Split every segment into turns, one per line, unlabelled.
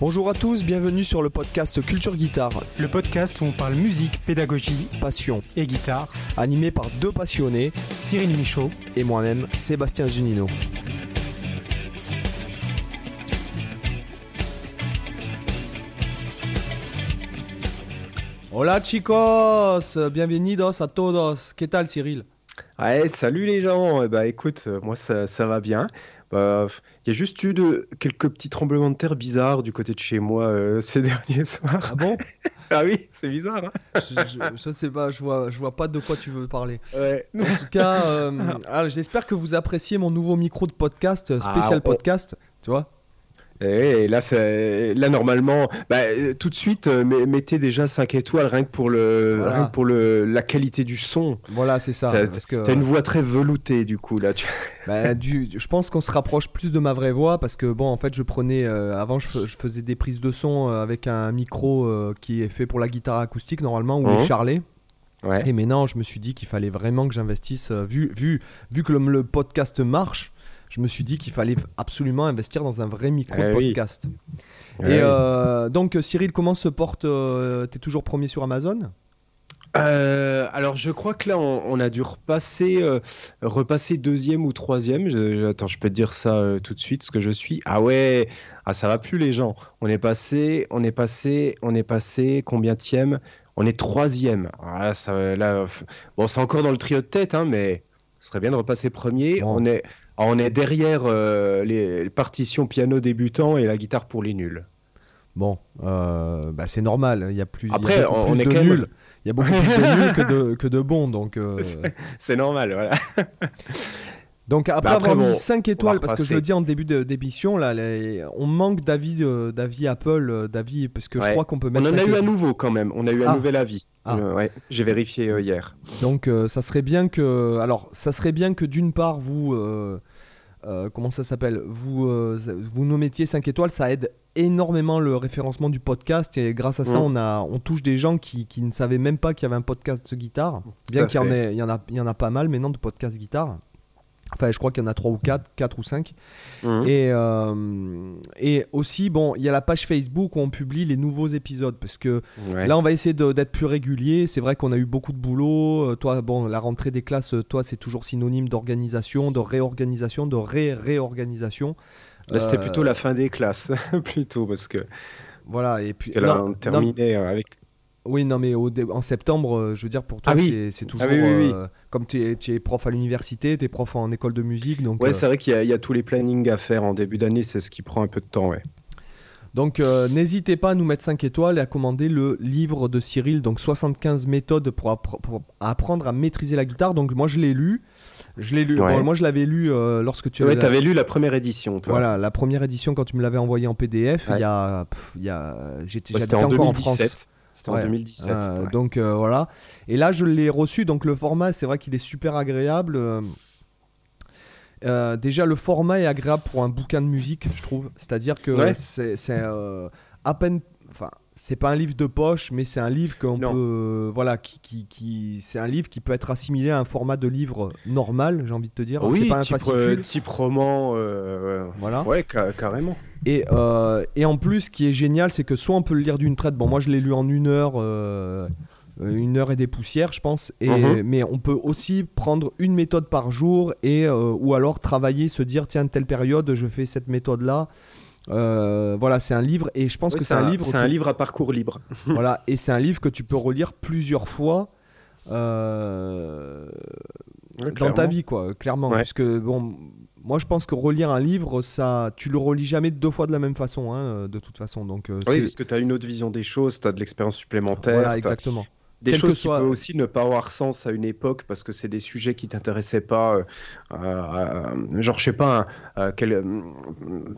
Bonjour à tous, bienvenue sur le podcast Culture Guitare,
Le podcast où on parle musique, pédagogie
passion,
et guitare.
animé par deux passionnés
Cyril Michaud.
et moi-même, Sébastien Zunino. Hola chicos, bienvenidos a todos. ¿Qué tal Cyril?
Ouais, salut les gens. Eh bah écoute, euh, moi ça, ça va bien. Bah, Il y a juste eu de, quelques petits tremblements de terre bizarres du côté de chez moi euh, ces derniers soirs.
Ah bon?
Ah oui, c'est bizarre. hein
je, sais pas, je vois, je vois pas de quoi tu veux parler.
ouais.
En tout cas, euh, ah, j'espère que vous appréciez mon nouveau micro de podcast, euh, spécial
Ah, on-
podcast, tu vois
Et là, là normalement, bah, euh, tout de suite, euh, met- mettez déjà 5 étoiles rien que pour, le,
Voilà.
rien que pour le, la qualité du son.
Voilà, c'est ça.
Ça-
parce que,
T'as une voix très veloutée du coup là. Tu...
bah, du, je pense qu'on se rapproche plus de ma vraie voix parce que bon, en fait, je prenais euh, avant, je, fais- je faisais des prises de son euh, avec un micro euh, qui est fait pour la guitare acoustique normalement ou les
Mhm.
charlets.
Ouais.
Et maintenant, je me suis dit qu'il fallait vraiment que j'investisse, euh, vu, vu, vu que le, le podcast marche. Je me suis dit qu'il fallait absolument investir dans un vrai micro
Eh oui. Ouais.
Et euh, donc, Cyril, comment se porte euh, T'es toujours premier sur Amazon?
Euh, alors je crois que là on, on a dû repasser, euh, repasser deuxième ou troisième. Je- je- attends, je peux te dire ça euh, tout de suite ce que je suis. Ah ouais, ah ça va plus les gens. On est passé, on est passé, on est passé combien On est troisième. Ah, là, ça, là, bon c'est encore dans le trio de tête, hein, mais ce serait bien de repasser premier.
Bon.
On est, on est derrière euh, les partitions piano débutant et la guitare pour les nuls.
Bon, euh, bah, c'est normal. Il y a plus, y a
Après,
beaucoup
on-
plus
on est
de
quand même-
nuls. Il y a beaucoup plus de nuls que de, que de bons. Donc, euh,
C'est normal, voilà.
donc après,
Bah, après,
avoir mis
bon,
5
on
étoiles, parce que je le dis en début d'émission, là, les- on manque d'avis d'avis Apple, d'avis, parce que je crois qu'on peut
On
mettre.
en a eu un nouveau quand même. On a eu un
Ah.
nouvel avis.
Ah.
Euh, ouais, j'ai vérifié euh, hier.
Donc euh, ça serait bien que, alors ça serait bien que d'une part vous, comment ça s'appelle, vous, vous nous mettiez 5 étoiles, ça aide énormément le référencement du podcast et grâce à ça
Mm.
on a, on touche des gens qui, qui ne savaient même pas qu'il y avait un podcast de guitare, bien qu'il y en ait, il y en a, il y en a pas mal maintenant de podcasts guitare. Enfin, je crois qu'il y en a 3 ou 4, 4 ou 5.
Mhm.
Et, euh, et aussi, bon, il y a la page Facebook où on publie les nouveaux épisodes parce que
Ouais.
Là, on va essayer d'être plus régulier. C'est vrai qu'on a eu beaucoup de boulot. Euh, Toi, bon, la rentrée des classes, euh, toi, c'est toujours synonyme d'organisation, de réorganisation, de ré-réorganisation.
Là, c'était plutôt la fin des classes, plutôt, parce que,
Voilà. Et puis,
parce que là,
non,
on terminait avec.
Oui, non, mais au dé- en septembre, euh, je veux dire, pour toi,
Ah oui.
c'est- toujours
oui, oui, oui.
euh, comme tu es, prof à l'université, tu es prof en école de musique. Donc,
Ouais,
euh,
c'est vrai qu'il y, a- il y a tous les plannings à faire en début d'année, c'est ce qui prend un peu de temps, ouais.
Donc euh, n'hésitez pas à nous mettre 5 étoiles et à commander le livre de Cyril, donc 75 méthodes pour, appre- pour apprendre à maîtriser la guitare. Donc moi je l'ai lu. Je l'ai lu.
Ouais.
bon, moi je l'avais lu euh, lorsque tu
Ouais,
avais-
t'avais lu la première édition, toi.
Voilà, la première édition quand tu me l'avais envoyé en PDF,
Ouais.
il y a, il y a j'étais
Bah, en
encore en France.
2017. C'était en
Ouais.
2017.
Euh,
ouais.
Donc euh, voilà. Et là, je l'ai reçu. Donc le format, c'est vrai qu'il est super agréable. Euh, euh, déjà, le format est agréable pour un bouquin de musique, je trouve. C'est-à-dire que
Ouais.
c'est à peine. Enfin, c'est pas un livre de poche, mais c'est un livre qu'on peut. Euh, voilà, qui, qui, qui- c'est un livre qui peut être assimilé à un format de livre normal, j'ai envie de te dire.
oui,
c'est pas un
type, euh, type roman. euh,
Voilà.
Ouais, ca- carrément.
Et, euh, et en plus, ce qui est génial, c'est que soit on peut le lire d'une traite. Bon, moi, je l'ai lu en une heure, une heure et des poussières, je pense. Et,
Mhm.
Mais on peut aussi prendre une méthode par jour et ou alors travailler, se dire tiens, telle période, je fais cette méthode-là. Euh, voilà, c'est un livre et je pense que c'est un, livre.
C'est
que-
un livre à parcours libre.
voilà, et c'est un livre que tu peux relire plusieurs fois. euh,
Ouais,
dans ta vie quoi clairement
Ouais.
puisque bon moi je pense que relire un livre ça tu le relis jamais deux fois de la même façon hein, de toute façon donc euh,
Oui, parce que tu as une autre vision des choses, tu as de l'expérience supplémentaire.
voilà exactement
Des choses
soit-
qui peuvent aussi ne pas avoir sens à une époque parce que c'est des sujets qui t'intéressaient pas. euh, genre, je sais pas, euh, quel, euh,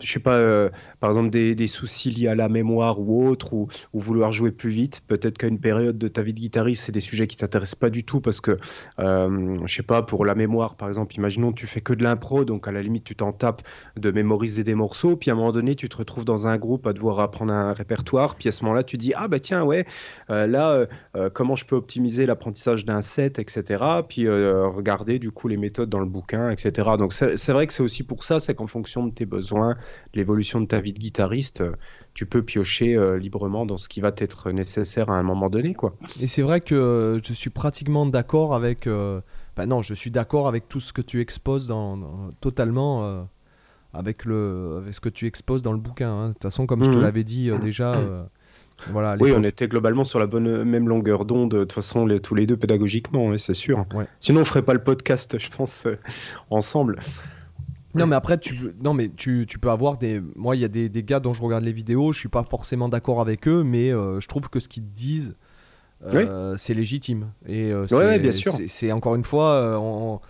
je sais pas, euh, par exemple des, des soucis liés à la mémoire ou autre, ou, ou vouloir jouer plus vite. Peut-être qu'à une période de ta vie de guitariste, c'est des sujets qui t'intéressent pas du tout parce que, je sais pas, pour la mémoire, par exemple, imaginons tu fais que de l'impro, donc à la limite tu t'en tapes de mémoriser des morceaux, puis à un moment donné tu te retrouves dans un groupe à devoir apprendre un répertoire, puis à ce moment-là tu dis ah bah tiens ouais, là comment comment je peux optimiser l'apprentissage d'un set, etc. Puis regarder du coup les méthodes dans le bouquin, etc. Donc c'est vrai que c'est aussi pour ça, c'est qu'en fonction de tes besoins, de l'évolution de ta vie de guitariste, tu peux piocher librement dans ce qui va t'être nécessaire à un moment donné, quoi.
Et c'est vrai que je suis pratiquement d'accord avec. Ben non, je suis d'accord avec tout ce que tu exposes dans, totalement avec, le, avec ce que tu exposes dans le bouquin. hein. De toute façon, comme je te
Mhm.
l'avais dit euh, déjà, euh, voilà.
Oui, on était globalement sur la bonne même longueur d'onde, de toute façon, les- tous les deux pédagogiquement, oui, c'est sûr.
Ouais.
Sinon, on ferait pas le podcast, je pense, euh, ensemble.
Non, mais après, tu, peux- non, mais tu, tu peux avoir des. Moi, il y a des, des gars dont je regarde les vidéos, je suis pas forcément d'accord avec eux, mais euh, je trouve que ce qu'ils disent, euh, c'est légitime. Et euh,
ouais, bien sûr.
c'est- encore une fois, on,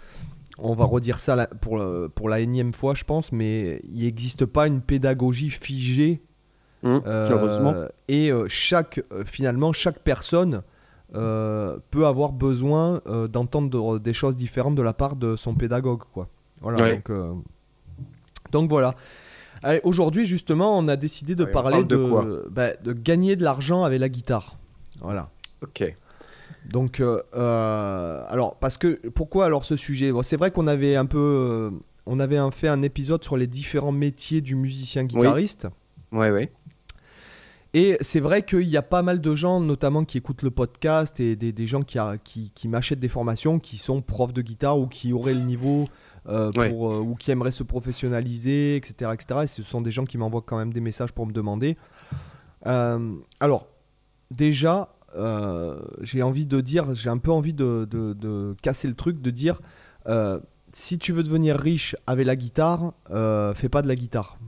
on va redire ça pour, pour la énième fois, je pense, mais il n'existe pas une pédagogie figée.
Hum,
euh. Et euh, chaque, euh, finalement, chaque personne euh, peut avoir besoin euh, d'entendre des choses différentes de la part de son pédagogue, quoi. Voilà.
Ouais.
Donc, donc voilà. Aujourd'hui, justement, on a décidé de
Ouais, on
parler
parle de
de,
quoi
bah, de gagner de l'argent avec la guitare. Voilà.
Ok.
Donc, alors, parce que pourquoi alors ce sujet? Bon, C'est vrai qu'on avait un peu, on avait un- fait un épisode sur les différents métiers du musicien guitariste.
Ouais, ouais.
Et c'est vrai qu'il y a pas mal de gens, notamment qui écoutent le podcast et des, des gens qui, a- qui, qui m'achètent des formations, qui sont profs de guitare ou qui auraient le niveau euh,
Ouais.
pour, euh, ou qui aimeraient se professionnaliser, etc., etc. Et ce sont des gens qui m'envoient quand même des messages pour me demander. Euh, alors, déjà, j'ai envie de dire, j'ai un peu envie de, de- de casser le truc, de dire, si tu veux devenir riche avec la guitare, fais pas de la guitare.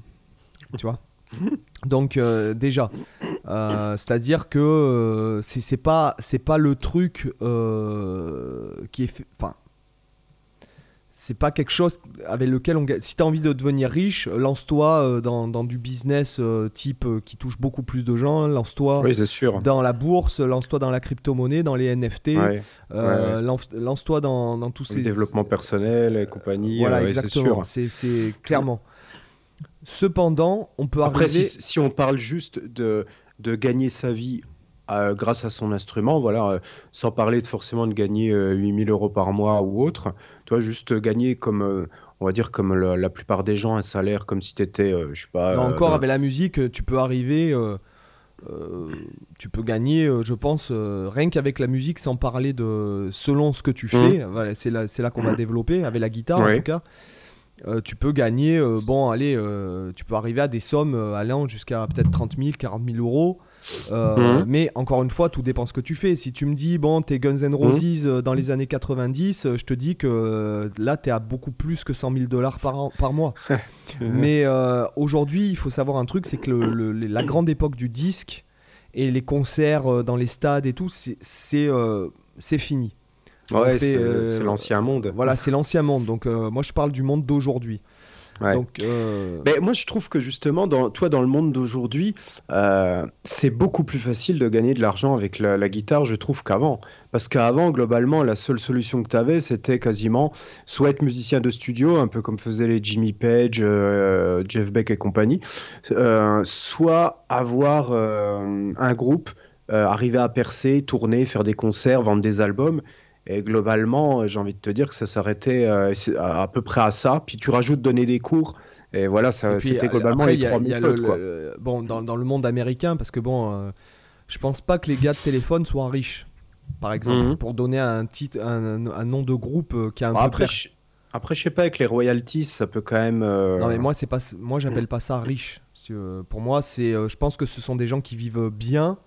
Tu vois? Donc euh, déjà, euh, c'est-à-dire que euh, c'est pas c'est pas le truc qui est fait- enfin c'est pas quelque chose avec lequel on gagne. Si tu as envie de devenir riche, lance-toi dans, dans du business type qui touche beaucoup plus de gens, lance-toi
Oui,
dans la bourse, lance-toi dans la crypto-monnaie, dans les NFT,
Ouais.
euh,
ouais.
lance- lance-toi dans, dans tous
Le
ces
développement personnel et compagnie.
Voilà, exactement. c'est clairement. Cependant, on peut
Après,
arriver.
si, si on parle juste de, de gagner sa vie euh, grâce à son instrument, voilà, euh, sans parler de forcément de gagner euh, 8000 euros par mois ou autre, tu vois, juste gagner comme, euh, on va dire, comme la plupart des gens, un salaire comme si tu étais, je sais pas.
Non,
euh,
encore avec la musique, tu peux arriver. euh, euh, tu peux gagner, euh, je pense, euh, rien qu'avec la musique, sans parler de selon ce que tu fais. Voilà, c'est là, là qu'on va développer avec la guitare en tout cas. Euh, tu peux gagner, euh, bon, allez, euh, tu peux arriver à des sommes allant jusqu'à peut-être 30 000, 40 000 euros.
Mhm.
Mais encore une fois, tout dépend ce que tu fais. Si tu me dis, bon, t'es Guns N' Roses euh, dans les années 90, euh, je te dis que là, t'es à beaucoup plus que 100 000 dollars par, an- par mois. Mais euh, aujourd'hui, il faut savoir un truc, c'est que le- le- les- la grande époque du disque et les concerts dans les stades et tout, c'est fini.
Ouais, c'est
euh,
c'est l'ancien monde.
Voilà, c'est l'ancien monde. Donc euh, moi, je parle du monde d'aujourd'hui.
Ouais.
Donc euh,
Mais moi, je trouve que justement, dans, toi, dans le monde d'aujourd'hui, euh, c'est beaucoup plus facile de gagner de l'argent avec la, la guitare, je trouve, qu'avant. Parce qu'avant, globalement, la seule solution que tu avais, c'était quasiment soit être musicien de studio, un peu comme faisaient les Jimmy Page, euh, Jeff Beck et compagnie, soit avoir un groupe, arriver à percer, tourner, faire des concerts, vendre des albums. Et globalement, j'ai envie de te dire que ça s'arrêtait euh, à, peu près à ça. Puis tu rajoutes donner des cours. Et voilà, c'était
euh,
globalement
après,
les
a-
trois
a le-
méthodes. quoi.
le- bon, dans, dans le monde américain, parce que bon, euh, je pense pas que les gars de téléphone soient riches. Par exemple,
Mhm.
pour donner un titre, un, un nom de groupe euh, qui a un
Bon,
peu
après, je, après, je sais pas, avec les royalties, ça peut quand même. euh,
Non mais moi c'est pas moi j'appelle pas ça riche. Euh, Pour moi c'est euh, je pense que ce sont des gens qui vivent bien.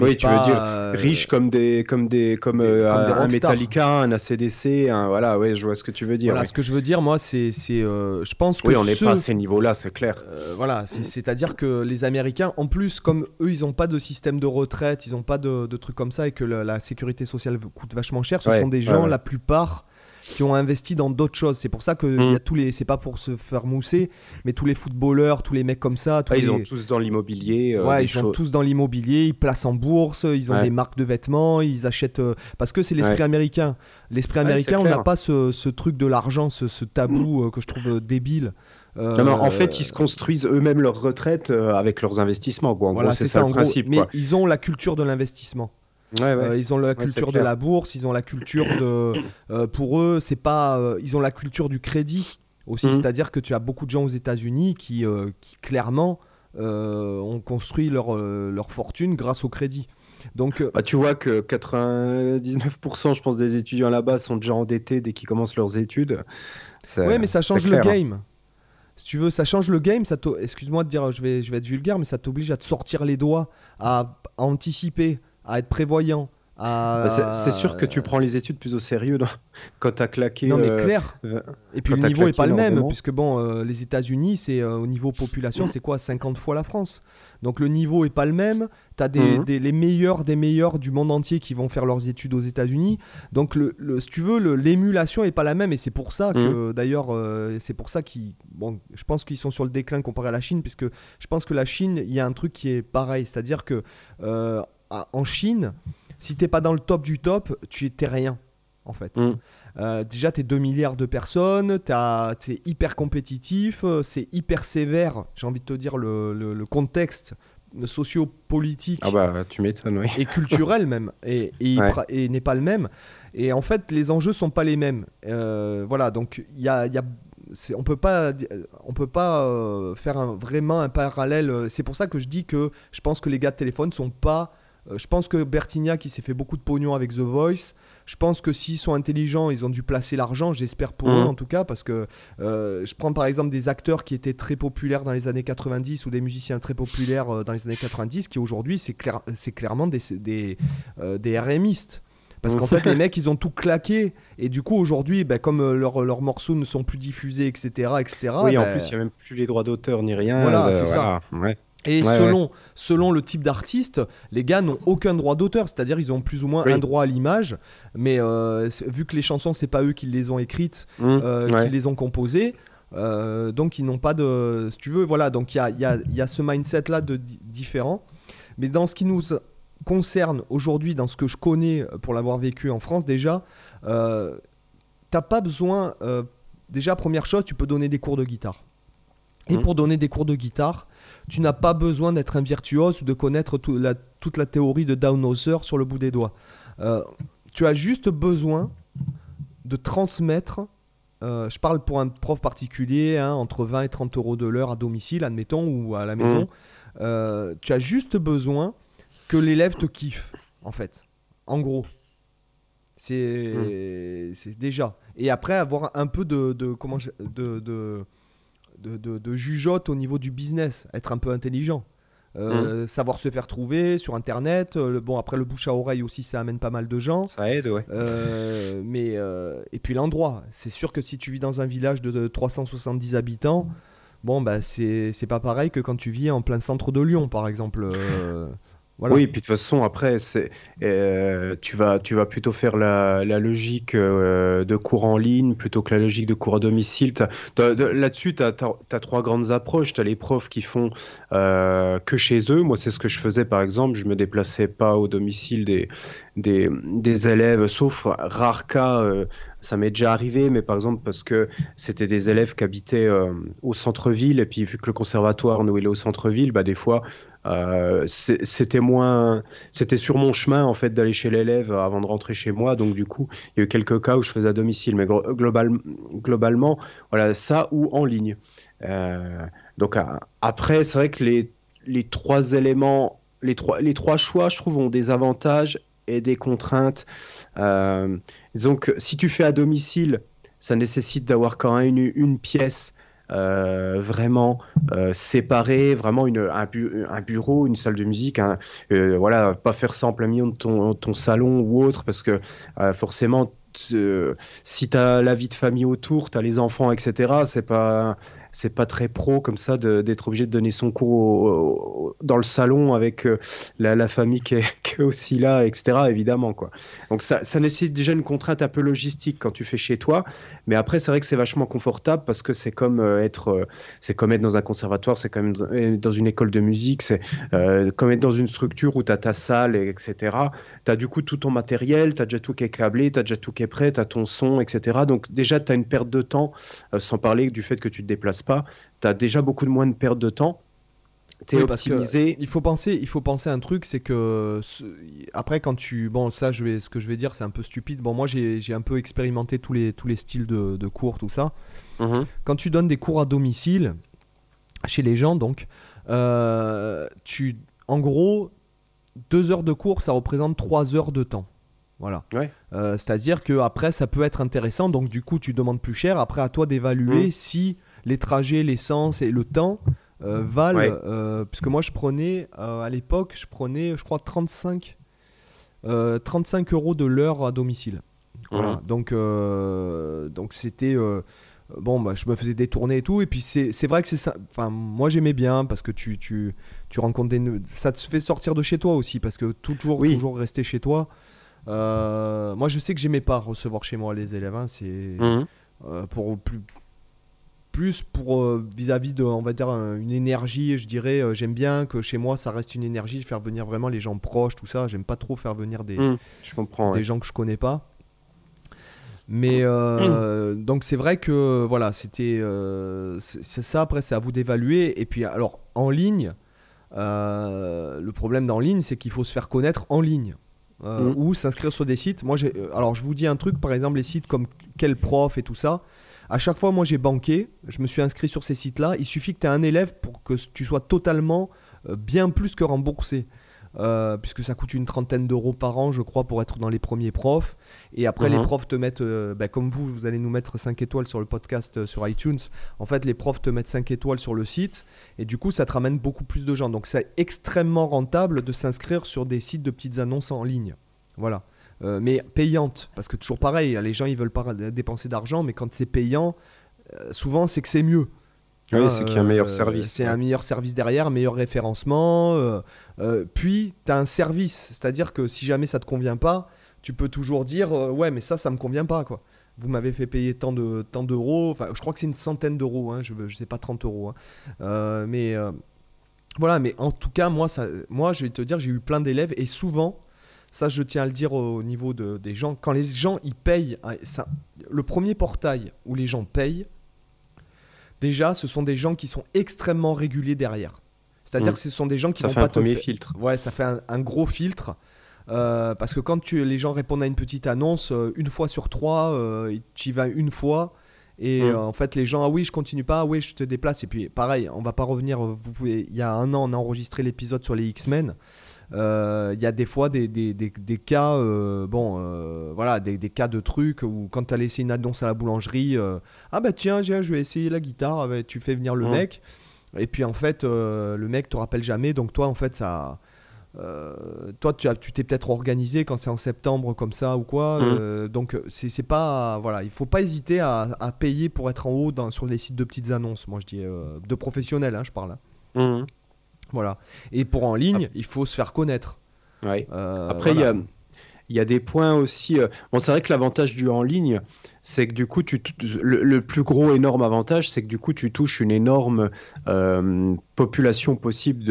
Oui, tu veux dire
euh,
riches comme des, comme des, comme,
des-
euh,
comme des
un. Metallica, un ACDC, un, voilà, ouais, je vois ce que tu veux dire.
Voilà, ce que je veux dire moi c'est c'est euh, je pense que
Oui, on n'est
ceux-
pas à ces niveaux-là, c'est clair.
voilà, c'est- c'est-à-dire que les Américains, en plus, comme eux, ils n'ont pas de système de retraite, ils n'ont pas de, de trucs comme ça, et que la, la sécurité sociale coûte vachement cher, ce
Ouais,
sont des
ouais,
gens,
ouais.
la plupart, qui ont investi dans d'autres choses. C'est pour ça que il y a
Mm.
tous les, c'est pas pour se faire mousser, mais tous les footballeurs, tous les mecs comme ça, tous
Ah, ils
les-
ont tous dans l'immobilier. euh,
ouais, ils sont
choses-
tous dans l'immobilier, ils placent en bourse, ils ont
Ouais.
des marques de vêtements, ils achètent. euh, parce que c'est l'esprit américain. L'esprit américain, on n'a pas ce, ce truc de l'argent, ce, ce tabou euh, que je trouve débile. Euh,
Non, en fait, ils se construisent eux-mêmes leur retraite avec leurs investissements. Quoi. En
voilà,
gros, c'est ça, le
gros.
principe.
Mais
quoi.
ils ont la culture de l'investissement. Ils ont la culture de la bourse, ils ont la culture de. pour eux, c'est pas. ils ont la culture du crédit aussi. Mhm. C'est-à-dire que tu as beaucoup de gens aux États-Unis qui, qui clairement ont construit leur, leur fortune grâce au crédit. Donc,
bah, tu vois que 99% je pense des étudiants là-bas sont déjà endettés dès qu'ils commencent leurs études.
Oui, mais ça change le hein. game. Si tu veux, ça change le game. Ça Excuse-moi de dire, je vais, je vais être vulgaire, mais ça t'oblige à te sortir les doigts, à, anticiper, à être prévoyant.
Bah, c'est sûr que tu prends les études plus au sérieux quand tu as claqué.
Non, mais euh, clair. Et puis le niveau n'est pas le même, puisque bon, euh, les États-Unis, c'est euh, au niveau population, c'est quoi 50 fois la France. Donc le niveau est pas le même. Tu as mhm. des, les meilleurs des meilleurs du monde entier qui vont faire leurs études aux États-Unis. Donc le, si tu veux, l'émulation est pas la même et c'est pour ça que mhm. d'ailleurs euh, c'est pour ça qu'ils bon, je pense qu'ils sont sur le déclin comparé à la Chine puisque je pense que la Chine, il y a un truc qui est pareil, c'est-à-dire que en Chine, si t'es pas dans le top du top, tu étais rien en fait. Mhm. Euh, déjà, tu es 2 milliards de personnes, tu es hyper compétitif, euh, c'est hyper sévère, j'ai envie de te dire, le, le, contexte socio-politique
ah bah, tu oui.
et culturel même, et, et, n'est pas le même. Et en fait, les enjeux sont pas les mêmes. Euh, voilà, donc il y a, y a on peut pas on peut pas faire un, vraiment un parallèle c'est pour ça que je dis que je pense que les gars de téléphone sont pas je pense que Bertignac qui s'est fait beaucoup de pognon avec The Voice je pense que s'ils sont intelligents, ils ont dû placer l'argent, j'espère pour eux mmh. en tout cas, parce que euh, je prends par exemple des acteurs qui étaient très populaires dans les années 90 ou des musiciens très populaires euh, dans les années 90 qui aujourd'hui c'est clair, clairement des, des, euh, des RMistes. Parce qu'en fait, les mecs, ils ont tout claqué. Et du coup, aujourd'hui, ben, comme leurs leurs morceaux ne sont plus diffusés, etc. etc.
oui, en ben plus, il n'y a même plus les droits d'auteur ni rien.
Voilà, c'est ça. Ouais. Et selon, selon le type d'artiste, les gars n'ont aucun droit d'auteur, c'est-à-dire ils ont plus ou moins un droit à l'image, mais euh, vu que les chansons c'est pas eux qui les ont écrites, mmh, euh, qui les ont composées, euh, donc ils n'ont pas de, si tu veux, voilà, donc il y a, y, a, y a, ce mindset là de différent. Mais dans ce qui nous concerne aujourd'hui, dans ce que je connais pour l'avoir vécu en France déjà, t'as pas besoin, déjà première chose, tu peux donner des cours de guitare. Et mmh. pour donner des cours de guitare, tu n'as pas besoin d'être un virtuose ou de connaître toute la théorie de Downhauser sur le bout des doigts. Euh, tu as juste besoin de transmettre. Euh, je parle pour un prof particulier, hein, entre 20 et 30 euros de l'heure à domicile, admettons, ou à la maison. Mmh. Euh, tu as juste besoin que l'élève te kiffe, en fait. En gros. C'est mmh. déjà. Et après, avoir un peu de, de comment de, de de, jugeote au niveau du business, être un peu intelligent. Euh, mmh. savoir se faire trouver sur internet euh, bon après le bouche à oreille aussi ça amène pas mal de gens
ça aide ouais
euh, mais et puis l'endroit c'est sûr que si tu vis dans un village de, 370 habitants bon bah c'est pas pareil que quand tu vis en plein centre de Lyon par exemple
oui, et puis de toute façon, après, euh, tu, vas, plutôt faire la, logique euh, de cours en ligne plutôt que la logique de cours à domicile. là-dessus, tu as, trois grandes approches. Tu as les profs qui font euh, que chez eux. Moi, c'est ce que je faisais, par exemple. Je me déplaçais pas au domicile des élèves, sauf rare cas. ça m'est déjà arrivé, mais par exemple, parce que c'était des élèves qui habitaient au centre-ville, et puis vu que le conservatoire, nous, il est au centre-ville, bah, des fois, euh, c'était moins, c'était sur mon chemin en fait d'aller chez l'élève avant de rentrer chez moi. Donc du coup, il y a eu quelques cas où je faisais à domicile, mais globalement, voilà ça ou en ligne. Euh, donc après, c'est vrai que les, les trois éléments, les trois, les trois choix, je trouve, ont des avantages et des contraintes. Euh, donc si tu fais à domicile, ça nécessite d'avoir quand même une, une pièce euh, vraiment euh, séparé, vraiment une, un, bureau, une salle de musique, euh, voilà, pas faire ça en plein milieu de ton, ton salon ou autre, parce que forcément, si tu as la vie de famille autour, tu as les enfants, etc., c'est pas c'est pas très pro comme ça d'être obligé de donner son cours dans le salon avec euh, la, famille qui est, aussi là, etc. Évidemment quoi. Donc ça, nécessite déjà une contrainte un peu logistique quand tu fais chez toi, mais après c'est vrai que c'est vachement confortable parce que c'est comme euh, être euh, c'est comme être dans un conservatoire, c'est comme dans une école de musique, c'est comme être dans une structure où tu as ta salle, etc. Tu as du coup tout ton matériel, tu as déjà tout qui est câblé, tu as déjà tout qui est prêt, tu as ton son, etc. Donc déjà tu as une perte de temps, sans parler du fait que tu te déplaces pas, tu as déjà beaucoup de moins de perte de temps. T'es optimisé.
il faut penser, il faut penser à un truc, c'est que après quand tu, bon ça, je vais, ce que je vais dire, c'est un peu stupide. Bon moi j'ai un peu expérimenté tous les tous les styles de, de cours, tout ça. Mhm. Quand tu donnes des cours à domicile chez les gens, donc, euh, tu, en gros, deux heures de cours, ça représente trois heures de temps. Voilà. Euh, c'est-à-dire que après, ça peut être intéressant. Donc du coup, tu demandes plus cher. Après, à toi d'évaluer mhm. si les trajets, l'essence et le temps euh, valent. Euh, puisque moi, je prenais, euh, à l'époque, je prenais, je crois, 35, 35 euros de l'heure à domicile. Voilà. Donc, donc c'était. bon, bah, je me faisais détourner et tout. Et puis, c'est vrai que c'est ça. Enfin, moi, j'aimais bien parce que tu, tu, tu rencontres des. Ça te fait sortir de chez toi aussi. Parce que toujours, toujours rester chez toi. moi, je sais que j'aimais pas recevoir chez moi les élèves. Hein, c'est. Pour plus, plus pour euh, vis-à-vis de, on va dire, une énergie. Je dirais, euh, j'aime bien que chez moi, ça reste une énergie, faire venir vraiment les gens proches, tout ça. J'aime pas trop faire venir des,
mmh, je comprends,
des gens que je connais pas. Mais euh, mmh. donc c'est vrai que voilà, c'était c'est ça. Après, c'est à vous d'évaluer. Et puis alors en ligne, le problème d'en ligne, c'est qu'il faut se faire connaître en ligne. Mmh. ou s'inscrire sur des sites. Moi, alors je vous dis un truc, par exemple les sites comme quel prof et tout ça. À chaque fois, moi, j'ai banqué, je me suis inscrit sur ces sites-là. Il suffit que tu aies un élève pour que tu sois totalement euh, bien plus que remboursé. Euh, puisque ça coûte une trentaine d'euros par an, je crois, pour être dans les premiers profs. Et après, les mhm. profs te mettent, euh, bah, comme vous, vous allez nous mettre 5 étoiles sur le podcast sur iTunes. En fait, les profs te mettent 5 étoiles sur le site. Et du coup, ça te ramène beaucoup plus de gens. Donc, c'est extrêmement rentable de s'inscrire sur des sites de petites annonces en ligne. Voilà. Euh, mais payante. Parce que toujours pareil, les gens ils veulent pas dépenser d'argent, mais quand c'est payant, euh, souvent c'est que c'est mieux.
Oui, c'est qu'il y a un meilleur euh, service.
C'est un meilleur service derrière, meilleur référencement. puis, tu as un service. C'est-à-dire que si jamais ça te convient pas, tu peux toujours dire Ouais, mais ça, ça me convient pas. quoi. Vous m'avez fait payer tant d'euros. De, tant enfin, je crois que c'est une centaine d'euros. Hein, je ne sais pas 30 euros. Hein. mais voilà, mais en tout cas, moi, ça, moi je vais te dire, j'ai eu plein d'élèves et souvent, ça, je tiens à le dire au niveau de, des gens. Quand les gens ils payent, hein, ça, le premier portail où les gens payent, déjà, ce sont des gens qui sont extrêmement réguliers derrière. C'est-à-dire mmh. que ce sont des gens qui
ça
vont
fait
pas
un premier filtre.
Ouais, ça fait un, gros filtre. Euh, parce que quand tu, les gens répondent à une petite annonce, euh, une fois sur trois, euh, tu y vas une fois. Et mmh. en fait, les gens, ah oui, je continue pas, ah oui, je te déplace. Et puis, pareil, on va pas revenir. Vous pouvez, il y a un an, on a enregistré l'épisode sur les X-Men. Euh, il y a des fois des, des, des, cas, euh, bon, euh, voilà, des, cas de trucs où quand tu as laissé une annonce à la boulangerie, ah bah tiens, je vais essayer la guitare, ah bah, tu fais venir le mec, et puis en fait, le mec te rappelle jamais, donc toi, en fait, ça. toi, tu, as, tu t'es peut-être organisé quand c'est en septembre comme ça ou quoi. Mmh. donc, c'est, c'est pas. Voilà, il faut pas hésiter à, à, payer pour être en haut dans, sur les sites de petites annonces. Moi, je dis de professionnels, hein, je parle. Hein. Mmh. Voilà. Et pour en ligne, il faut se faire connaître.
Ouais. Euh, Après, il y, a, y, a, des points aussi. Euh, bon, c'est vrai que l'avantage du en ligne, c'est que du coup, tu, le, plus gros énorme avantage, c'est que du coup, tu touches une énorme euh, population possible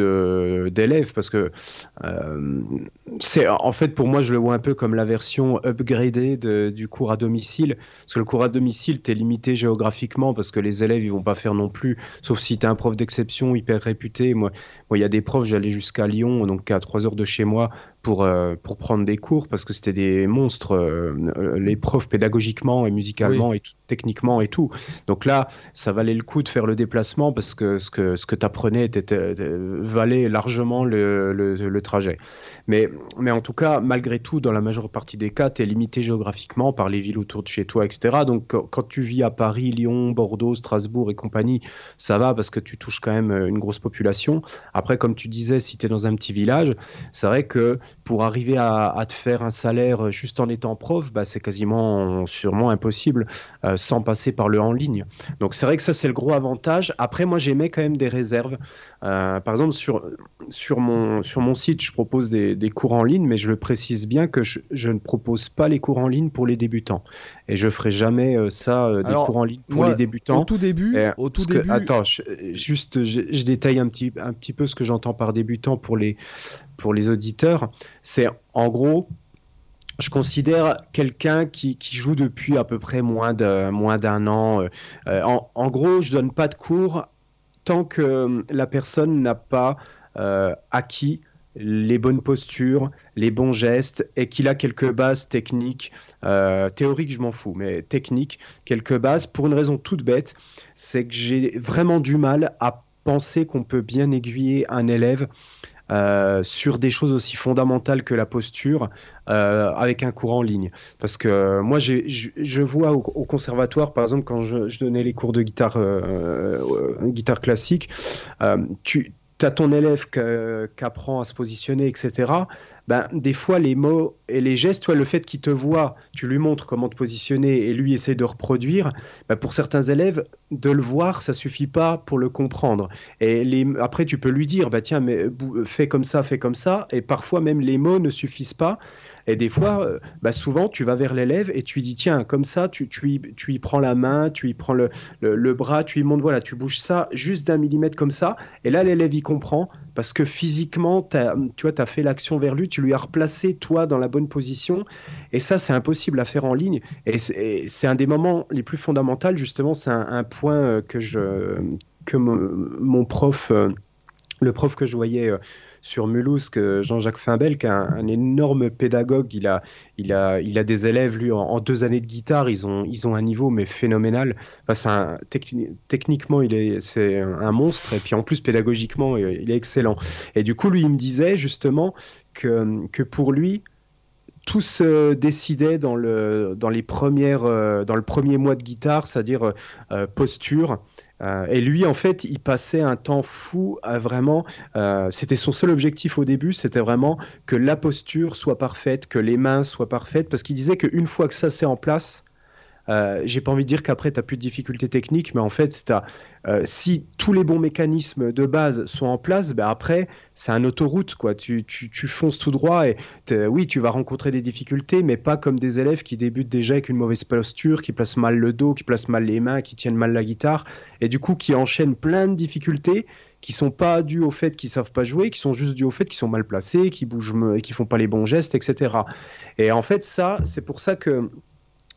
d'élèves parce que euh, c'est en fait pour moi je le vois un peu comme la version upgradée du cours à domicile parce que le cours à domicile tu es limité géographiquement parce que les élèves ils vont pas faire non plus sauf si tu es un prof d'exception hyper réputé. Moi il y a des profs j'allais jusqu'à Lyon donc à 3 heures de chez moi pour, euh, pour prendre des cours parce que c'était des monstres euh, les profs pédagogiquement et musicalement et techniquement et tout. Donc là ça valait le coup de faire le déplacement parce que ce que ce que tu apprenais était, valait largement le, trajet. Mais, mais en tout cas, malgré tout, dans la majeure partie des cas, tu es limité géographiquement par les villes autour de chez toi, etc. Donc quand tu vis à Paris, Lyon, Bordeaux, Strasbourg et compagnie, ça va parce que tu touches quand même une grosse population. Après, comme tu disais, si tu es dans un petit village, c'est vrai que pour arriver à, te faire un salaire juste en étant prof, bah, c'est quasiment sûrement impossible euh, sans passer par le en ligne. Donc c'est vrai que ça, c'est le gros avantage. Après, moi, j'aimais quand même des réserves. Euh, par exemple, sur, sur, mon, sur mon site, je propose des, des cours en ligne, mais je le précise bien que je, ne propose pas les cours en ligne pour les débutants. Et je ferai jamais euh, ça, euh, des cours en ligne pour les débutants.
Au tout début, au tout début...
attends, juste, je, détaille un petit, un petit peu ce que j'entends par débutant pour les, pour les auditeurs. C'est en gros, je considère quelqu'un qui, qui, joue depuis à peu près moins d'un moins an. en, en, gros, je donne pas de cours tant que la personne n'a pas acquis les bonnes postures, les bons gestes et qu'il a quelques bases techniques, euh, théoriques je m'en fous, mais techniques, quelques bases, pour une raison toute bête, c'est que j'ai vraiment du mal à penser qu'on peut bien aiguiller un élève euh, sur des choses aussi fondamentales que la posture euh, avec un cours en ligne. Parce que moi, je, vois au, conservatoire, par exemple, quand je, donnais les cours de guitare, guitare classique, tu tu as ton élève qui apprend à se positionner, etc. Ben, des fois, les mots et les gestes, toi, le fait qu'il te voit, tu lui montres comment te positionner et lui essaie de reproduire, ben, pour certains élèves, de le voir, ça suffit pas pour le comprendre. Et les, après, tu peux lui dire, bah, tiens, mais fais comme ça, fais comme ça, et parfois même les mots ne suffisent pas. Et des fois, euh, bah souvent, tu vas vers l'élève et tu lui dis, tiens, comme ça, tu, tu, y, y prends la main, tu y prends le, bras, tu lui montres, voilà, tu bouges ça juste d'un millimètre comme ça. Et là, l'élève, il comprend parce que physiquement, tu vois, tu as fait l'action vers lui, tu lui as replacé, toi, dans la bonne position. Et ça, c'est impossible à faire en ligne. Et c'est un des moments les plus fondamentaux, justement, c'est un, point euh, que, je, que mon, prof, euh, le prof que je voyais sur Mulhouse que Jean-Jacques Fimbel, qui est un, énorme pédagogue. Il a, il, a, il a des élèves, lui, en, deux années de guitare, ils ont, ils ont un niveau mais phénoménal. Enfin, techniquement, il est, c'est un monstre, et puis en plus, pédagogiquement, il est excellent. Et du coup, lui, il me disait justement que, que pour lui, tout se décidait dans le, dans les premières, euh, dans le premier mois de guitare, c'est-à-dire euh, posture, euh, et lui, en fait, il passait un temps fou à vraiment. Euh, c'était son seul objectif au début, c'était vraiment que la posture soit parfaite, que les mains soient parfaites, parce qu'il disait qu'une fois que ça c'est en place, euh, j'ai pas envie de dire qu'après, tu n'as plus de difficultés techniques, mais en fait, euh, si tous les bons mécanismes de base sont en place, ben après, c'est un autoroute. Quoi. Tu, tu, fonces tout droit et oui, tu vas rencontrer des difficultés, mais pas comme des élèves qui débutent déjà avec une mauvaise posture, qui placent mal le dos, qui placent mal les mains, qui tiennent mal la guitare, et du coup, qui enchaînent plein de difficultés qui sont pas dues au fait qu'ils savent pas jouer, qui sont juste dues au fait qu'ils sont mal placés, qui bougent, qui font pas les bons gestes, etc. Et en fait, ça, c'est pour ça que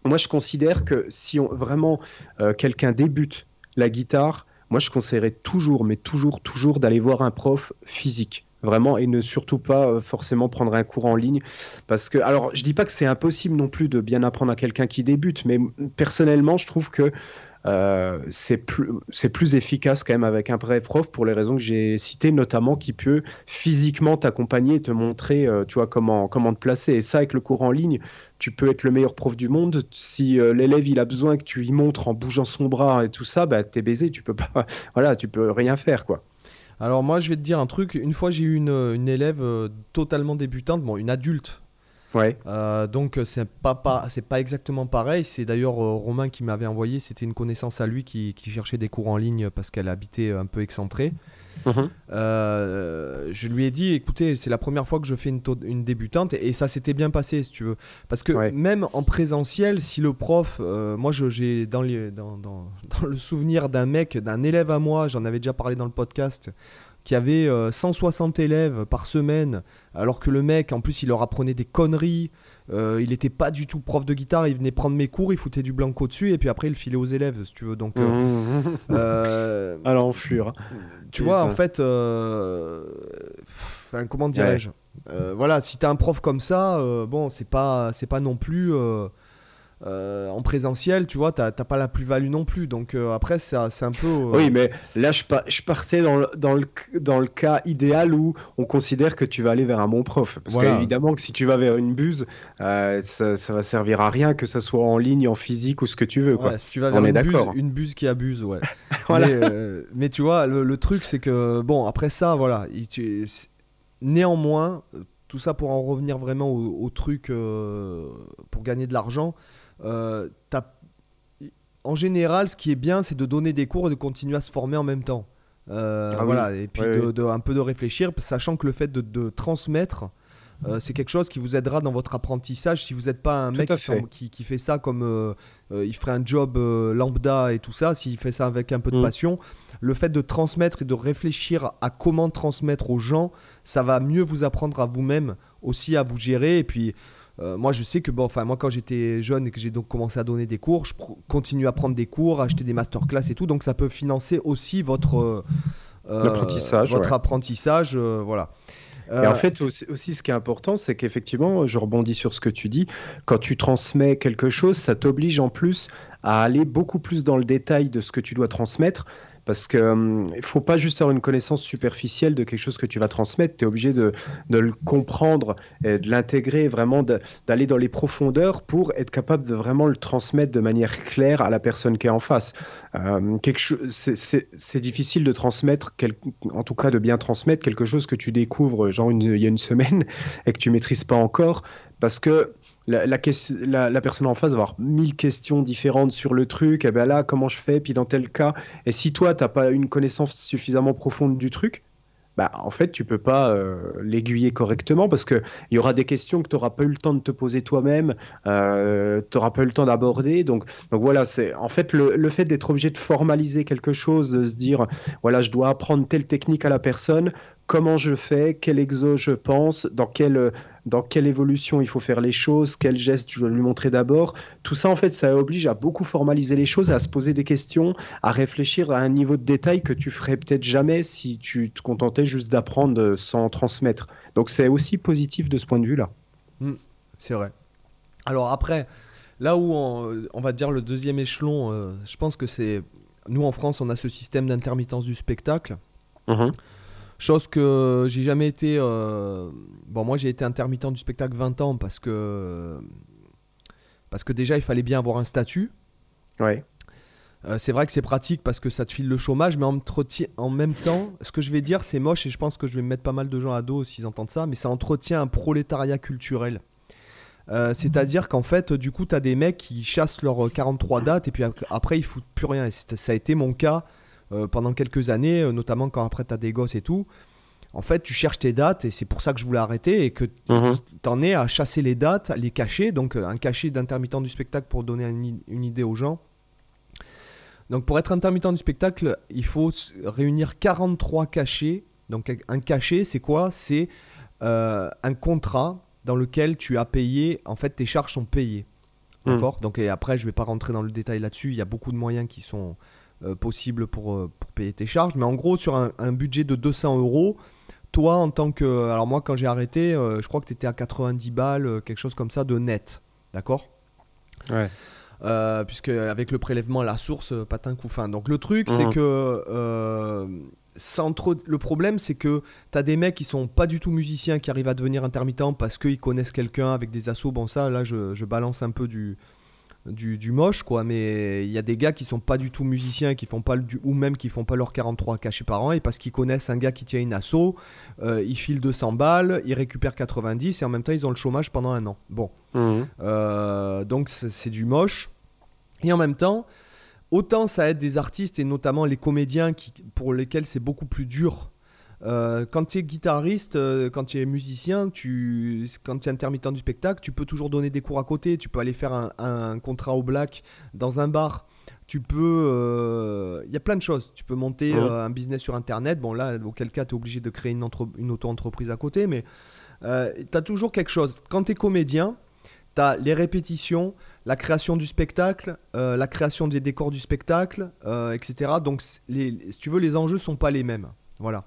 moi, je considère que si vraiment euh, quelqu'un débute la guitare, moi, je conseillerais toujours, mais toujours, toujours d'aller voir un prof physique. Vraiment et ne surtout pas euh, forcément prendre un cours en ligne. Parce que alors je dis pas que c'est impossible non plus de bien apprendre à quelqu'un qui débute mais personnellement je trouve que c'est plus, plus efficace quand même avec un vrai prof pour les raisons que j'ai citées, notamment qui peut physiquement t'accompagner et te montrer, euh, tu vois, comment, comment te placer. Et ça, avec le cours en ligne, tu peux être le meilleur prof du monde. Si euh, l'élève il a besoin que tu lui montres en bougeant son bras et tout ça, bah, t'es baisé, tu peux pas, voilà, tu peux rien faire, quoi.
Alors moi, je vais te dire un truc. Une fois, j'ai eu une, une élève totalement débutante, bon, une adulte
Ouais.
Euh, donc c'est pas, pas c'est pas exactement pareil. C'est d'ailleurs euh, Romain qui m'avait envoyé. C'était une connaissance à lui qui, qui, cherchait des cours en ligne parce qu'elle habitait un peu excentrée. Mhm. Euh, je lui ai dit, écoutez, c'est la première fois que je fais une, une débutante et, ça s'était bien passé, si tu veux. Parce que même en présentiel, si le prof, moi j'ai dans, dans, dans, dans, le souvenir d'un mec, d'un élève à moi, j'en avais déjà parlé dans le podcast, qui avait 160 euh, élèves par semaine, alors que le mec, en plus, il leur apprenait des conneries. Euh, il n'était pas du tout prof de guitare, il venait prendre mes cours, il foutait du blanco dessus et puis après il filait aux élèves, si tu veux. Donc, euh,
mmh. euh à l'enflure.
Tu vois, en fait, enfin, comment dirais-je? Voilà, si t'as un prof comme ça, bon, c'est pas, c'est pas non plus. Euh, en présentiel, tu vois, t'as pas la plus-value non plus. Donc euh, après, c'est un peu. Euh,
oui, mais là, je, je partais dans le, dans, le, dans le cas idéal où on considère que tu vas aller vers un bon prof. Parce qu'évidemment que si tu vas vers une buse, ça, ça, va servir à rien, que ça soit en ligne, en physique ou ce que tu veux. Quoi.
si tu vas vers une, buse, une buse qui abuse, ouais. mais, tu vois, le, truc, c'est que, bon, après ça, voilà. tu, néanmoins, tout ça pour en revenir vraiment au, au truc pour gagner de l'argent. Euh, en général, ce qui est bien, c'est de donner des cours et de continuer à se former en même temps. Euh, ah voilà, et puis de, un peu de réfléchir, sachant que le fait de, transmettre, euh, c'est quelque chose qui vous aidera dans votre apprentissage. Si vous n'êtes pas un mec qui, fait ça comme il ferait un job lambda et tout ça, s'il fait ça avec un peu de mm. passion, le fait de transmettre et de réfléchir à comment transmettre aux gens, ça va mieux vous apprendre à vous-même aussi à vous gérer. Et puis euh, moi, je sais que bon, enfin, moi, quand j'étais jeune et que j'ai donc commencé à donner des cours, je continue à prendre des cours, à acheter des masterclass et tout, donc ça peut financer aussi votre
apprentissage,
votre apprentissage, voilà.
Et en fait, aussi, ce qui est important, c'est qu'effectivement, je rebondis sur ce que tu dis, quand tu transmets quelque chose, ça t'oblige en plus à aller beaucoup plus dans le détail de ce que tu dois transmettre parce qu'il ne faut pas juste avoir une connaissance superficielle de quelque chose que tu vas transmettre, tu es obligé de, le comprendre, et de l'intégrer, vraiment d'aller dans les profondeurs pour être capable de vraiment le transmettre de manière claire à la personne qui est en face. Euh, c'est difficile de transmettre, en tout cas de bien transmettre quelque chose que tu découvres genre il y a une semaine et que tu maîtrises pas encore, parce que la, personne en face va avoir mille questions différentes sur le truc. Et eh ben là, comment je fais? Puis dans tel cas, et si toi, tu n'as pas une connaissance suffisamment profonde du truc, bah, en fait, tu peux pas euh, l'aiguiller correctement parce qu'il y aura des questions que tu n'auras pas eu le temps de te poser toi-même, euh, tu n'auras pas eu le temps d'aborder. Donc, donc voilà, c'est en fait le, le fait d'être obligé de formaliser quelque chose, de se dire, voilà, je dois apprendre telle technique à la personne, comment je fais, quel exo je pense, dans quelle, dans quelle évolution il faut faire les choses, quel geste je dois lui montrer d'abord. Tout ça, en fait, ça oblige à beaucoup formaliser les choses, à se poser des questions, à réfléchir à un niveau de détail que tu ferais peut-être jamais si tu te contentais juste d'apprendre sans transmettre. Donc c'est aussi positif de ce point de vue-là.
Hmm, c'est vrai. Alors après, là où on, va dire le deuxième échelon, euh, je pense que c'est... Nous en France, on a ce système d'intermittence du spectacle. Mmh. Chose que j'ai jamais été. Euh, bon, moi j'ai été intermittent du spectacle 20 ans parce que. Parce que déjà il fallait bien avoir un statut.
Ouais.
Euh, c'est vrai que c'est pratique parce que ça te file le chômage, mais en, en même temps, ce que je vais dire, c'est moche et je pense que je vais me mettre pas mal de gens à dos s'ils entendent ça, mais ça entretient un prolétariat culturel. Euh, c'est-à-dire qu'en fait, du coup, tu as des mecs qui chassent leurs 43 dates et puis après, ils foutent plus rien. Et ça a été mon cas euh, pendant quelques années, euh, notamment quand après tu as des gosses et tout. En fait, tu cherches tes dates et c'est pour ça que je voulais arrêter et que mhm. tu en es à chasser les dates, les cacher. Donc, euh, un cachet d'intermittent du spectacle pour donner une, idée aux gens. Donc, pour être intermittent du spectacle, il faut réunir 43 cachets. Donc, un cachet, c'est quoi? C'est un contrat dans lequel tu as payé, en fait, tes charges sont payées. Mhm. D'accord? Donc, et après, je ne vais pas rentrer dans le détail là-dessus. Il y a beaucoup de moyens qui sont euh, possible pour, euh, pour, payer tes charges. Mais en gros, sur un, budget de 200 euros, toi, en tant que. Alors, moi, quand j'ai arrêté, euh, je crois que tu étais à 90 balles, quelque chose comme ça, de net. D'accord?
Ouais.
puisque avec le prélèvement à la source, patin coup fin. Donc le truc, c'est mhm. que sans trop... le problème, c'est que tu as des mecs qui sont pas du tout musiciens qui arrivent à devenir intermittents parce qu'ils connaissent quelqu'un avec des assos. Bon, ça, là, je, je balance un peu du, du, moche, quoi. Mais il y a des gars qui sont pas du tout musiciens, qui font pas le, ou même qui font pas leurs 43 cachets par an, et parce qu'ils connaissent un gars qui tient une asso, euh, ils filent 200 balles, ils récupèrent 90, et en même temps, ils ont le chômage pendant un an. Bon. Mmh. Euh, donc, c'est du moche. Et en même temps, autant ça aide des artistes, et notamment les comédiens, qui, pour lesquels c'est beaucoup plus dur euh, quand tu es guitariste, euh, quand tu es musicien, tu, quand tu es intermittent du spectacle, tu peux toujours donner des cours à côté. Tu peux aller faire un, contrat au black dans un bar. Tu peux. Euh, il y a plein de choses. Tu peux monter un business sur Internet. Bon, là, auquel cas, tu es obligé de créer une, une auto-entreprise à côté. Mais tu as toujours quelque chose. Quand tu es comédien, tu as les répétitions, la création du spectacle, la création des décors du spectacle, etc. Donc, les, si tu veux, les enjeux sont pas les mêmes. Voilà.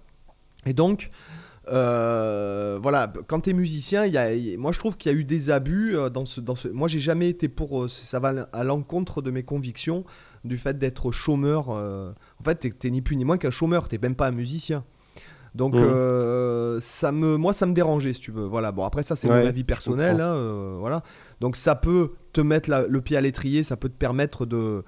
Et donc, euh, voilà, quand tu es musicien, y a, moi je trouve qu'il y a eu des abus euh, dans ce, dans ce. Moi j'ai jamais été pour. Euh, ça va à l'encontre de mes convictions du fait d'être chômeur. en fait, tu ni plus ni moins qu'un chômeur, tu même pas un musicien. Donc mmh. ça me, moi ça me dérangeait si tu veux. Voilà. Bon après ça c'est mon avis personnel. Hein, voilà. Donc ça peut te mettre le pied à l'étrier, ça peut te permettre de,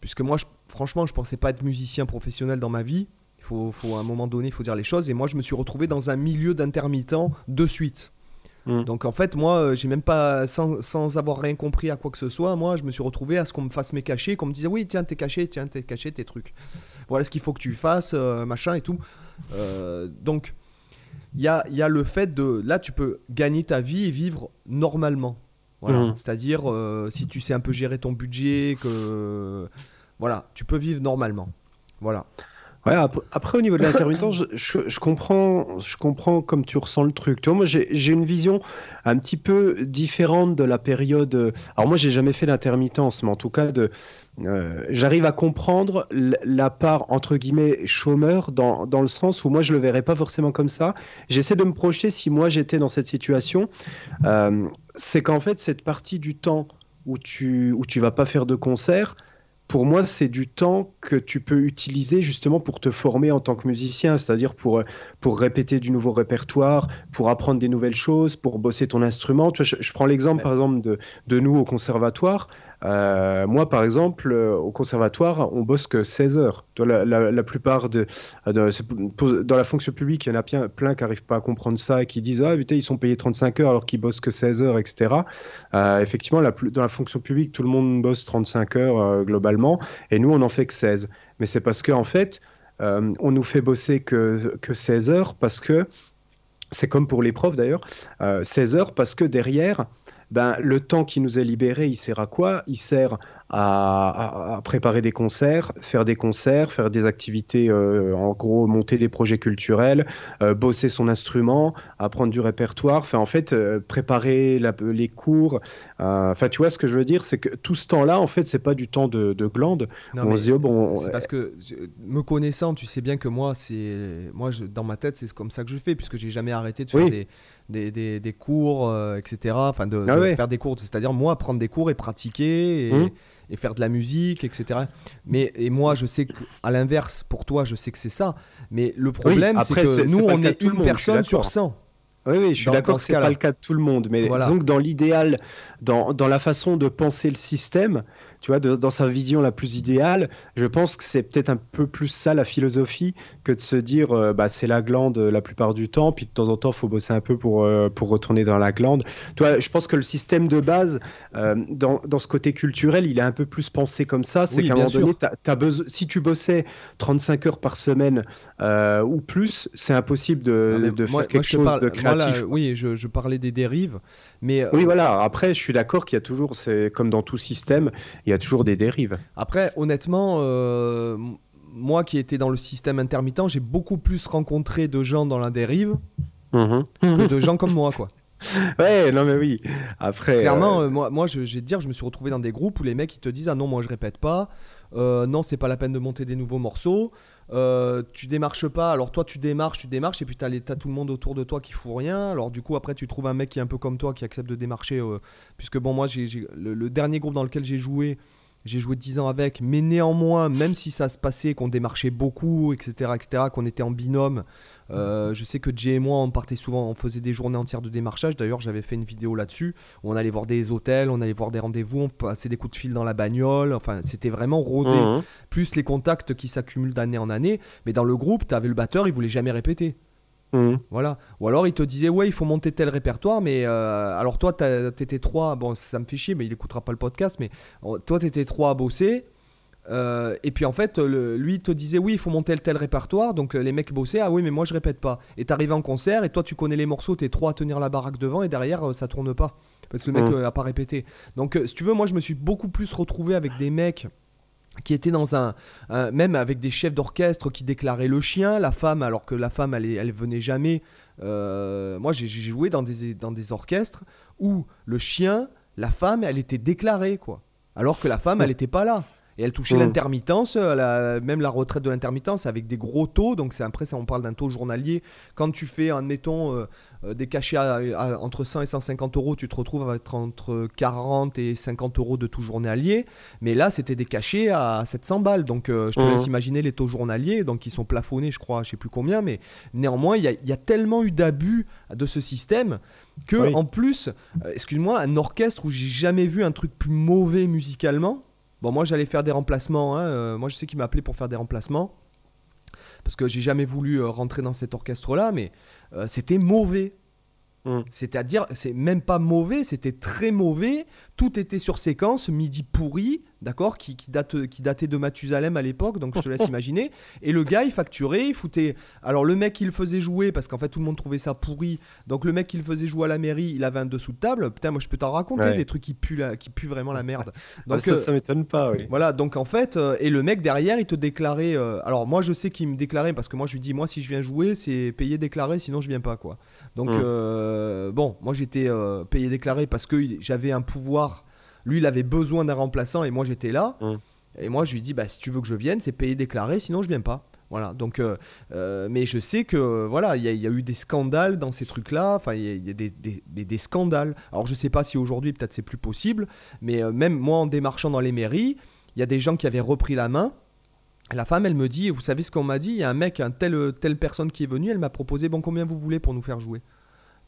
puisque moi je, franchement je pensais pas être musicien professionnel dans ma vie. Faut, faut, à un moment donné, il faut dire les choses. Et moi, je me suis retrouvé dans un milieu d'intermittent de suite. Hmm. Donc en fait, moi, euh, j'ai même pas, sans, sans, avoir rien compris à quoi que ce soit, moi, je me suis retrouvé à ce qu'on me fasse mes cachets, qu'on me dise oui, tiens, t'es caché, tiens, t'es caché, tes trucs. Voilà ce qu'il faut que tu fasses, euh, machin et tout. Euh, donc, il y a, y a, le fait de, là, tu peux gagner ta vie et vivre normalement. Voilà. Hmm. C'est-à-dire, si tu sais un peu gérer ton budget, que, voilà, tu peux vivre normalement. Voilà.
Après, au niveau de l'intermittence, je, comprends, je comprends comme tu ressens le truc. Tu moi, j'ai une vision un petit peu différente de la période. Alors, moi, j'ai jamais fait d'intermittence, mais en tout cas, euh, j'arrive à comprendre la part entre guillemets chômeur dans, dans, le sens où moi je le verrais pas forcément comme ça. J'essaie de me projeter si moi j'étais dans cette situation. Euh, c'est qu'en fait cette partie du temps où tu où tu vas pas faire de concert, pour moi, c'est du temps que tu peux utiliser justement pour te former en tant que musicien, c'est-à-dire pour, pour répéter du nouveau répertoire, pour apprendre des nouvelles choses, pour bosser ton instrument. Tu vois, je, prends l'exemple, par exemple, de, de, nous au conservatoire. Euh, moi, par exemple, euh, au conservatoire, on bosse que 16 heures. La, la, plupart de, dans la fonction publique, il y en a plein, plein qui n'arrivent pas à comprendre ça et qui disent Ah, putain, ils sont payés 35 heures alors qu'ils bossent que 16 heures, etc. Euh, effectivement, dans la fonction publique, tout le monde bosse 35 heures globalement et nous, on n'en fait que 16. Mais c'est parce qu'en en fait, on nous fait bosser que, que 16 heures parce que c'est comme pour les profs d'ailleurs, 16 heures parce que derrière, ben, le temps qui nous est libéré, il sert à quoi? Il sert à, préparer des concerts, faire des concerts, faire des activités, euh, en gros, monter des projets culturels, euh, bosser son instrument, apprendre du répertoire, enfin, en fait, euh, préparer les cours. Enfin, tu vois, ce que je veux dire, c'est que tout ce temps-là, en fait, c'est pas du temps de, de glande.
on se dit, oh, bon. C'est parce que, me connaissant, tu sais bien que moi, c'est moi dans ma tête, c'est comme ça que je fais, puisque j'ai jamais arrêté de faire des des, des, des cours, euh, etc. Enfin, de, ah faire des cours, c'est-à-dire moi prendre des cours et pratiquer et, mmh. et, faire de la musique, etc. Mais et moi, je sais qu'à l'inverse, pour toi, je sais que c'est ça. Mais le problème, c'est que nous, on est une personne sur 100.
Oui, oui, je suis d'accord que ce n'est pas le cas de tout le monde. Mais disons que dans l'idéal, dans, dans, la façon de penser le système, tu vois, dans sa vision la plus idéale, je pense que c'est peut-être un peu plus ça la philosophie que de se dire euh, bah, c'est la glande la plupart du temps, puis de temps en temps, il faut bosser un peu pour, euh, pour retourner dans la glande. Tu vois, je pense que le système de base, euh, dans, dans, ce côté culturel, il est un peu plus pensé comme ça. C'est qu'à un moment donné, as besoin, si tu bossais 35 heures par semaine ou plus, c'est impossible de, de faire quelque chose de créatif.
oui, je, je, parlais des dérives, mais.
Oui, voilà. Après, je suis d'accord qu'il y a toujours, c'est comme dans tout système, il y a toujours des dérives.
Après, honnêtement, euh, moi qui étais dans le système intermittent, j'ai beaucoup plus rencontré de gens dans la dérive mhm. que de gens comme moi, quoi.
Ouais, non mais oui. Après,
clairement, euh, moi, moi, je, vais te dire, je me suis retrouvé dans des groupes où les mecs ils te disent ah non moi je répète pas, euh, non c'est pas la peine de monter des nouveaux morceaux, tu démarches pas. Alors toi tu démarches, tu démarches et puis t'as, as tout le monde autour de toi qui fout rien. Alors du coup après tu trouves un mec qui est un peu comme toi qui accepte de démarcher, puisque bon moi le, dernier groupe dans lequel j'ai joué, j'ai joué 10 ans avec, mais néanmoins, même si ça se passait, qu'on démarchait beaucoup, etc., etc., qu'on était en binôme, euh, je sais que Jay et moi, on partait souvent, on faisait des journées entières de démarchage. D'ailleurs, j'avais fait une vidéo là-dessus, où on allait voir des hôtels, on allait voir des rendez-vous, on passait des coups de fil dans la bagnole, enfin, c'était vraiment rodé. Mmh. Plus les contacts qui s'accumulent d'année en année. Mais dans le groupe, tu avais le batteur, il voulait jamais répéter. Mmh. Voilà. Ou alors il te disait ouais il faut monter tel répertoire mais euh, alors toi t'étais trois bon ça me fait chier mais il écoutera pas le podcast mais oh, toi t'étais trois à bosser euh, et puis en fait lui te disait oui il faut monter tel répertoire donc les mecs bossaient ah oui mais moi je répète pas et t'arrives en concert et toi tu connais les morceaux t'es trois à tenir la baraque devant et derrière euh, ça tourne pas parce que le mec mmh. a pas répété donc si tu veux moi je me suis beaucoup plus retrouvé avec des mecs qui était dans un, même avec des chefs d'orchestre qui déclaraient le chien, la femme, alors que la femme, elle, elle venait jamais. Euh, moi, j'ai joué dans des, dans des orchestres où le chien, la femme, elle était déclarée, quoi. Alors que la femme, elle n'était pas là. Et elle touchait mmh. l'intermittence, euh, même la retraite de l'intermittence avec des gros taux. Donc c'est après ça, on parle d'un taux journalier. Quand tu fais, admettons, euh, euh, des cachets entre 100 et 150 euros, tu te retrouves avec entre 40 et 50 euros de taux journalier. Mais là, c'était des cachets à 700 balles. Donc je te laisse mmh. imaginer les taux journaliers, donc ils sont plafonnés, je crois, je sais plus combien. Mais néanmoins, il y, a tellement eu d'abus de ce système que, en plus, excuse-moi, un orchestre où j'ai jamais vu un truc plus mauvais musicalement Bon, moi, j'allais faire des remplacements. Hein, euh, moi, je sais qu'il m'a appelé pour faire des remplacements. Parce que j'ai jamais voulu euh, rentrer dans cet orchestre-là, mais euh, c'était mauvais. Hum. C'est-à-dire, c'est même pas mauvais, c'était très mauvais. Tout était sur séquence, midi pourri, d'accord, qui, qui, date, qui datait de Mathusalem à l'époque, donc je te laisse imaginer. Et le gars, il facturait, il foutait. Alors le mec, il le faisait jouer parce qu'en fait tout le monde trouvait ça pourri. Donc le mec, qui le faisait jouer à la mairie, il avait un dessous de table. Putain, moi je peux t'en raconter
Ouais.
des trucs qui puent, la- qui puent vraiment la merde.
Ah,
Donc
ça,
euh,
ça m'étonne pas, oui.
voilà, donc en fait, euh, et le mec derrière, il te déclarait. euh, alors moi, je sais qu'il me déclarait parce que moi, je lui dis, moi, si je viens jouer, c'est payé déclaré, sinon je viens pas, quoi. Donc
Mm.
euh, bon, moi, j'étais payé déclaré parce que il- j'avais un pouvoir. Lui, il avait besoin d'un remplaçant et moi, j'étais là.
Mm.
Et moi, je lui dis, bah, si tu veux que je vienne, c'est payé déclaré, sinon je viens pas. Voilà, donc, euh, euh, mais je sais que voilà, il y, a- il y a eu des scandales dans ces trucs-là. Enfin, il y a, il y a des, des- des- des scandales. Alors, je sais pas si aujourd'hui, peut-être c'est plus possible, mais euh, même moi, en démarchant dans les mairies, il y a des gens qui avaient repris la main. La femme, elle me dit, vous savez ce qu'on m'a dit? Il y a un mec, un tel, telle personne qui est venue, elle m'a proposé, bon, combien vous voulez pour nous faire jouer?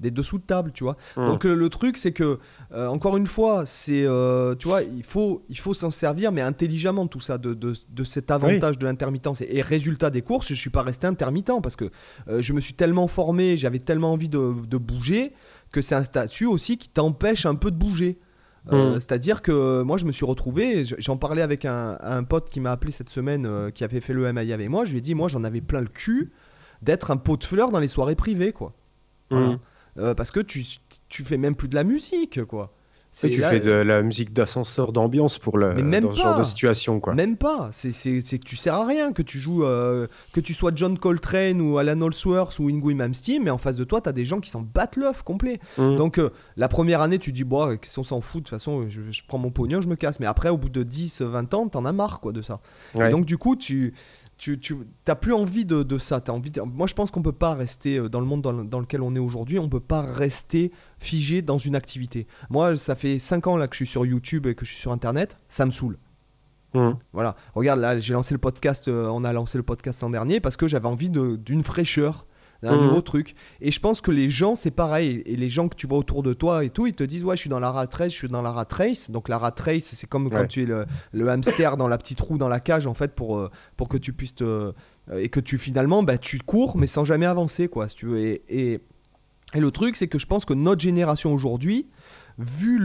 Des dessous de table, tu vois.
Mm.
Donc le, le truc, c'est que, euh, encore une fois, c'est, euh, tu vois, il faut, il faut s'en servir, mais intelligemment tout ça, de, de, de cet avantage de l'intermittence. Et, et résultat des courses, je suis pas resté intermittent parce que euh, je me suis tellement formé, j'avais tellement envie de, de bouger que c'est un statut aussi qui t'empêche un peu de bouger. Euh,
Mm.
C'est-à-dire que moi je me suis retrouvé, j'en parlais avec un, un pote qui m'a appelé cette semaine, euh, qui avait fait le MI avec moi, je lui ai dit moi j'en avais plein le cul d'être un pot de fleurs dans les soirées privées quoi. Voilà.
Mm.
Euh, parce que tu, tu fais même plus de la musique quoi.
Et tu
là-
fais de la musique d'ascenseur d'ambiance pour le,
Mais même
dans ce genre
pas.
de situation, quoi.
Même pas, c'est que tu sers à rien, que tu joues, euh, que tu sois John Coltrane ou Alan Holsworth ou Ingrid Malmsteen, mais en face de toi, t'as des gens qui s'en battent l'œuf complet.
Mm.
Donc euh, la première année, tu dis, bon, si on s'en fout, de toute façon, je, je prends mon pognon, je me casse. Mais après, au bout de 10, 20 ans, t'en as marre quoi, de ça.
Ouais.
Et donc du coup, tu, tu, tu t'as plus envie de, de ça. T'as envie de- Moi, je pense qu'on peut pas rester euh, dans le monde dans, le- dans lequel on est aujourd'hui. On peut pas rester figé dans une activité. Moi, ça fait 5 ans là que je suis sur YouTube et que je suis sur Internet. Ça me saoule.
Mm.
Voilà, regarde là, j'ai lancé le podcast, euh, on a lancé le podcast l'an dernier parce que j'avais envie d'une fraîcheur, d'un
Mhm.
nouveau truc. Et je pense que les gens, c'est pareil. Et les gens que tu vois autour de toi et tout, ils te disent Ouais, je suis dans la rat race, je suis dans la rat race. Donc la rat race, c'est comme quand tu es le, le hamster dans la petite roue dans la cage en fait pour, euh, pour que tu puisses te. euh, et que tu finalement, bah, tu cours mais sans jamais avancer quoi, si tu veux. Et, et, et le truc, c'est que je pense que notre génération aujourd'hui, vu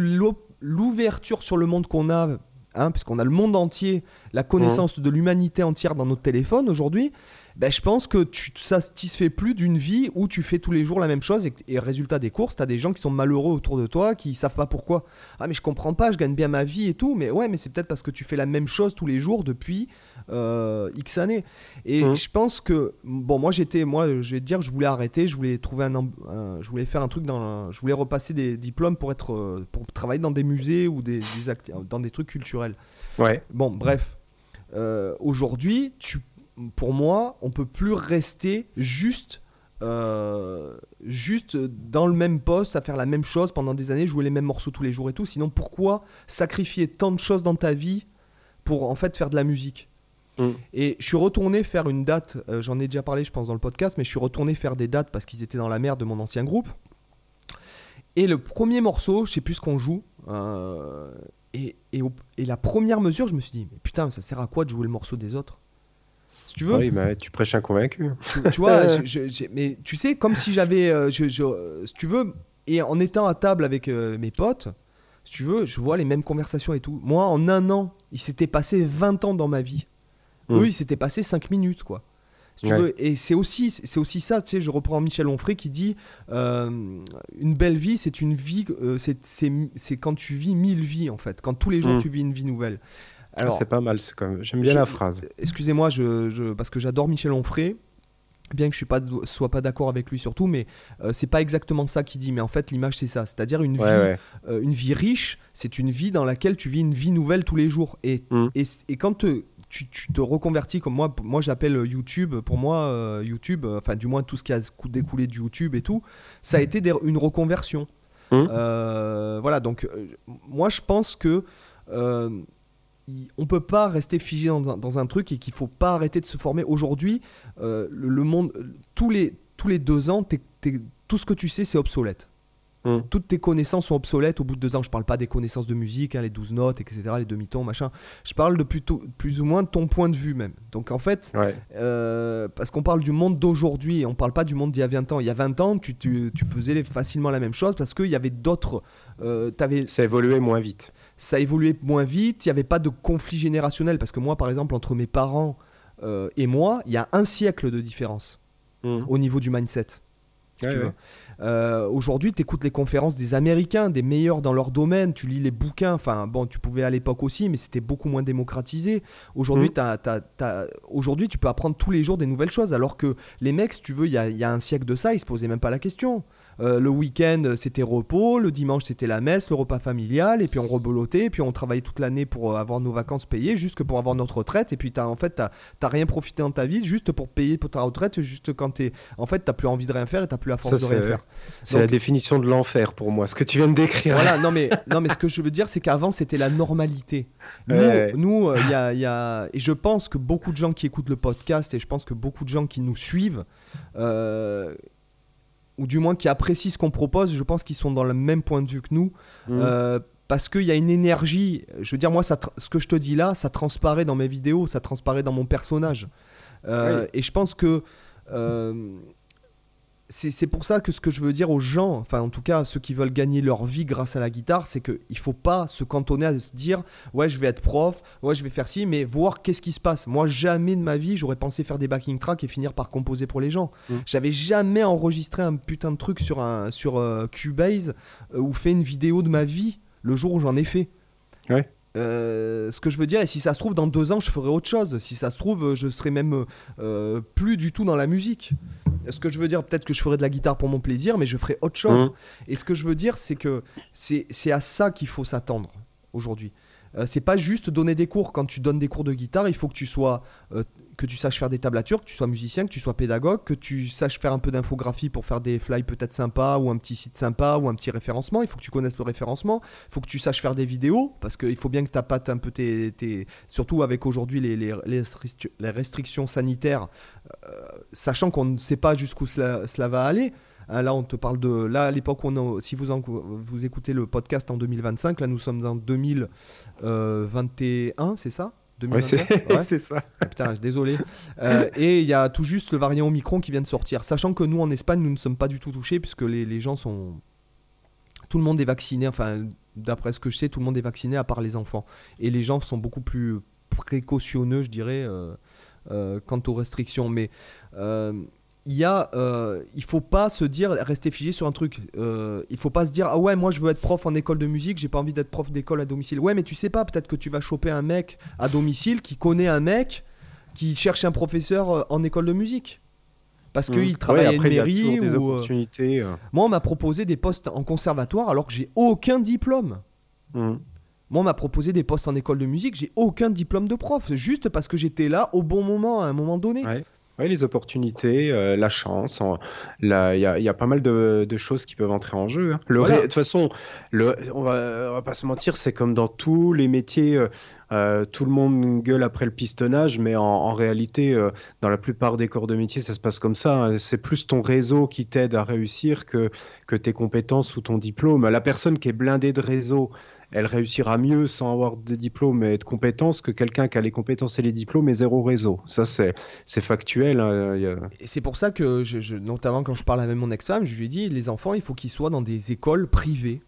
l'ouverture sur le monde qu'on a, hein, puisqu'on a le monde entier, la connaissance de l'humanité entière dans notre téléphone aujourd'hui, ben, je pense que tu ne satisfais plus d'une vie où tu fais tous les jours la même chose et, et résultat des courses, tu as des gens qui sont malheureux autour de toi, qui savent pas pourquoi. Ah mais je comprends pas, je gagne bien ma vie et tout, mais ouais mais c'est peut-être parce que tu fais la même chose tous les jours depuis euh, X années. Et
Mhm.
je pense que, bon moi j'étais, moi je vais te dire, je voulais arrêter, je voulais trouver un, je voulais faire un truc dans, je voulais repasser des diplômes pour être, euh, pour travailler dans des musées ou des, dans des trucs culturels.
Ouais.
Bon, bref. Euh, Aujourd'hui, tu, pour moi, on peut plus rester juste, euh, juste dans le même poste, à faire la même chose pendant des années, jouer les mêmes morceaux tous les jours et tout. Sinon, pourquoi sacrifier tant de choses dans ta vie pour en fait faire de la musique?
Mm.
Et je suis retourné faire une date, euh, j'en ai déjà parlé, je pense, dans le podcast, mais je suis retourné faire des dates parce qu'ils étaient dans la merde de mon ancien groupe. Et le premier morceau, je sais plus ce qu'on joue, euh, et, et, au- et la première mesure, je me suis dit, mais putain, ça sert à quoi de jouer le morceau des autres? Tu veux,
Oui, mais tu prêches un convaincu.
tu, tu vois, je- je- j'ai- mais tu sais, comme si j'avais, euh, je- si tu veux, et en étant à table avec euh, mes potes, si tu veux, je vois les mêmes conversations et tout. Moi, en un an, il s'était passé 20 ans dans ma vie.
Mm.
Eux, il s'était passé 5 minutes, quoi. Si tu
Ouais.
veux, et c'est aussi, c'est aussi ça, tu sais, je reprends Michel Onfray qui dit euh, une belle vie, c'est une vie, euh, c'est- quand tu vis mille vies, en fait. Quand tous les jours,
Mm.
tu vis une vie nouvelle. Alors,
c'est pas mal, c'est quand même- j'aime bien
je-
la phrase.
excusez-moi, je, je- parce que j'adore Michel Onfray, bien que je pas, sois pas d'accord avec lui surtout, mais euh, c'est pas exactement ça qu'il dit. Mais en fait, l'image c'est ça, c'est-à-dire une
Ouais,
vie,
ouais.
euh, une vie riche, c'est une vie dans laquelle tu vis une vie nouvelle tous les jours. Et,
Mm.
et, et quand te- tu, tu te reconvertis comme moi, moi j'appelle YouTube, pour moi euh, YouTube, euh, enfin du moins tout ce qui a cou- découlé de YouTube et tout, ça a été des- une reconversion.
Mm.
Euh, voilà, donc euh, moi je pense que euh, on peut pas rester figé dans un, dans un truc et qu'il faut pas arrêter de se former. Aujourd'hui, euh, le, le monde, tous les, tous les deux ans, tout ce que tu sais, c'est obsolète.
Mm.
Toutes tes connaissances sont obsolètes au bout de deux ans. Je parle pas des connaissances de musique, hein, les 12 notes, etc., les demi-tons, machin. Je parle de plutôt, plus ou moins de ton point de vue même. Donc en fait,
Ouais.
euh, parce qu'on parle du monde d'aujourd'hui, et on parle pas du monde d'il y a 20 ans. Il y a 20 ans, tu, tu- tu faisais facilement la même chose parce qu'il y avait d'autres. euh,
Ça évoluait moins vite.
Ça évoluait moins vite, il n'y avait pas de conflit générationnel. Parce que moi, par exemple, entre mes parents euh, et moi, il y a un siècle de différence
Mm.
au niveau du mindset. si
Ouais, ouais.
Euh, Aujourd'hui, tu écoutes les conférences des Américains, des meilleurs dans leur domaine, tu lis les bouquins, enfin bon, tu pouvais à l'époque aussi, mais c'était beaucoup moins démocratisé. Aujourd'hui,
Mm.
Aujourd'hui, tu peux apprendre tous les jours des nouvelles choses, alors que les mecs, si tu veux, il y a, il y a un siècle de ça, ils se posaient même pas la question. Euh, le week-end, c'était repos, le dimanche, c'était la messe, le repas familial, et puis on rebelotait, et puis on travaillait toute l'année pour euh, avoir nos vacances payées, juste pour avoir notre retraite, et puis as, en fait, t'as rien profité dans ta vie, juste pour payer pour ta retraite, juste quand t'es... En fait, t'as plus envie de rien faire, et t'as plus la force
Ça,
de rien faire.
C'est la définition de l'enfer pour moi, ce que tu viens de décrire.
Voilà, non mais, non mais ce que je veux dire, c'est qu'avant, c'était la normalité. Nous,
Ouais.
nous, euh, il y a, y a- et je pense que beaucoup de gens qui écoutent le podcast, et je pense que beaucoup de gens qui nous suivent, euh, ou du moins qui apprécient ce qu'on propose, je pense qu'ils sont dans le même point de vue que nous.
Mm.
Euh, parce qu'il y a une énergie, je veux dire, moi, ça, ce que je te dis là, ça transparaît dans mes vidéos, ça transparaît dans mon personnage. Euh,
Oui.
Et je pense que euh, c'est pour ça que ce que je veux dire aux gens, enfin en tout cas à ceux qui veulent gagner leur vie grâce à la guitare, c'est qu'il ne faut pas se cantonner à se dire ouais je vais être prof, ouais je vais faire ci, mais voir qu'est-ce qui se passe. Moi jamais de ma vie j'aurais pensé faire des backing tracks et finir par composer pour les gens.
Mm.
J'avais jamais enregistré un putain de truc sur, un, sur euh, Cubase euh, ou fait une vidéo de ma vie le jour où j'en ai fait.
Ouais.
Euh, ce que je veux dire, et si ça se trouve, dans deux ans, je ferai autre chose. Si ça se trouve, je serai même euh, plus du tout dans la musique. Ce que je veux dire, peut-être que je ferai de la guitare pour mon plaisir, mais je ferai autre chose.
Mhm.
Et ce que je veux dire, c'est que c'est à ça qu'il faut s'attendre aujourd'hui. Euh, c'est pas juste donner des cours. Quand tu donnes des cours de guitare, il faut que tu sois, euh, que tu saches faire des tablatures, que tu sois musicien, que tu sois pédagogue, que tu saches faire un peu d'infographie pour faire des flyers peut-être sympas ou un petit site sympa ou un petit référencement. Il faut que tu connaisses le référencement. Il faut que tu saches faire des vidéos parce qu'il faut bien que tu pattes un peu tes, surtout avec aujourd'hui les, les, les restric- les restrictions sanitaires, euh, sachant qu'on ne sait pas jusqu'où cela va aller. Hein, là, on te parle de. Là, à l'époque, on a- si vous, en- vous écoutez le podcast en 2025, là, nous sommes en 2021, c'est ça? 2021
c'est
Ouais.
ça.
Ah, Putain, désolé. Euh, et il y a tout juste le variant Omicron qui vient de sortir. Sachant que nous, en Espagne, nous ne sommes pas du tout touchés puisque les, les gens sont. Tout le monde est vacciné. Enfin, d'après ce que je sais, tout le monde est vacciné à part les enfants. Et les gens sont beaucoup plus précautionneux, je dirais, euh, euh, quant aux restrictions. Mais. Il y a, euh, il faut pas se dire rester figé sur un truc. Euh, il faut pas se dire ah ouais moi je veux être prof en école de musique, j'ai pas envie d'être prof d'école à domicile. Ouais mais tu sais pas peut-être que tu vas choper un mec à domicile qui connaît un mec qui cherche un professeur euh, en école de musique parce qu'il
Mm.
travaille
Ouais,
à une
après, il y a
mairie
des
ou euh,
opportunités. euh.
moi on m'a proposé des postes en conservatoire alors que j'ai aucun diplôme.
Mm.
Moi, on m'a proposé des postes en école de musique, j'ai aucun diplôme de prof, juste parce que j'étais là au bon moment, à un moment donné.
Ouais. Les opportunités, euh, la chance, il y a, il y a pas mal de, de choses qui peuvent entrer en jeu. hein.
Voilà.
De toute façon, le, on, va, on va pas se mentir, c'est comme dans tous les métiers, euh, euh, tout le monde gueule après le pistonnage, mais en, en réalité, euh, dans la plupart des corps de métier, ça se passe comme ça. hein. C'est plus ton réseau qui t'aide à réussir que, que tes compétences ou ton diplôme. La personne qui est blindée de réseau, elle réussira mieux sans avoir de diplôme et de compétences que quelqu'un qui a les compétences et les diplômes et zéro réseau. Ça, c'est c'est factuel. hein. A-
Et c'est pour ça que, je, je- notamment quand je parle avec mon ex-femme, je lui ai dit les enfants, il faut qu'ils soient dans des écoles privées.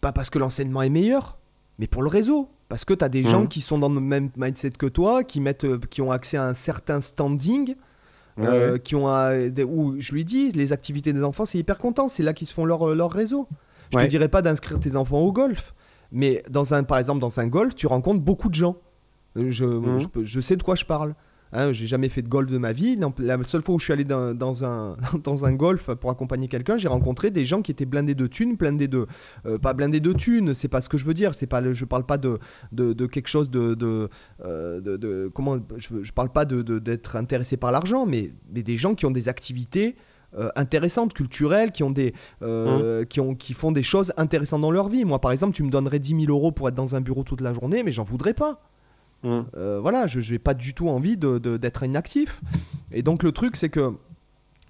Pas parce que l'enseignement est meilleur, mais pour le réseau. Parce que tu as des
Mhm.
gens qui sont dans le même mindset que toi, qui, mettent, euh, qui ont accès à un certain standing,
Ouais,
euh, qui ont un- où je lui dis les activités des enfants, c'est hyper content, c'est là qu'ils se font leur, leur réseau. Je
Ouais.
te dirais pas d'inscrire tes enfants au golf, mais dans un, par exemple, dans un golf, tu rencontres beaucoup de gens. Euh, Je,
Mhm.
je, sais de quoi je parle. Hein, j'ai jamais fait de golf de ma vie. La seule fois où je suis allé dans, dans un, dans un golf pour accompagner quelqu'un, j'ai rencontré des gens qui étaient blindés de thunes, blindés de. euh, pas blindés de thunes, c'est pas ce que je veux dire. C'est pas je parle pas de, de, de quelque chose de. de, euh, de- comment, je, je parle pas d'être intéressé par l'argent, mais, mais des gens qui ont des activités. Euh, intéressantes, culturelles, qui, ont des, euh, qui, ont, qui font des choses intéressantes dans leur vie. Moi, par exemple, tu me donnerais 10 000 euros pour être dans un bureau toute la journée, mais j'en voudrais pas.
Mm.
Euh, voilà, je n'ai pas du tout envie de- de- d'être inactif. Et donc le truc, c'est que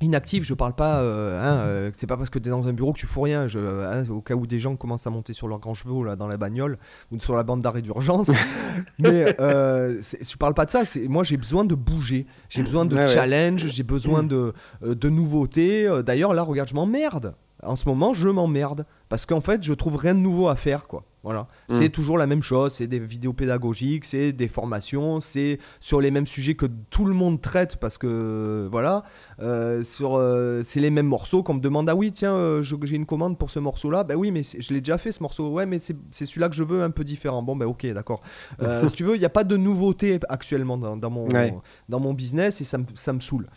inactif, je parle pas, euh, hein, euh, c'est pas parce que tu es dans un bureau que tu fous rien. Je, hein, au cas où des gens commencent à monter sur leurs grands chevaux là, dans la bagnole ou sur la bande d'arrêt d'urgence. Mais euh, je parle pas de ça. c'est- Moi, j'ai besoin de bouger. J'ai besoin de
ouais.
challenge. J'ai besoin de, euh, de nouveautés. D'ailleurs, là, regarde, je m'emmerde. En ce moment, je m'emmerde. Parce qu'en fait, je trouve rien de nouveau à faire. quoi. Voilà.
Mm.
C'est toujours la même chose. C'est des vidéos pédagogiques, c'est des formations, c'est sur les mêmes sujets que tout le monde traite. Parce que, voilà. Euh, sur, euh, c'est les mêmes morceaux qu'on me demande ah oui tiens euh, j'ai une commande pour ce morceau là ben oui mais je l'ai déjà fait ce morceau ouais mais c'est celui-là que je veux un peu différent bon ben ok d'accord si tu veux il n'y a pas de nouveauté actuellement dans, dans mon
Ouais.
dans mon business et ça me, ça me saoule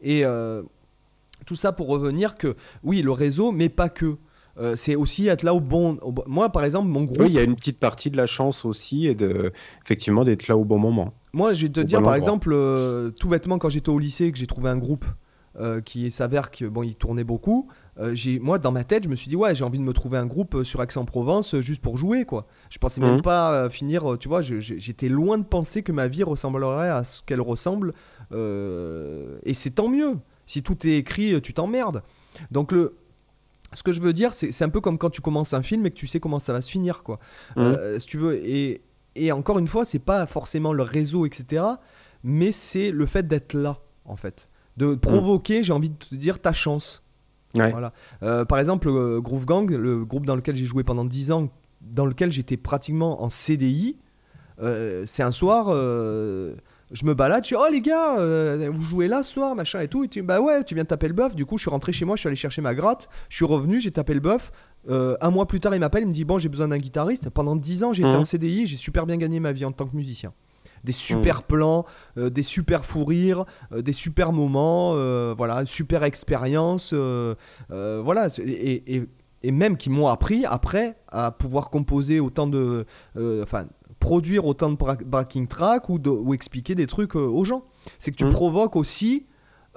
et tout ça pour revenir que oui le réseau mais pas que Euh, c'est aussi être là au bon, au bon- moi par exemple mon groupe
Oui, il y a une petite partie de la chance aussi et de effectivement d'être là au bon moment.
Moi, je vais te
Au
dire,
bon
par
endroit.
exemple, euh, tout bêtement, quand j'étais au lycée, que j'ai trouvé un groupe euh, qui s'avère que bon, il tournait beaucoup. j'ai, moi, dans ma tête, je me suis dit, ouais, j'ai envie de me trouver un groupe sur Aix-en-Provence juste pour jouer, quoi. Je pensais même
Mhm.
pas finir, tu vois, j'étais loin de penser que ma vie ressemblerait à ce qu'elle ressemble. et c'est tant mieux. Si tout est écrit, tu t'emmerdes. Donc, le. Ce que je veux dire, c'est un peu comme quand tu commences un film et que tu sais comment ça va se finir, quoi.
Mhm.
Euh, si tu veux. Et, et encore une fois, c'est pas forcément le réseau, etc. Mais c'est le fait d'être là, en fait. De provoquer, j'ai envie de te dire, ta chance.
Ouais.
Voilà. Euh, par exemple, euh, Groove Gang, le groupe dans lequel j'ai joué pendant 10 ans, dans lequel j'étais pratiquement en CDI, c'est un soir, je me balade, je dis Oh les gars, euh, vous jouez là ce soir, machin et tout. Et tu Bah ouais, tu viens de taper le bœuf. Du coup, je suis rentré chez moi, je suis allé chercher ma gratte, je suis revenu, j'ai tapé le bœuf. Euh, un mois plus tard, il m'appelle, il me dit Bon, j'ai besoin d'un guitariste. Pendant 10 ans, j'étais
Mhm.
en CDI, j'ai super bien gagné ma vie en tant que musicien. Des super plans, euh, des super fous rires, des super moments, voilà, super expérience, voilà, et, et- et même qui m'ont appris après à pouvoir composer autant de, enfin, produire autant de backing track ou, de- ou expliquer des trucs euh, aux gens. C'est que tu
Mhm.
provoques aussi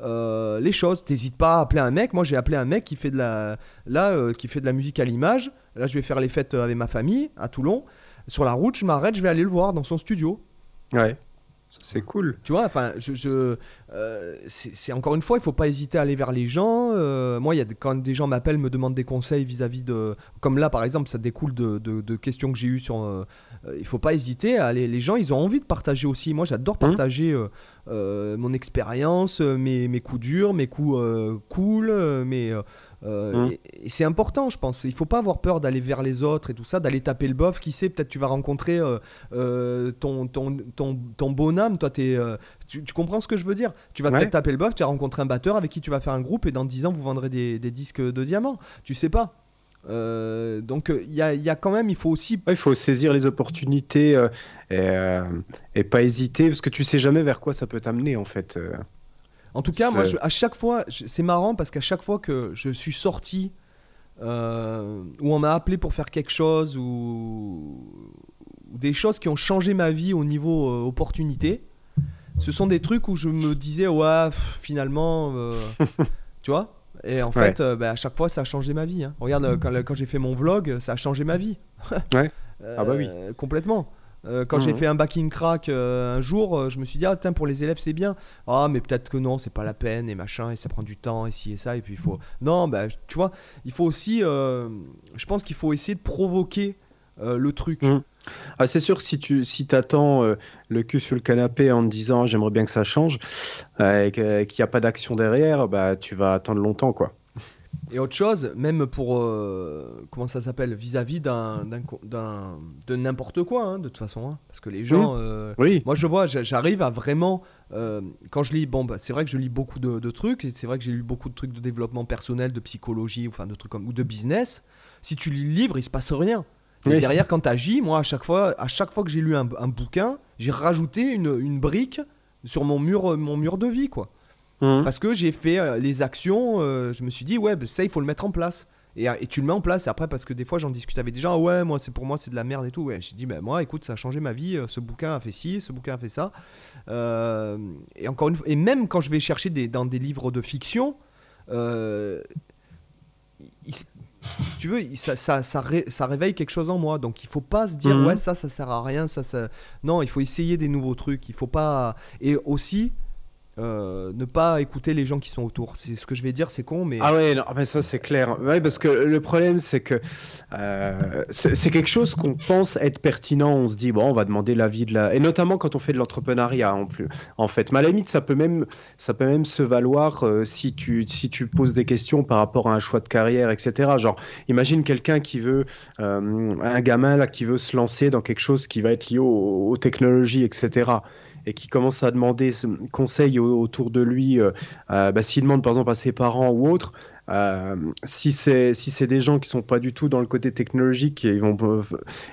euh, les choses. T'hésites pas à appeler un mec. Moi, j'ai appelé un mec qui fait de la, là, euh, qui fait de la musique à l'image. Là, je vais faire les fêtes avec ma famille à Toulon. Sur la route, je m'arrête, je vais aller le voir dans son studio.
Ouais. C'est cool.
Tu vois, enfin, je, je, euh, c'est encore une fois, il faut pas hésiter à aller vers les gens. Euh, moi, il y a quand des gens m'appellent, me demandent des conseils vis-à-vis de, comme là par exemple, ça découle de, de- de questions que j'ai eues sur. euh, euh, il faut pas hésiter à aller. Les gens, ils ont envie de partager aussi. Moi, j'adore partager euh, euh, mon expérience, mes, mes coups durs, mes coups euh, cool, euh, mes. Euh, et, et c'est important, je pense. Il faut pas avoir peur d'aller vers les autres et tout ça, d'aller taper le bof. Qui sait, peut-être tu vas rencontrer euh, euh, ton, ton, ton, ton bonhomme. Toi, t'es, tu, tu comprends ce que je veux dire? Tu vas
Ouais.
peut-être taper le bof, tu vas rencontrer un batteur avec qui tu vas faire un groupe et dans 10 ans, vous vendrez des, des disques de diamants. Tu sais pas. Euh, donc, il y y a quand même, il faut aussi.
Ouais, il faut saisir les opportunités euh, et, euh, et pas hésiter parce que tu sais jamais vers quoi ça peut t'amener en fait.
En tout cas, moi, je- à chaque fois, c'est marrant parce qu'à chaque fois que je suis sorti, euh, où on m'a appelé pour faire quelque chose, ou, ou des choses qui ont changé ma vie au niveau euh, opportunité, ce sont des trucs où je me disais, ouais, pff, finalement, euh, tu vois? Et en fait, euh, bah, à chaque fois, ça a changé ma vie. hein. Regarde, euh, quand, quand j'ai fait mon vlog, ça a changé ma vie.
Ouais. Ah bah oui.
Complètement. Euh, quand j'ai
Mhm.
fait un backing track euh, un jour, euh, je me suis dit, ah, tiens, pour les élèves, c'est bien. Ah, mais peut-être que non, c'est pas la peine, et machin, et ça prend du temps, et ci et ça, et puis il faut. Non, bah, tu vois, il faut aussi. je pense qu'il faut essayer de provoquer le truc.
Mhm. Ah, c'est sûr que si tu si t'attends euh, le cul sur le canapé en te disant j'aimerais bien que ça change euh, et qu'il n'y a pas d'action derrière, bah tu vas attendre longtemps quoi.
Et autre chose, même pour. euh, comment ça s'appelle Vis-à-vis d'un, d'un de n'importe quoi, hein, de toute façon. hein. parce que les gens. euh,
Oui.
Moi, je vois, j'a- j'arrive à vraiment. euh, quand je lis, bon, bah, c'est vrai que je lis beaucoup de, de trucs, et c'est vrai que j'ai lu beaucoup de trucs de développement personnel, de psychologie, enfin de trucs comme, ou de business. Si tu lis le livre, il se passe rien. Et
Oui.
derrière, quand tu agis, moi, à chaque fois, à chaque fois que j'ai lu un, un bouquin, j'ai rajouté une, une brique sur mon mur, mon mur de vie, quoi.
Mhm.
Parce que j'ai fait euh, les actions, euh, je me suis dit, ouais, bah, ça, il faut le mettre en place. Et, et tu le mets en place, et après, parce que des fois, j'en discute avec des gens, ah ouais, moi, c'est pour moi, c'est de la merde et tout. Ouais, j'ai dit, bah, moi, écoute, ça a changé ma vie, euh, ce bouquin a fait ci, ce bouquin a fait ça. Euh, et encore une fois, et même quand je vais chercher des, dans des livres de fiction, il si tu veux, ça, ça, ça, ré- ça réveille quelque chose en moi. Donc il faut pas se dire,
Mhm.
ouais, ça, ça sert à rien, ça, ça. Non, il faut essayer des nouveaux trucs. Il faut pas. Et aussi, euh, ne pas écouter les gens qui sont autour. C'est ce que je vais dire, c'est con, mais.
Ah ouais, non, mais ça c'est clair. Ouais, parce que le problème c'est que euh, c'est quelque chose qu'on pense être pertinent. On se dit bon, on va demander l'avis de la, et notamment quand on fait de l'entrepreneuriat en plus. En fait, mais à la limite, ça peut même, ça peut même se valoir euh, si tu, si tu poses des questions par rapport à un choix de carrière, etc. Genre, imagine quelqu'un qui veut, un gamin là qui veut se lancer dans quelque chose qui va être lié aux technologies, etc et qui commence à demander conseil autour de lui, euh, euh, bah, s'il demande par exemple à ses parents ou autres, euh, si c'est si des gens qui sont pas du tout dans le côté technologique, ils vont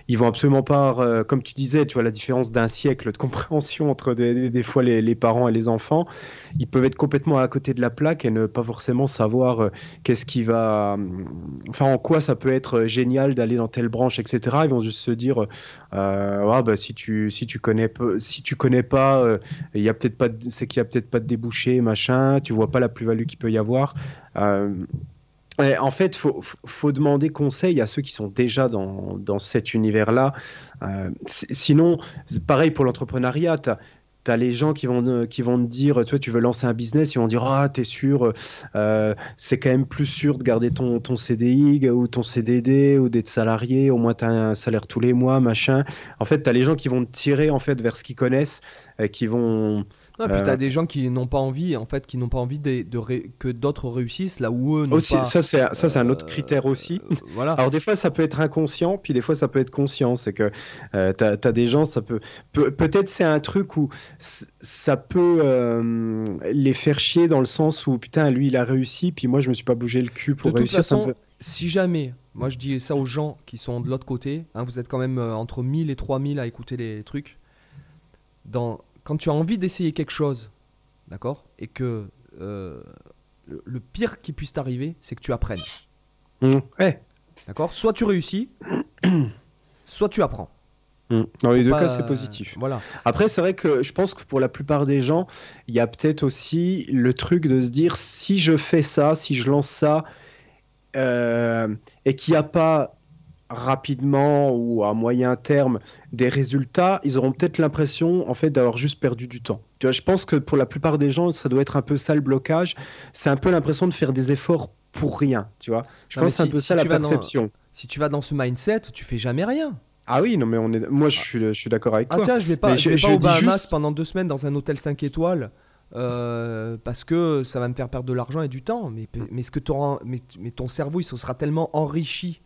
ils vont absolument pas, euh, comme tu disais, tu vois la différence d'un siècle de compréhension entre des, fois les, parents et les enfants, ils peuvent être complètement à côté de la plaque et ne pas forcément savoir euh, qu'est-ce qui va, enfin en quoi ça peut être génial d'aller dans telle branche, etc. Ils vont juste se dire, euh, bah, si tu si tu connais si tu connais pas, il y a peut-être pas c'est qu'il y a peut-être pas de débouché, machin, tu vois pas la plus-value qu'il peut y avoir. Euh, en fait, il faut, demander conseil à ceux qui sont déjà dans, cet univers-là. Euh, sinon, pareil pour l'entrepreneuriat, tu as les gens qui vont, qui vont te dire, toi, tu veux lancer un business, ils vont dire, ah, t'es sûr, euh, c'est quand même plus sûr de garder ton, ton CDI ou ton CDD ou d'être salarié, au moins tu as un salaire tous les mois, machin. En fait, tu as les gens qui vont te tirer en fait vers ce qu'ils connaissent, qui vont
non, puis tu as euh, des gens qui n'ont pas envie, en fait, qui n'ont pas envie de, que d'autres réussissent là où eux n'ont pas.
Ça, c'est ça, c'est un autre euh, critère aussi. voilà. Alors des fois, ça peut être inconscient, puis des fois, ça peut être conscient. C'est que euh, tu as, des gens, ça peut, peut-être c'est un truc où ça peut les faire chier dans le sens où putain, lui, il a réussi, puis moi, je me suis pas bougé le cul pour réussir.
De toute façon, si jamais, moi, je dis ça aux gens qui sont de l'autre côté, hein, vous êtes quand même entre 1000 et 3000 à écouter les trucs. Dans quand tu as envie d'essayer quelque chose, d'accord Et que euh, le, pire qui puisse t'arriver, c'est que tu apprennes.
Mmh. Ouais.
D'accord Soit tu réussis, soit tu apprends.
Mmh. Dans les deux cas, c'est positif.
Voilà.
Après, c'est vrai que je pense que pour la plupart des gens, il y a peut-être aussi le truc de se dire si je fais ça, si je lance ça, euh, et qu'il n'y a pas rapidement ou à moyen terme des résultats, ils auront peut-être l'impression en fait d'avoir juste perdu du temps. Tu vois, je pense que pour la plupart des gens, ça doit être un peu ça le blocage. C'est un peu l'impression de faire des efforts pour rien. Tu vois, je pense que c'est un peu ça la perception.
si tu vas dans ce mindset, tu fais jamais rien.
Ah oui, non mais on est. Moi, je suis, je suis d'accord avec
ah
toi.
Ah tiens, je vais pas, je vais pas au Bahamas pendant deux semaines dans un hôtel 5 étoiles. Euh, parce que ça va me faire perdre de l'argent et du temps. Mais, mais, ce que mais, mais ton cerveau, il se sera tellement enrichi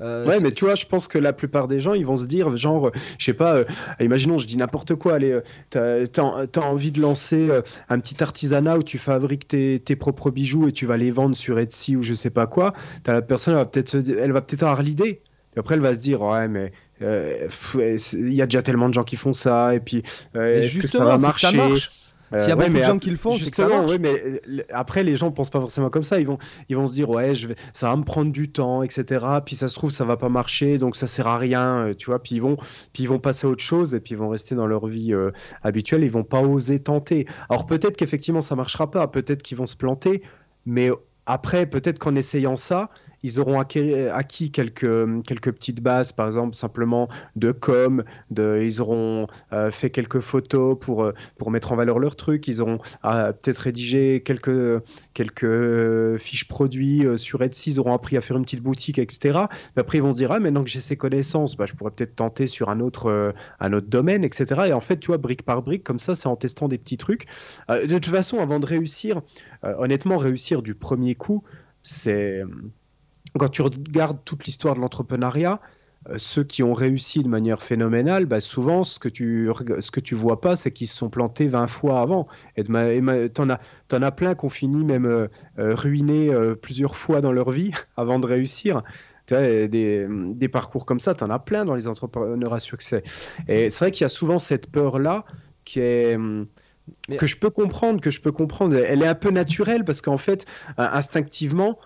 euh, ouais, mais tu vois, je pense que la plupart des gens, ils vont se dire, genre, je sais pas, euh, imaginons, je dis n'importe quoi, allez, euh, t'as as, envie de lancer un petit artisanat où tu fabriques tes, tes, propres bijoux et tu vas les vendre sur Etsy ou je sais pas quoi. As la personne, elle va peut-être elle va peut-être avoir l'idée. Et après, elle va se dire, ouais, mais il y a déjà tellement de gens qui font ça, et puis, est-ce que ça va marcher?
S'il y a beaucoup de gens qui le font, c'est que ça marche.
mais après, les gens pensent pas forcément comme ça. Ils vont, ils vont se dire, ouais, je vais, ça va me prendre du temps, etc. Puis ça se trouve, ça va pas marcher, donc ça sert à rien, euh, tu vois. Puis ils vont, puis ils vont passer à autre chose et puis ils vont rester dans leur vie euh, habituelle. Ils vont pas oser tenter. Alors peut-être qu'effectivement ça marchera pas, peut-être qu'ils vont se planter, mais après, peut-être qu'en essayant ça, ils auront acquis, quelques, quelques petites bases, par exemple simplement de com, ils auront euh, fait quelques photos pour, euh, pour mettre en valeur leur truc, ils auront euh, peut-être rédigé quelques, quelques fiches produits sur Etsy, ils auront appris à faire une petite boutique, etc. Après, ils vont se dire, ah, maintenant que j'ai ces connaissances, bah, je pourrais peut-être tenter sur un autre, un autre domaine, etc. Et en fait, tu vois, brique par brique, comme ça, c'est en testant des petits trucs. de toute façon, avant de réussir, honnêtement, réussir du premier coup, c'est quand tu regardes toute l'histoire de l'entrepreneuriat, euh, ceux qui ont réussi de manière phénoménale, bah souvent, ce que tu ce que tu vois pas, c'est qu'ils se sont plantés 20 fois avant. Et tu en, as, en as plein qui ont fini même euh, euh, ruinés plusieurs fois dans leur vie avant de réussir. Des, des parcours comme ça, tu en as plein dans les entrepreneurs à succès. Et c'est vrai qu'il y a souvent cette peur-là qui est... que je peux comprendre, que je peux comprendre. Elle est un peu naturelle parce qu'en fait, instinctivement,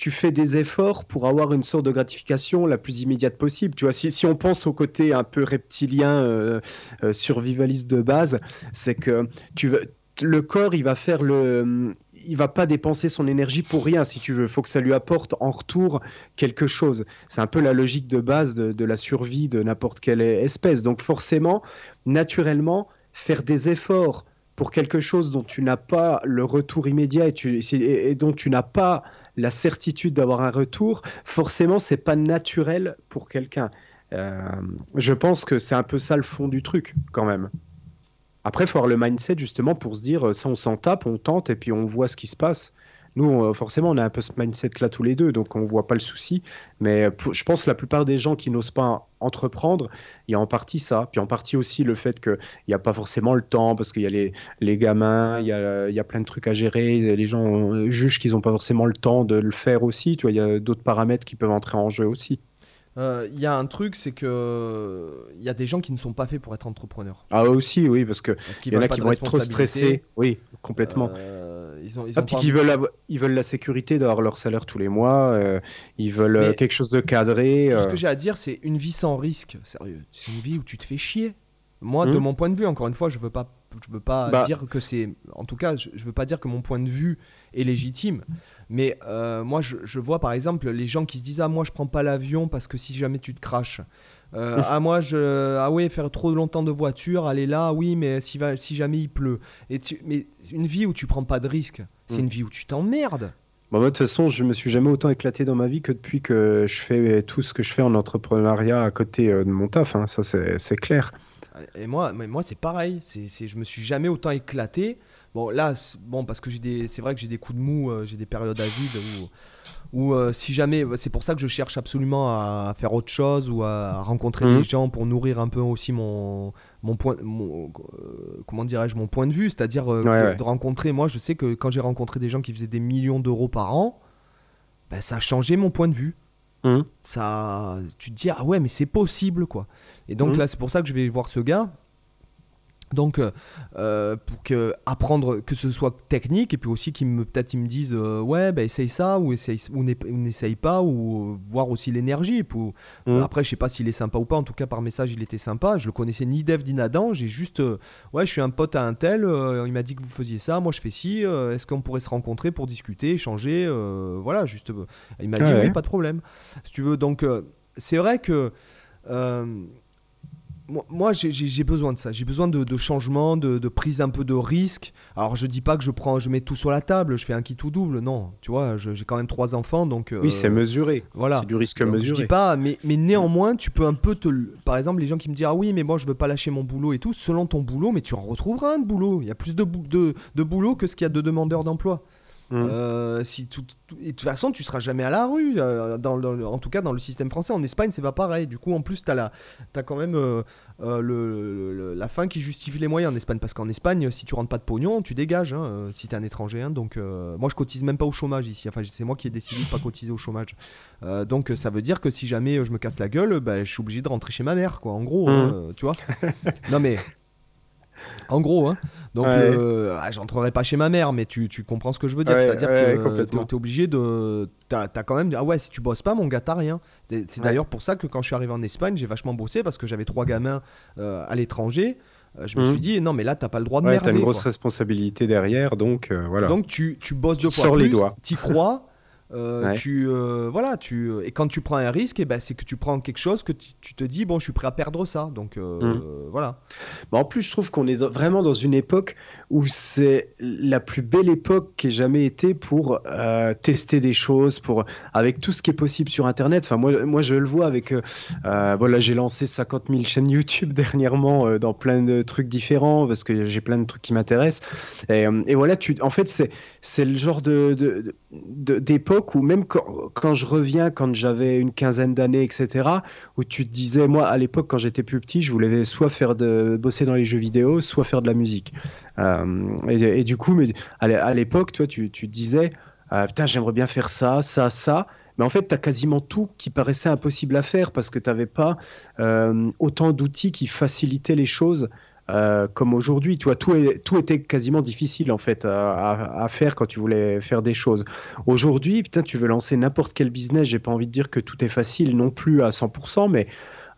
tu fais des efforts pour avoir une sorte de gratification la plus immédiate possible. Tu vois, si, on pense au côté un peu reptilien, euh, euh, survivaliste de base, c'est que tu veux, le corps, il va faire le, il va pas dépenser son énergie pour rien, si tu veux. Faut que ça lui apporte en retour quelque chose. C'est un peu la logique de base de, la survie de n'importe quelle espèce. Donc forcément, naturellement, faire des efforts pour quelque chose dont tu n'as pas le retour immédiat et, dont tu n'as pas la certitude d'avoir un retour, forcément, c'est pas naturel pour quelqu'un. Euh, je pense que c'est un peu ça le fond du truc, quand même. Après, il faut avoir le mindset justement pour se dire ça, on s'en tape, on tente et puis on voit ce qui se passe. Nous, forcément, on a un peu ce mindset-là tous les deux, donc on voit pas le souci. Mais je pense que la plupart des gens qui n'osent pas entreprendre, il y a en partie ça. Puis en partie aussi le fait qu'il n'y a pas forcément le temps, parce qu'il y a les, les gamins, il y a, il y a plein de trucs à gérer. Les gens jugent qu'ils n'ont pas forcément le temps de le faire aussi. Tu vois, il y a d'autres paramètres qui peuvent entrer en jeu aussi.
Euh, il y a un truc, c'est que il y a des gens qui ne sont pas faits pour être entrepreneurs.
Ah aussi, oui, parce que il y en a qui vont être trop stressés. Oui, complètement. Euh, ils ont, ils ah, ont veulent, la, ils veulent la sécurité d'avoir leur salaire tous les mois. Euh, ils veulent quelque chose de cadré.
Ce que j'ai à dire, c'est une vie sans risque. Sérieux, c'est une vie où tu te fais chier. Moi, de hmm. mon point de vue, encore une fois, je veux pas, je veux pas bah dire que c'est, en tout cas, je, je veux pas dire que mon point de vue est légitime. Mais euh, moi, je, vois par exemple les gens qui se disent Ah, moi, je prends pas l'avion parce que si jamais tu te craches. Euh, ah, moi, je. Ah, oui, faire trop longtemps de voiture, aller là, oui, mais si, va, si jamais il pleut. Et mais une vie où tu prends pas de risques, c'est mm. une vie où tu t'emmerdes.
Bah, moi, de toute façon, je me suis jamais autant éclaté dans ma vie que depuis que je fais tout ce que je fais en entrepreneuriat à côté euh, de mon taf. Hein. Ça, c'est clair.
Et moi, moi c'est pareil. C'est, je me suis jamais autant éclaté. Bon, là, bon, parce que j'ai des, c'est vrai que j'ai des coups de mou, euh, j'ai des périodes à vide où, où euh, si jamais, c'est pour ça que je cherche absolument à, faire autre chose ou à, rencontrer des mhm. gens pour nourrir un peu aussi mon, mon point, mon, euh, comment dirais-je, mon point de vue, c'est-à-dire de, rencontrer. Moi, je sais que quand j'ai rencontré des gens qui faisaient des millions d'euros par an, ben, ça a changé mon point de vue. Mhm. Ça, tu te dis ah ouais, mais c'est possible quoi. Et donc mhm. là, c'est pour ça que je vais voir ce gars donc, euh, euh, pour que apprendre que ce soit technique et puis aussi qu'ils me peut-être ils me disent euh, ouais bah, essaye ça ou essaye ou n'essaye pas ou voir aussi l'énergie. Pour mmh. après je sais pas s'il est sympa ou pas. En tout cas par message il était sympa. Je le connaissais ni Dev ni Nadan. J'ai juste ouais je suis un pote à un tel. il m'a dit que vous faisiez ça. Moi je fais ci. Est-ce qu'on pourrait se rencontrer pour discuter, échanger Voilà juste. il m'a dit oui pas de problème. Si tu veux donc c'est vrai que moi, j'ai besoin de ça. J'ai besoin de, de changement, de, prise un peu de risque. Alors, je dis pas que je prends, je mets tout sur la table, je fais un qui tout double. Non, tu vois, j'ai quand même trois enfants, donc.
oui, c'est mesuré. Voilà. C'est du risque mesuré.
Je dis pas, mais, mais néanmoins, tu peux un peu te. Par exemple, les gens qui me disent ah oui, mais moi je veux pas lâcher mon boulot et tout. Selon ton boulot, mais tu en retrouveras un de boulot. Il y a plus de, de, de boulot que ce qu'il y a de demandeurs d'emploi. Mmh. Euh, si tout, et de toute façon, tu seras jamais à la rue. Euh, dans, en tout cas, dans le système français. En Espagne, c'est pas pareil. Du coup, en plus, tu as, as, quand même euh, le, la fin qui justifie les moyens en Espagne. Parce qu'en Espagne, si tu rentres pas de pognon, tu dégages. Hein, si tu es un étranger. Hein. donc, moi, je cotise même pas au chômage ici. Enfin, c'est moi qui ai décidé de pas cotiser au chômage. donc, ça veut dire que si jamais je me casse la gueule, bah, je suis obligé de rentrer chez ma mère. Quoi, en gros, mmh. tu vois. non, mais. En gros, hein. Donc, euh, ah, j'entrerai pas chez ma mère, mais tu, tu comprends ce que je veux dire. C'est-à-dire que tu es, obligé de. T'as as quand même. Ah ouais, si tu bosses pas, mon gars, t'as rien. C'est d'ailleurs pour ça que quand je suis arrivé en Espagne, j'ai vachement bossé parce que j'avais trois gamins euh, à l'étranger. Euh, je me suis mhm. dit, non, mais là, t'as pas le droit de ouais, merder.
T'as une grosse responsabilité derrière, donc voilà.
Donc, tu, tu bosses deux fois plus. les doigts. T'y crois. Euh, tu, euh, voilà, tu, euh, et quand tu prends un risque, et eh ben, c'est que tu prends quelque chose que tu, te dis, bon, je suis prêt à perdre ça. Donc mmh. voilà.
Mais en plus, je trouve qu'on est vraiment dans une époque où c'est la plus belle époque qui ait jamais été pour tester des choses, pour, avec tout ce qui est possible sur Internet. Enfin, moi, moi je le vois avec. voilà, j'ai lancé 50 000 chaînes YouTube dernièrement dans plein de trucs différents parce que j'ai plein de trucs qui m'intéressent. Et, et, voilà, tu, en fait, c'est le genre de, d'époque où même quand, je reviens, quand j'avais une quinzaine d'années, etc., où tu te disais, moi, à l'époque, quand j'étais plus petit, je voulais soit faire de bosser dans les jeux vidéo, soit faire de la musique. Euh, et, du coup, mais à l'époque, toi, tu, tu disais, euh, putain, j'aimerais bien faire ça, ça, ça. Mais en fait, tu as quasiment tout qui paraissait impossible à faire parce que tu n'avais pas euh, autant d'outils qui facilitaient les choses euh, comme aujourd'hui, tout était quasiment difficile en fait à, faire quand tu voulais faire des choses. Aujourd'hui, putain, tu veux lancer n'importe quel business, j'ai pas envie de dire que tout est facile non plus à 100%, mais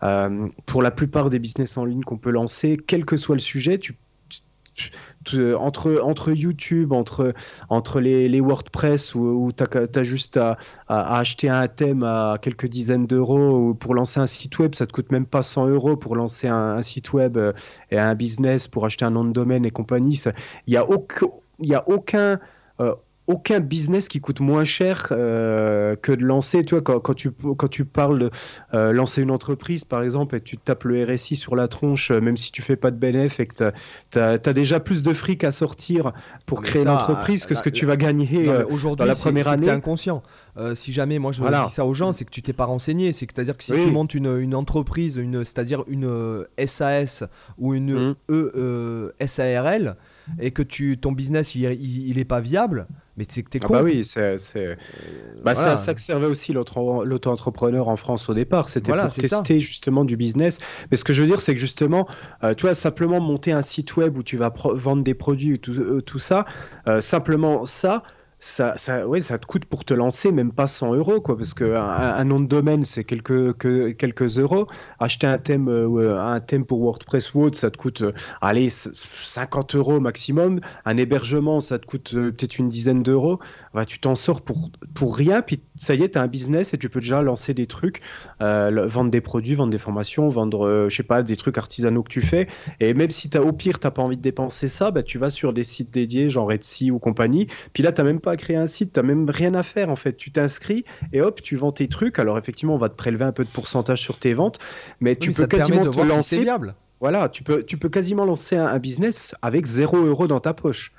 euh, pour la plupart des business en ligne qu'on peut lancer, quel que soit le sujet, tu, entre, entre YouTube, entre, entre les, les WordPress où, tu as, juste à, acheter un thème à quelques dizaines d'euros pour lancer un site web, ça te coûte même pas 100 euros pour lancer un, site web euh, et un business, pour acheter un nom de domaine et compagnie. Il n'y a aucun, a aucun euh, aucun business qui coûte moins cher euh, que de lancer. Tu vois, quand, tu, quand tu parles de euh, lancer une entreprise, par exemple, et tu tapes le RSI sur la tronche, euh, même si tu fais pas de bénéfice et que tu as, déjà plus de fric à sortir pour créer une entreprise que ce que tu vas gagner dans la première année.
Es inconscient. si jamais moi je dis ça aux gens, c'est que tu t'es pas renseigné. C'est à dire que si tu montes une, une entreprise, une, c'est-à-dire une SAS ou une mmh. ESARL, et que tu, ton business il, il, est pas viable, mais c'est que t'es
ah
con.
bah oui, c'est euh, bah, ça, ça que servait aussi l'auto-entrepreneur en France au départ. C'était pour tester justement du business. Mais ce que je veux dire, c'est que justement, euh, tu vois, simplement monter un site web où tu vas vendre des produits, tout, euh, tout ça, simplement ça ça, ça, ouais, ça te coûte pour te lancer même pas 100 euros, quoi, parce qu'un un nom de domaine, c'est quelques, que, quelques euros. Acheter un thème, euh, un thème pour WordPress ou autre, ça te coûte, euh, allez, 50 euros maximum. Un hébergement, ça te coûte euh, peut-être une dizaine d'euros. Bah, tu t'en sors pour, pour rien, puis ça y est, tu as un business et tu peux déjà lancer des trucs, vendre des produits, vendre des formations, vendre, je sais pas, des trucs artisanaux que tu fais. Et même si as, au pire, tu pas envie de dépenser ça, bah, tu vas sur des sites dédiés, genre Etsy ou compagnie. Puis là, tu même pas créer un site, tu n'as même rien à faire en fait. Tu t'inscris et hop, tu vends tes trucs. Alors effectivement, on va te prélever un peu de pourcentage sur tes ventes, mais tu peux quasiment te lancer. voilà, tu peux, tu peux quasiment lancer un, business avec 0 euros dans ta poche.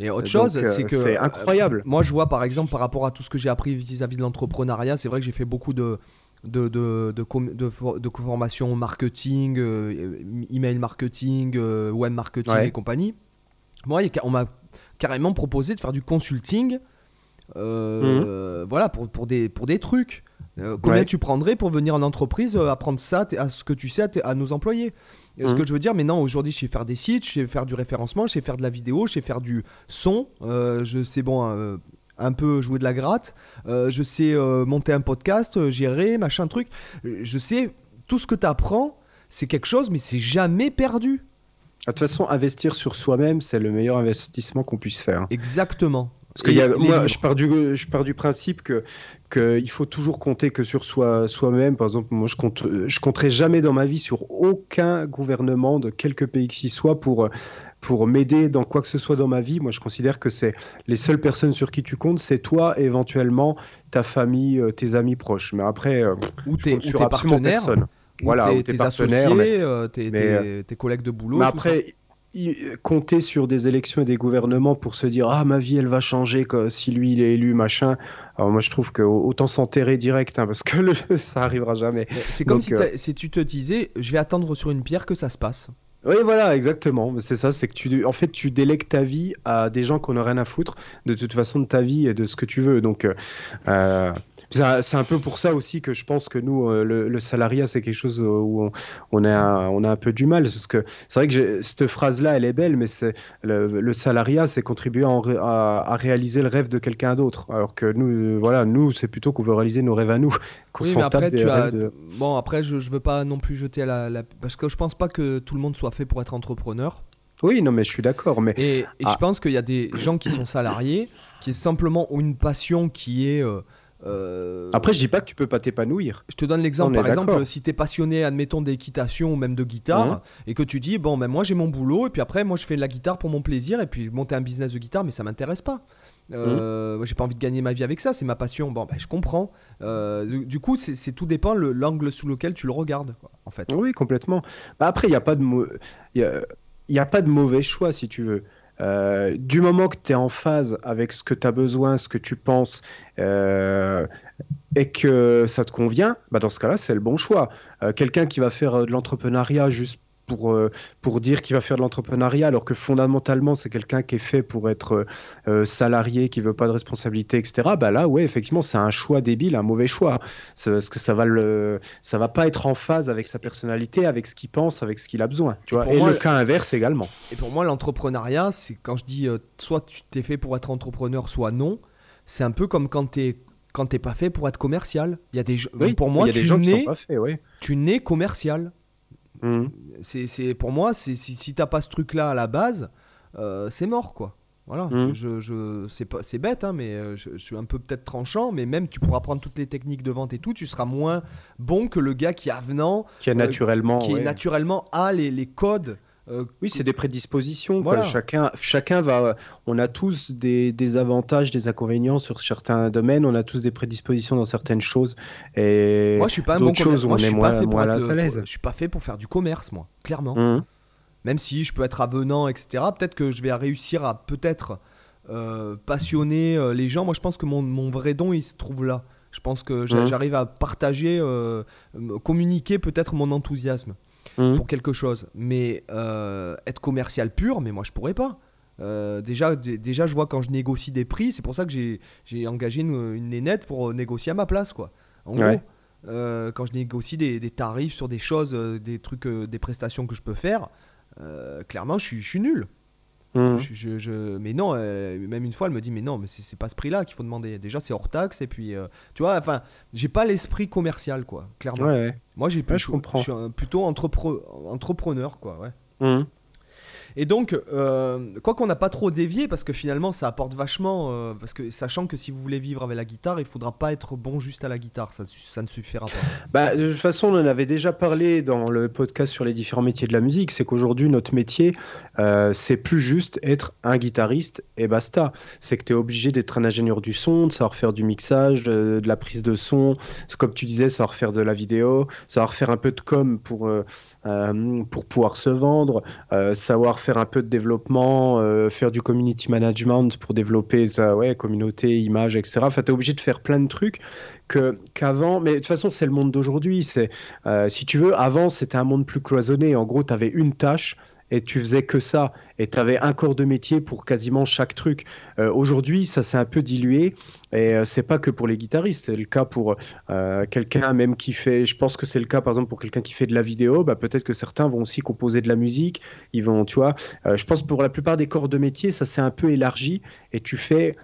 Et autre chose, euh, c'est que
c'est incroyable.
moi, je vois par exemple par rapport à tout ce que j'ai appris vis-à-vis de l'entrepreneuriat, c'est vrai que j'ai fait beaucoup de de, de, de, de, formation marketing, euh, email marketing, euh, web marketing et compagnie. Moi, on m'a carrément proposé de faire du consulting. Euh, mhm. Voilà, pour, pour, des, pour des trucs. Euh, combien tu prendrais pour venir en entreprise euh, apprendre ça à ce que tu sais à, nos employés? Ce mhm. que je veux dire, mais non, aujourd'hui, je sais faire des sites, je sais faire du référencement, je sais faire de la vidéo, je sais faire du son, je sais, bon, un peu jouer de la gratte, je sais monter un podcast, gérer, machin, truc. Je sais, tout ce que tu apprends, c'est quelque chose, mais c'est jamais perdu.
De toute façon, investir sur soi-même, c'est le meilleur investissement qu'on puisse faire.
Exactement.
Parce que y a, moi, je pars, du, je pars du principe que qu'il faut toujours compter que sur soi, soi-même. Par exemple, moi, je compte, je compterai jamais dans ma vie sur aucun gouvernement de quelque pays que ce soit pour pour m'aider dans quoi que ce soit dans ma vie. Moi, je considère que c'est les seules personnes sur qui tu comptes, c'est toi et éventuellement ta famille, euh, tes amis proches. Mais après, euh,
ou tes, ou tes partenaires. Personne
voilà, tes, tes, partenaires,
euh, euh, tes, collègues de boulot.
Mais après, compter sur des élections et des gouvernements pour se dire ah ma vie elle va changer si lui il est élu machin. Alors moi je trouve que autant s'enterrer direct hein, parce que le, ça arrivera jamais.
C'est comme si, euh, si, tu te disais je vais attendre sur une pierre que ça se passe.
Oui, voilà, exactement. C'est ça, c'est que tu, en fait, tu délègues ta vie à des gens qui n'ont rien à foutre de toute façon de ta vie et de ce que tu veux. Donc, euh, c'est un peu pour ça aussi que je pense que nous, euh, le, salariat, c'est quelque chose où on, a, on a un peu du mal. Parce que c'est vrai que cette phrase-là, elle est belle, mais c'est le, salariat, c'est contribuer à, réaliser le rêve de quelqu'un d'autre. Alors que nous, voilà, nous, c'est plutôt qu'on veut réaliser nos rêves à nous.
Oui, mais après, tu as... Bon, après, je, je veux pas non plus jeter à la, Parce que je pense pas que tout le monde soit fait pour être entrepreneur.
Oui, non, mais je suis d'accord. Mais...
Et, et je ah. pense qu'il y a des gens qui sont salariés, qui simplement ont une passion qui est... Euh,
euh, Après, je dis pas que tu peux pas t'épanouir.
Je te donne l'exemple, par exemple, si tu es passionné, admettons, d'équitation ou même de guitare, mhm. et que tu dis, bon, ben moi j'ai mon boulot, et puis après, moi je fais de la guitare pour mon plaisir, et puis monter un business de guitare, mais ça m'intéresse pas. Euh, mhm. J'ai pas envie de gagner ma vie avec ça, c'est ma passion. Bon, ben, je comprends. Euh, du, coup, c'est tout dépend l'angle sous lequel tu le regardes, en fait.
Oui, complètement. Bah, après, il n'y a pas de il y a pas de mauvais choix, si tu veux. Euh, du moment que tu es en phase avec ce que tu as besoin, ce que tu penses, euh, et que ça te convient, bah dans ce cas-là, c'est le bon choix. Euh, quelqu'un qui va faire de l'entrepreneuriat juste pour, euh, pour dire qu'il va faire de l'entrepreneuriat, alors que fondamentalement, c'est quelqu'un qui est fait pour être euh, salarié, qui veut pas de responsabilité, etc. Bah là, ouais, effectivement, c'est un choix débile, un mauvais choix. Parce que ça va le, ça va pas être en phase avec sa personnalité, avec ce qu'il pense, avec ce qu'il a besoin. Tu vois. Et, le cas inverse également.
Et pour moi, l'entrepreneuriat, c'est quand je dis euh, soit tu t'es fait pour être entrepreneur, soit non. C'est un peu comme quand tu es quand t'es pas fait pour être commercial. Il y a des pour moi, tu nais, tu nais commercial. Mhm. C'est pour moi, si, si t'as pas ce truc-là à la base, c'est mort quoi. Voilà,
Mhm.
je, je, c'est pas, c'est bête, hein, mais euh, je, je suis un peu peut-être tranchant, mais même tu pourras apprendre toutes les techniques de vente et tout, tu seras moins bon que le gars qui est avenant,
Qui est naturellement.
qui
ouais.
est naturellement a les, les codes. Euh,
Oui, c'est des prédispositions. quoi. Chacun, chacun va. On a tous des, des avantages, des inconvénients sur certains domaines. On a tous des prédispositions dans certaines choses. Et
moi, je suis pas un bon
d'autres choses
Moi,
on
je
est
suis pas fait pour
moins
être,
à
pour-
l'aise.
je suis pas fait pour faire du commerce, moi, clairement.
Mhm.
Même si je peux être avenant, etc. Peut-être que je vais réussir à peut-être euh, passionner euh, les gens. Moi, je pense que mon, mon vrai don, il se trouve là. Je pense que
Mhm.
j'arrive à partager, euh, communiquer peut-être mon enthousiasme
Mhm.
pour quelque chose. Mais euh, être commercial pur, mais moi, je pourrais pas. Euh, déjà, déjà, je vois quand je négocie des prix, c'est pour ça que j'ai engagé une, une nénette pour euh, négocier à ma place, quoi. En
Ouais.
gros, euh, quand je négocie des, des tarifs sur des choses, des trucs, des prestations que je peux faire, clairement, je suis, je suis nul. Je- je- je- mais non, euh, même une fois, elle me dit, mais non, mais c'est pas ce prix-là qu'il faut demander. Déjà, c'est hors taxe, et puis, euh, tu vois, enfin, j'ai pas l'esprit commercial, quoi, clairement.
Ouais, ouais.
Moi, j'ai
Ouais, je comprends.
je suis un- plutôt entrepre- entrepreneur, quoi, ouais.
Mhm.
Et donc, euh, quoi qu'on n'a pas trop dévié, parce que finalement, ça apporte vachement, euh, parce que sachant que si vous voulez vivre avec la guitare, il faudra pas être bon juste à la guitare, ça, ça ne suffira pas.
Bah, de toute façon, on en avait déjà parlé dans le podcast sur les différents métiers de la musique. C'est qu'aujourd'hui, notre métier, euh, c'est plus juste être un guitariste et basta. C'est que tu es obligé d'être un ingénieur du son, de savoir faire du mixage, de, de la prise de son. Comme tu disais, savoir faire de la vidéo, savoir faire un peu de com pour, pour pouvoir se vendre, euh, savoir faire un peu de développement, euh, faire du community management pour développer ta ouais, communauté, image, etc. Enfin, tu es obligé de faire plein de trucs qu'avant, mais de toute façon, c'est le monde d'aujourd'hui. C'est euh, si tu veux, avant, c'était un monde plus cloisonné. En gros, tu avais une tâche et tu faisais que ça. Et tu avais un corps de métier pour quasiment chaque truc. Euh, Aujourd'hui, ça s'est un peu dilué. Et euh, c'est pas que pour les guitaristes. C'est le cas pour euh, quelqu'un même qui fait. Je pense que c'est le cas, par exemple, pour quelqu'un qui fait de la vidéo. Bah, Peut-être que certains vont aussi composer de la musique. Ils vont, tu vois. Euh, je pense pour la plupart des corps de métier, ça s'est un peu élargi. Et tu fais.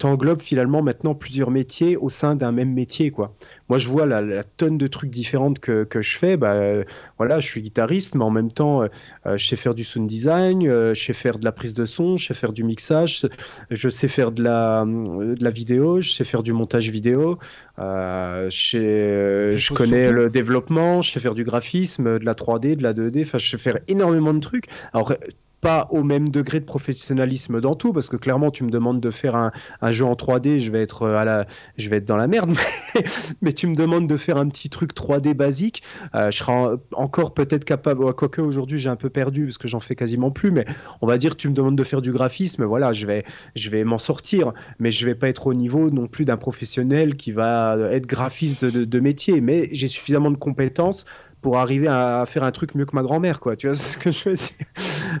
T'englobes finalement maintenant plusieurs métiers au sein d'un même métier, quoi. Moi, je vois la, tonne de trucs différents que, que je fais. Bah, voilà, je suis guitariste, mais en même temps, je sais faire du sound design, je sais faire de la prise de son, je sais faire du mixage, je sais faire de la, euh, de la vidéo, je sais faire du montage vidéo, euh, je, sais- euh, connais
surtout.
le développement, je sais faire du graphisme, de la 3D, de la 2D, enfin, je sais faire énormément de trucs. Alors, pas au même degré de professionnalisme dans tout, parce que clairement, tu me demandes de faire un, un jeu en 3D, je vais être à la, je vais être dans la merde. Mais, mais tu me demandes de faire un petit truc 3D basique, euh, je serai en- encore peut-être capable. Quoique aujourd'hui, j'ai un peu perdu parce que j'en fais quasiment plus. Mais on va dire, tu me demandes de faire du graphisme, voilà, je vais, je vais m'en sortir, mais je vais pas être au niveau non plus d'un professionnel qui va être graphiste de métier. Mais j'ai suffisamment de compétences pour arriver à faire un truc mieux que ma grand-mère, quoi. Tu vois ce que je veux dire?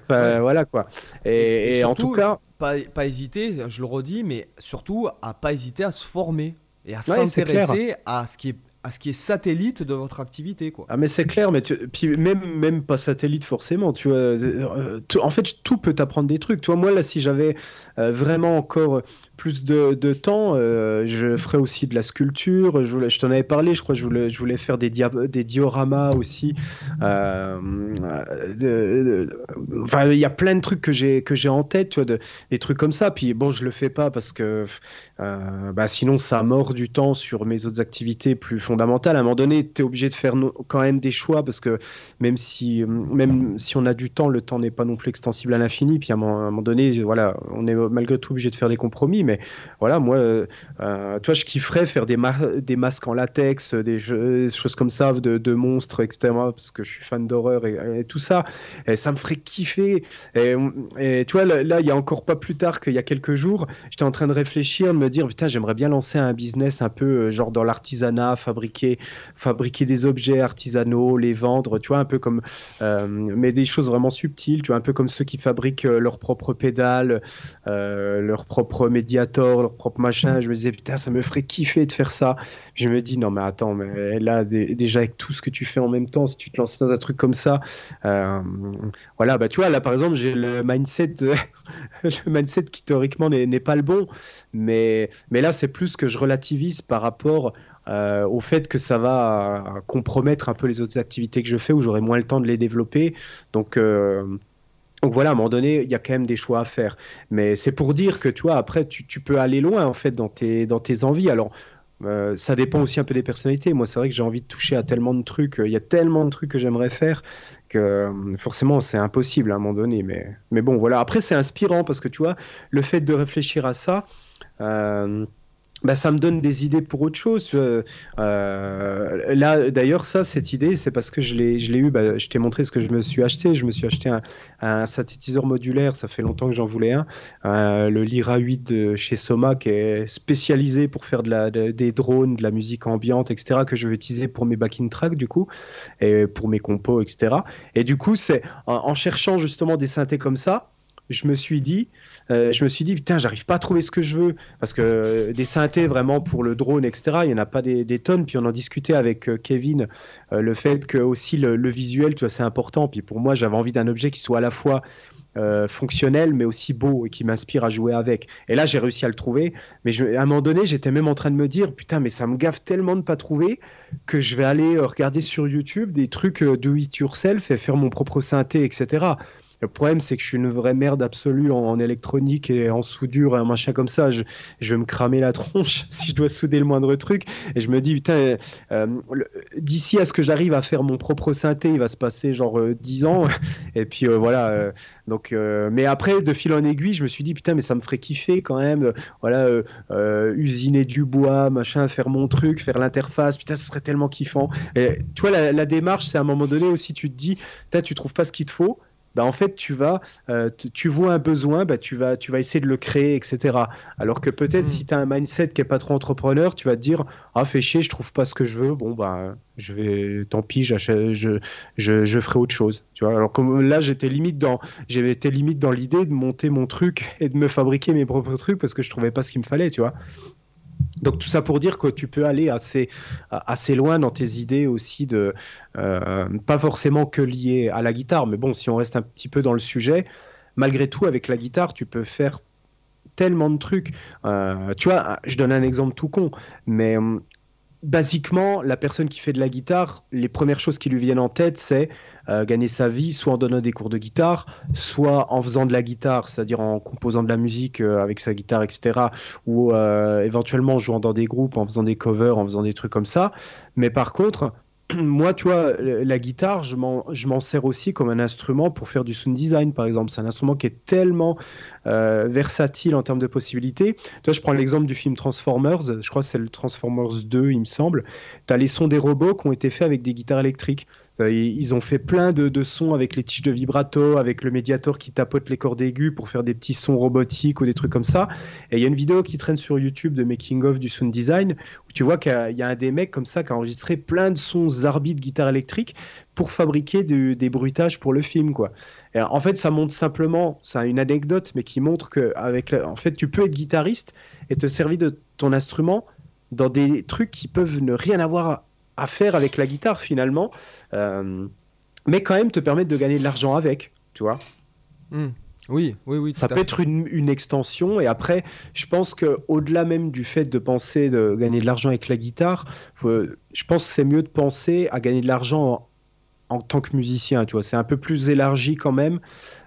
Enfin,
Ouais.
Voilà, quoi. Et,
Et- et
et en
surtout,
tout cas,
Pas, pas hésiter, je le redis, mais surtout à pas hésiter à se former et à
Ouais,
s'intéresser à ce qui est à ce qui est satellite de votre activité, quoi.
Ah mais c'est clair, mais puis même même pas satellite forcément, tu vois. euh, en fait, tout peut t'apprendre des trucs. Tu vois, moi là, si j'avais euh, vraiment encore plus de, temps, euh, je ferais aussi de la sculpture. Je, t'en avais parlé, je crois. Je voulais, je voulais faire des, dioramas aussi. Enfin, il y a plein de trucs que j'ai que j'ai en tête, tu vois, de- des trucs comme ça. Puis bon, je le fais pas parce que bah, sinon ça mord du temps sur mes autres activités plus fondamentales. À un moment donné, tu es obligé de faire quand même des choix parce que même si, même si on a du temps, le temps n'est pas non plus extensible à l'infini. Puis à un moment, donné, voilà, on est malgré tout obligé de faire des compromis. Mais voilà, moi, euh, euh, toi, je kifferais faire des, ma- des masques en latex, des, jeux- des choses comme ça, de, de monstres, etc. Parce que je suis fan d'horreur et, tout ça. Et ça me ferait kiffer. Et, et tu vois, là, il y a encore pas plus tard qu'il y a quelques jours, j'étais en train de réfléchir, de me dire, putain, j'aimerais bien lancer un business un peu euh, genre dans l'artisanat, fabriquer, fabriquer des objets artisanaux, les vendre, tu vois, un peu comme, euh, mais des choses vraiment subtiles, tu vois, un peu comme ceux qui fabriquent euh, leurs propres pédales, euh, leurs propres médiators, leurs propres machins. Je me disais, putain, ça me ferait kiffer de faire ça. Je me dis, non, mais attends, mais là, dé- déjà avec tout ce que tu fais en même temps, si tu te lances dans un truc comme ça, euh, voilà, bah tu vois, là par exemple, j'ai le mindset, le mindset qui théoriquement n'est pas le bon, mais, mais là c'est plus que je relativise par rapport euh, au fait que ça va compromettre un peu les autres activités que je fais où j'aurai moins le temps de les développer. Donc, euh, donc voilà, à un moment donné, il y a quand même des choix à faire. Mais c'est pour dire que, tu vois, après, tu, peux aller loin, en fait, dans tes, dans tes envies. Alors, euh, ça dépend aussi un peu des personnalités. Moi, c'est vrai que j'ai envie de toucher à tellement de trucs. Il y a tellement de trucs que j'aimerais faire que euh, forcément, c'est impossible à un moment donné. Mais, mais bon, voilà. Après, c'est inspirant parce que, tu vois, le fait de réfléchir à ça... Euh, bah, ça me donne des idées pour autre chose. Euh, là, d'ailleurs, ça, cette idée, c'est parce que je l'ai, je l'ai eu. Bah, je t'ai montré ce que je me suis acheté. Je me suis acheté un, un synthétiseur modulaire. Ça fait longtemps que j'en voulais un. Euh, le Lyra 8 de chez Soma, qui est spécialisé pour faire des drones, de la musique ambiante, etc., que je vais utiliser pour mes backing tracks, du coup, et pour mes compos, etc. Et du coup, c'est en, en cherchant justement des synthés comme ça je me suis dit, euh, je me suis dit, putain, j'arrive pas à trouver ce que je veux. Parce que euh, des synthés vraiment pour le drone, etc., il n'y en a pas des, tonnes. Puis on en discutait avec euh, Kevin, le fait que aussi le, visuel, tu vois, c'est important. Puis pour moi, j'avais envie d'un objet qui soit à la fois fonctionnel, mais aussi beau et qui m'inspire à jouer avec. Et là, j'ai réussi à le trouver. Mais je, à un moment donné, j'étais même en train de me dire, putain, mais ça me gaffe tellement de pas trouver que je vais aller regarder sur YouTube des trucs do it yourself et faire mon propre synthé, etc. Le problème, c'est que je suis une vraie merde absolue en, électronique et en soudure un machin comme ça. Je, vais me cramer la tronche si je dois souder le moindre truc. Et je me dis, putain, euh, d'ici à ce que j'arrive à faire mon propre synthé, il va se passer genre 10 euh, ans. Et puis euh, voilà. donc, mais après, de fil en aiguille, je me suis dit, putain, mais ça me ferait kiffer quand même. voilà, usiner du bois, machin, faire mon truc, faire l'interface. Putain, ce serait tellement kiffant. Et tu vois, la, la démarche, c'est à un moment donné aussi, tu te dis, tu trouves pas ce qu'il te faut bah en fait tu vas euh, tu vois un besoin bah tu vas tu vas essayer de le créer etc alors que peut-être mm. si tu as un mindset qui est pas trop entrepreneur tu vas te dire ah fais chier je trouve pas ce que je veux. Bon bah je vais tant pis je, je, je ferai autre chose tu vois alors comme là j'étais limite dans j'étais limite dans l'idée de monter mon truc et de me fabriquer mes propres trucs parce que je trouvais pas ce qu'il me fallait tu vois donc tout ça pour dire que tu peux aller assez, assez loin dans tes idées aussi de euh, pas forcément que liées à la guitare, mais bon si on reste un petit peu dans le sujet, malgré tout avec la guitare tu peux faire tellement de trucs. Euh, tu vois, je donne un exemple tout con, mais hum, basiquement, la personne qui fait de la guitare, les premières choses qui lui viennent en tête, c'est euh, gagner sa vie, soit en donnant des cours de guitare, soit en faisant de la guitare, c'est-à-dire en composant de la musique euh, avec sa guitare, etc., ou euh, éventuellement en jouant dans des groupes, en faisant des covers, en faisant des trucs comme ça. Mais par contre, moi, tu vois, la guitare, je m'en sers aussi comme un instrument pour faire du sound design, par exemple. C'est un instrument qui est tellement euh, versatile en termes de possibilités. Toi, je prends l'exemple du film Transformers, je crois que c'est le Transformers 2, il me semble. Tu as les sons des robots qui ont été faits avec des guitares électriques. Ils ont fait plein de, sons avec les tiges de vibrato, avec le médiator qui tapote les cordes aiguës pour faire des petits sons robotiques ou des trucs comme ça. Et il y a une vidéo qui traîne sur YouTube de making of du sound design où tu vois qu'il y, a un des mecs comme ça qui a enregistré plein de sons zarbi de guitare électrique pour fabriquer des bruitages pour le film, quoi. En fait, ça montre simplement, c'est une anecdote, mais qui montre que avec, en fait, tu peux être guitariste et te servir de ton instrument dans des trucs qui peuvent ne rien avoir à faire avec la guitare finalement, euh, mais quand même te permettre de gagner de l'argent avec, tu vois.
Hmm. Oui, oui, oui.
Ça peut être une, une, extension. Et après, je pense que au-delà même du fait de penser de gagner de l'argent avec la guitare, je pense que c'est mieux de penser à gagner de l'argent en, en, tant que musicien. Tu vois, c'est un peu plus élargi quand même.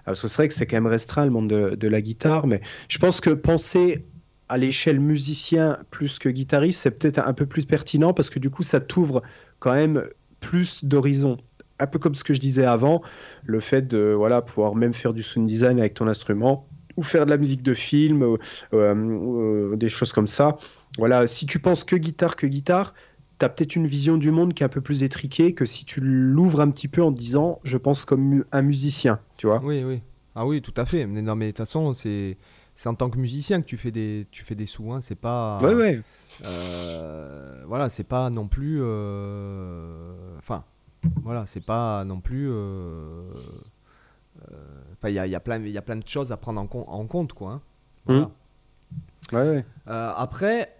Parce que c'est vrai que c'est quand même restreint le monde de, de, la guitare, mais je pense que penser à l'échelle musicien plus que guitariste, c'est peut-être un peu plus pertinent parce que du coup, ça t'ouvre quand même plus d'horizons. Un peu comme ce que je disais avant, le fait de voilà, pouvoir même faire du sound design avec ton instrument ou faire de la musique de film, euh, euh, des choses comme ça. Voilà, si tu penses que guitare, que guitare, tu as peut-être une vision du monde qui est un peu plus étriquée que si tu l'ouvres un petit peu en disant je pense comme un musicien, tu vois.
Oui, oui. Ah oui, tout à fait. Non, mais de toute façon, c'est c'est en tant que musicien que tu fais des, tu fais des sous. Hein. C'est pas.
Ouais, ouais.
Euh, voilà, c'est pas non plus. Euh, enfin, voilà, c'est pas non plus. Euh, enfin, il y a, y, a plein, y a plein de choses à prendre en, en compte, quoi. Hein.
Voilà. Mmh. Ouais, ouais.
après.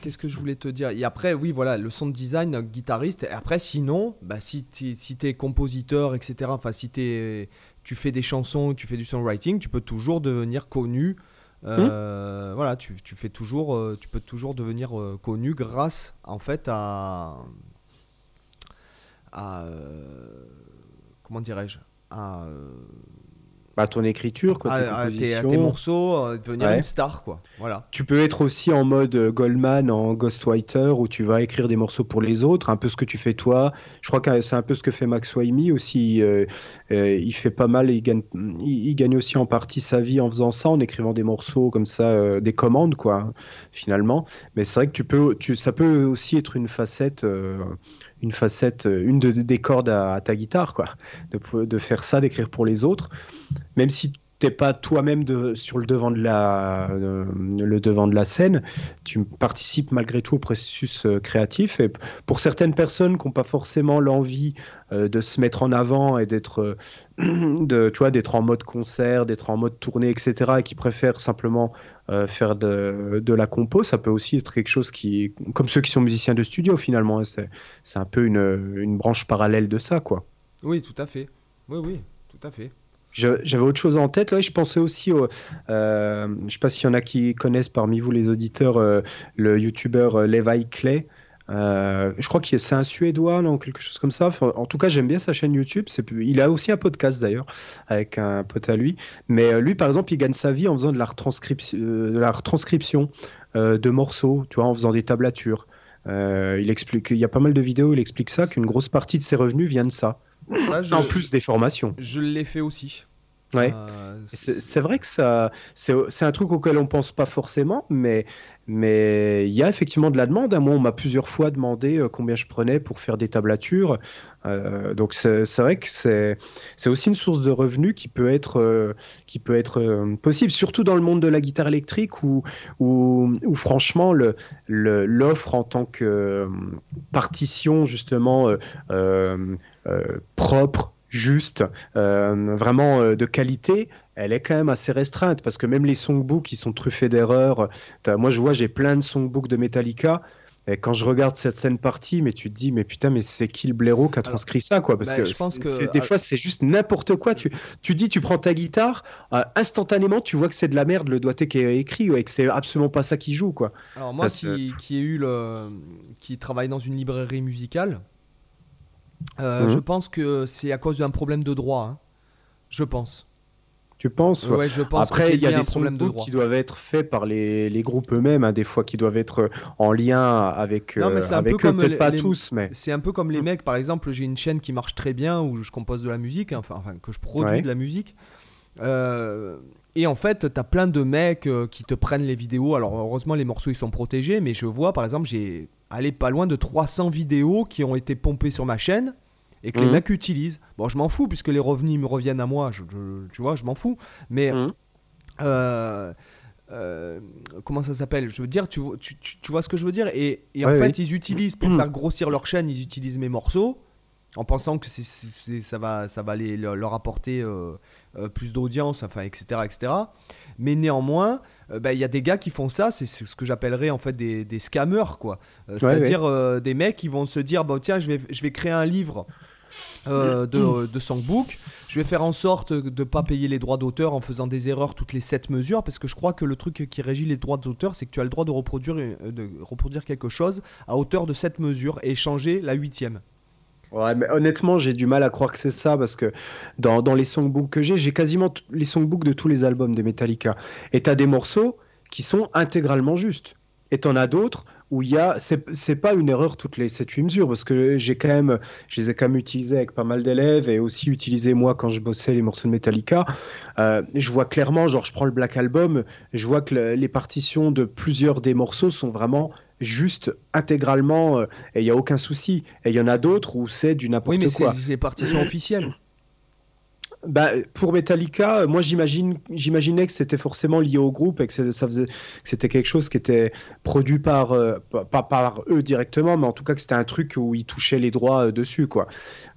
qu'est-ce que je voulais te dire? Et après, oui, voilà, le son de design, guitariste. Et après, sinon, bah, si si es compositeur, etc., enfin, si tu es tu fais des chansons, tu fais du songwriting, tu peux toujours devenir connu. Euh, hmm. Voilà, tu, tu, fais toujours, euh, tu peux toujours devenir euh, connu grâce en fait à, à comment dirais-je à,
bah, ton écriture, quoi, tes,
à, tes, morceaux, euh, devenir une star, quoi. Voilà.
Tu peux être aussi en mode euh, Goldman, en Ghostwriter, où tu vas écrire des morceaux pour les autres, un peu ce que tu fais toi. Je crois que c'est un peu ce que fait Max Waimi aussi. Euh, il fait pas mal, il gagne, il, gagne aussi en partie sa vie en faisant ça, en écrivant des morceaux comme ça, des commandes, quoi, finalement. Mais c'est vrai que tu peux, tu, ça peut aussi être une facette une facette, une des cordes à, ta guitare, quoi. De, de faire ça, d'écrire pour les autres. Même si t'es pas toi-même sur le devant de la euh, le devant de la scène, tu participes malgré tout au processus euh, créatif. Et pour certaines personnes qui n'ont pas forcément l'envie euh, de se mettre en avant et d'être de tu d'être en mode concert, d'être en mode tournée, etc. et qui préfèrent simplement faire de, la compo, ça peut aussi être quelque chose qui comme ceux qui sont musiciens de studio finalement. Hein, c'est c'est un peu une, une branche parallèle de ça quoi.
Oui, tout à fait. Oui, oui, tout à fait.
J'avais autre chose en tête. Là, je pensais aussi au. Euh, je ne sais pas s'il y en a qui connaissent parmi vous, les auditeurs, euh, le youtubeur euh, Levi Clay. je crois que c'est un Suédois, non, quelque chose comme ça. en tout cas, j'aime bien sa chaîne YouTube. Il a aussi un podcast d'ailleurs, avec un pote à lui. Mais lui, par exemple, il gagne sa vie en faisant de la retranscription, de, la retranscription de morceaux, tu vois, en faisant des tablatures. Il explique, il y a pas mal de vidéos, il explique ça, qu'une grosse partie de ses revenus vient de ça en plus des formations.
Je l'ai fait aussi.
Ouais. Euh, c'est vrai que ça, c'est un truc auquel on pense pas forcément, mais mais il y a effectivement de la demande. Moi, on m'a plusieurs fois demandé euh, combien je prenais pour faire des tablatures. Euh, donc c'est vrai que c'est aussi une source de revenus qui peut être qui peut être possible, surtout dans le monde de la guitare électrique où où, où franchement le l'offre en tant que partition justement propre juste, euh, vraiment euh, de qualité, elle est quand même assez restreinte parce que même les songbooks qui sont truffés d'erreurs, moi je vois j'ai plein de songbooks de Metallica. Et quand je regarde cette scène partie, mais tu te dis, mais putain, mais c'est qui le blaireau qui a transcrit ça, quoi Parce bah, que, je pense que des fois, c'est juste n'importe quoi. Tu, tu dis, tu prends ta guitare, euh, instantanément, tu vois que c'est de la merde le doigté qui est écrit, et que c'est absolument pas ça qui joue, quoi.
Alors moi, qui, qui, ai eu le, qui travaille dans une librairie musicale, euh, je mhm. pense que c'est à cause d'un problème de droit. Hein. Je pense.
Tu penses?
Ouais, je pense.
Après, il y a des problèmes de droit. qui doivent être faits par les, les groupes eux-mêmes, hein, des fois qui doivent être en lien avec. Non, mais c'est un peu comme peut-être pas tous, mais.
C'est un peu comme les mm. mecs. Par exemple, j'ai une chaîne qui marche très bien où je compose de la musique, hein, enfin, enfin que je produis de la musique. Euh, et en fait, tu as plein de mecs euh, qui te prennent les vidéos. Alors, heureusement, les morceaux ils sont protégés, mais je vois, par exemple, j'ai allé pas loin de 300 vidéos qui ont été pompées sur ma chaîne et que les mhm. mecs utilisent. Bon, je m'en fous puisque les revenus me reviennent à moi, je, tu vois, je m'en fous. Mais mhm. euh, euh, comment ça s'appelle? Je veux dire, tu, tu, tu, vois ce que je veux dire? Et, et en fait, ils utilisent pour mhm. faire grossir leur chaîne, ils utilisent mes morceaux en pensant que c'est, ça va, ça va aller leur apporter euh, plus d'audience, enfin, etc., etc. Mais néanmoins, bah, il y a des gars qui font ça, c'est, ce que j'appellerais en fait des, des scammers, quoi. c'est-à-dire des mecs qui vont se dire, bah, tiens, je vais, je vais créer un livre euh, de, de Songbook. Je vais faire en sorte de ne pas payer les droits d'auteur en faisant des erreurs toutes les 7 mesures, parce que je crois que le truc qui régit les droits d'auteur, c'est que tu as le droit de reproduire, euh, de reproduire quelque chose à hauteur de 7 mesures et changer la huitième.
Ouais, mais honnêtement, j'ai du mal à croire que c'est ça parce que dans, les songbooks que j'ai, j'ai quasiment les songbooks de tous les albums de Metallica. Et tu as des morceaux qui sont intégralement justes. Et t'en as d'autres où il y a, c'est pas une erreur toutes les 7-8 mesures, parce que j'ai quand même, je les ai quand même utilisés avec pas mal d'élèves et aussi utilisé moi quand je bossais les morceaux de Metallica. Euh, je vois clairement, genre je prends le Black Album, je vois que les partitions de plusieurs des morceaux sont vraiment juste intégralement euh, et il y a aucun souci. Et il y en a d'autres où c'est du n'importe quoi. Oui,
mais c'est les partitions officielles
bah, pour Metallica, moi j'imagine, j'imaginais que c'était forcément lié au groupe et que, ça faisait, que c'était quelque chose qui était produit par, euh, pas par eux directement, mais en tout cas que c'était un truc où ils touchaient les droits euh, dessus, quoi.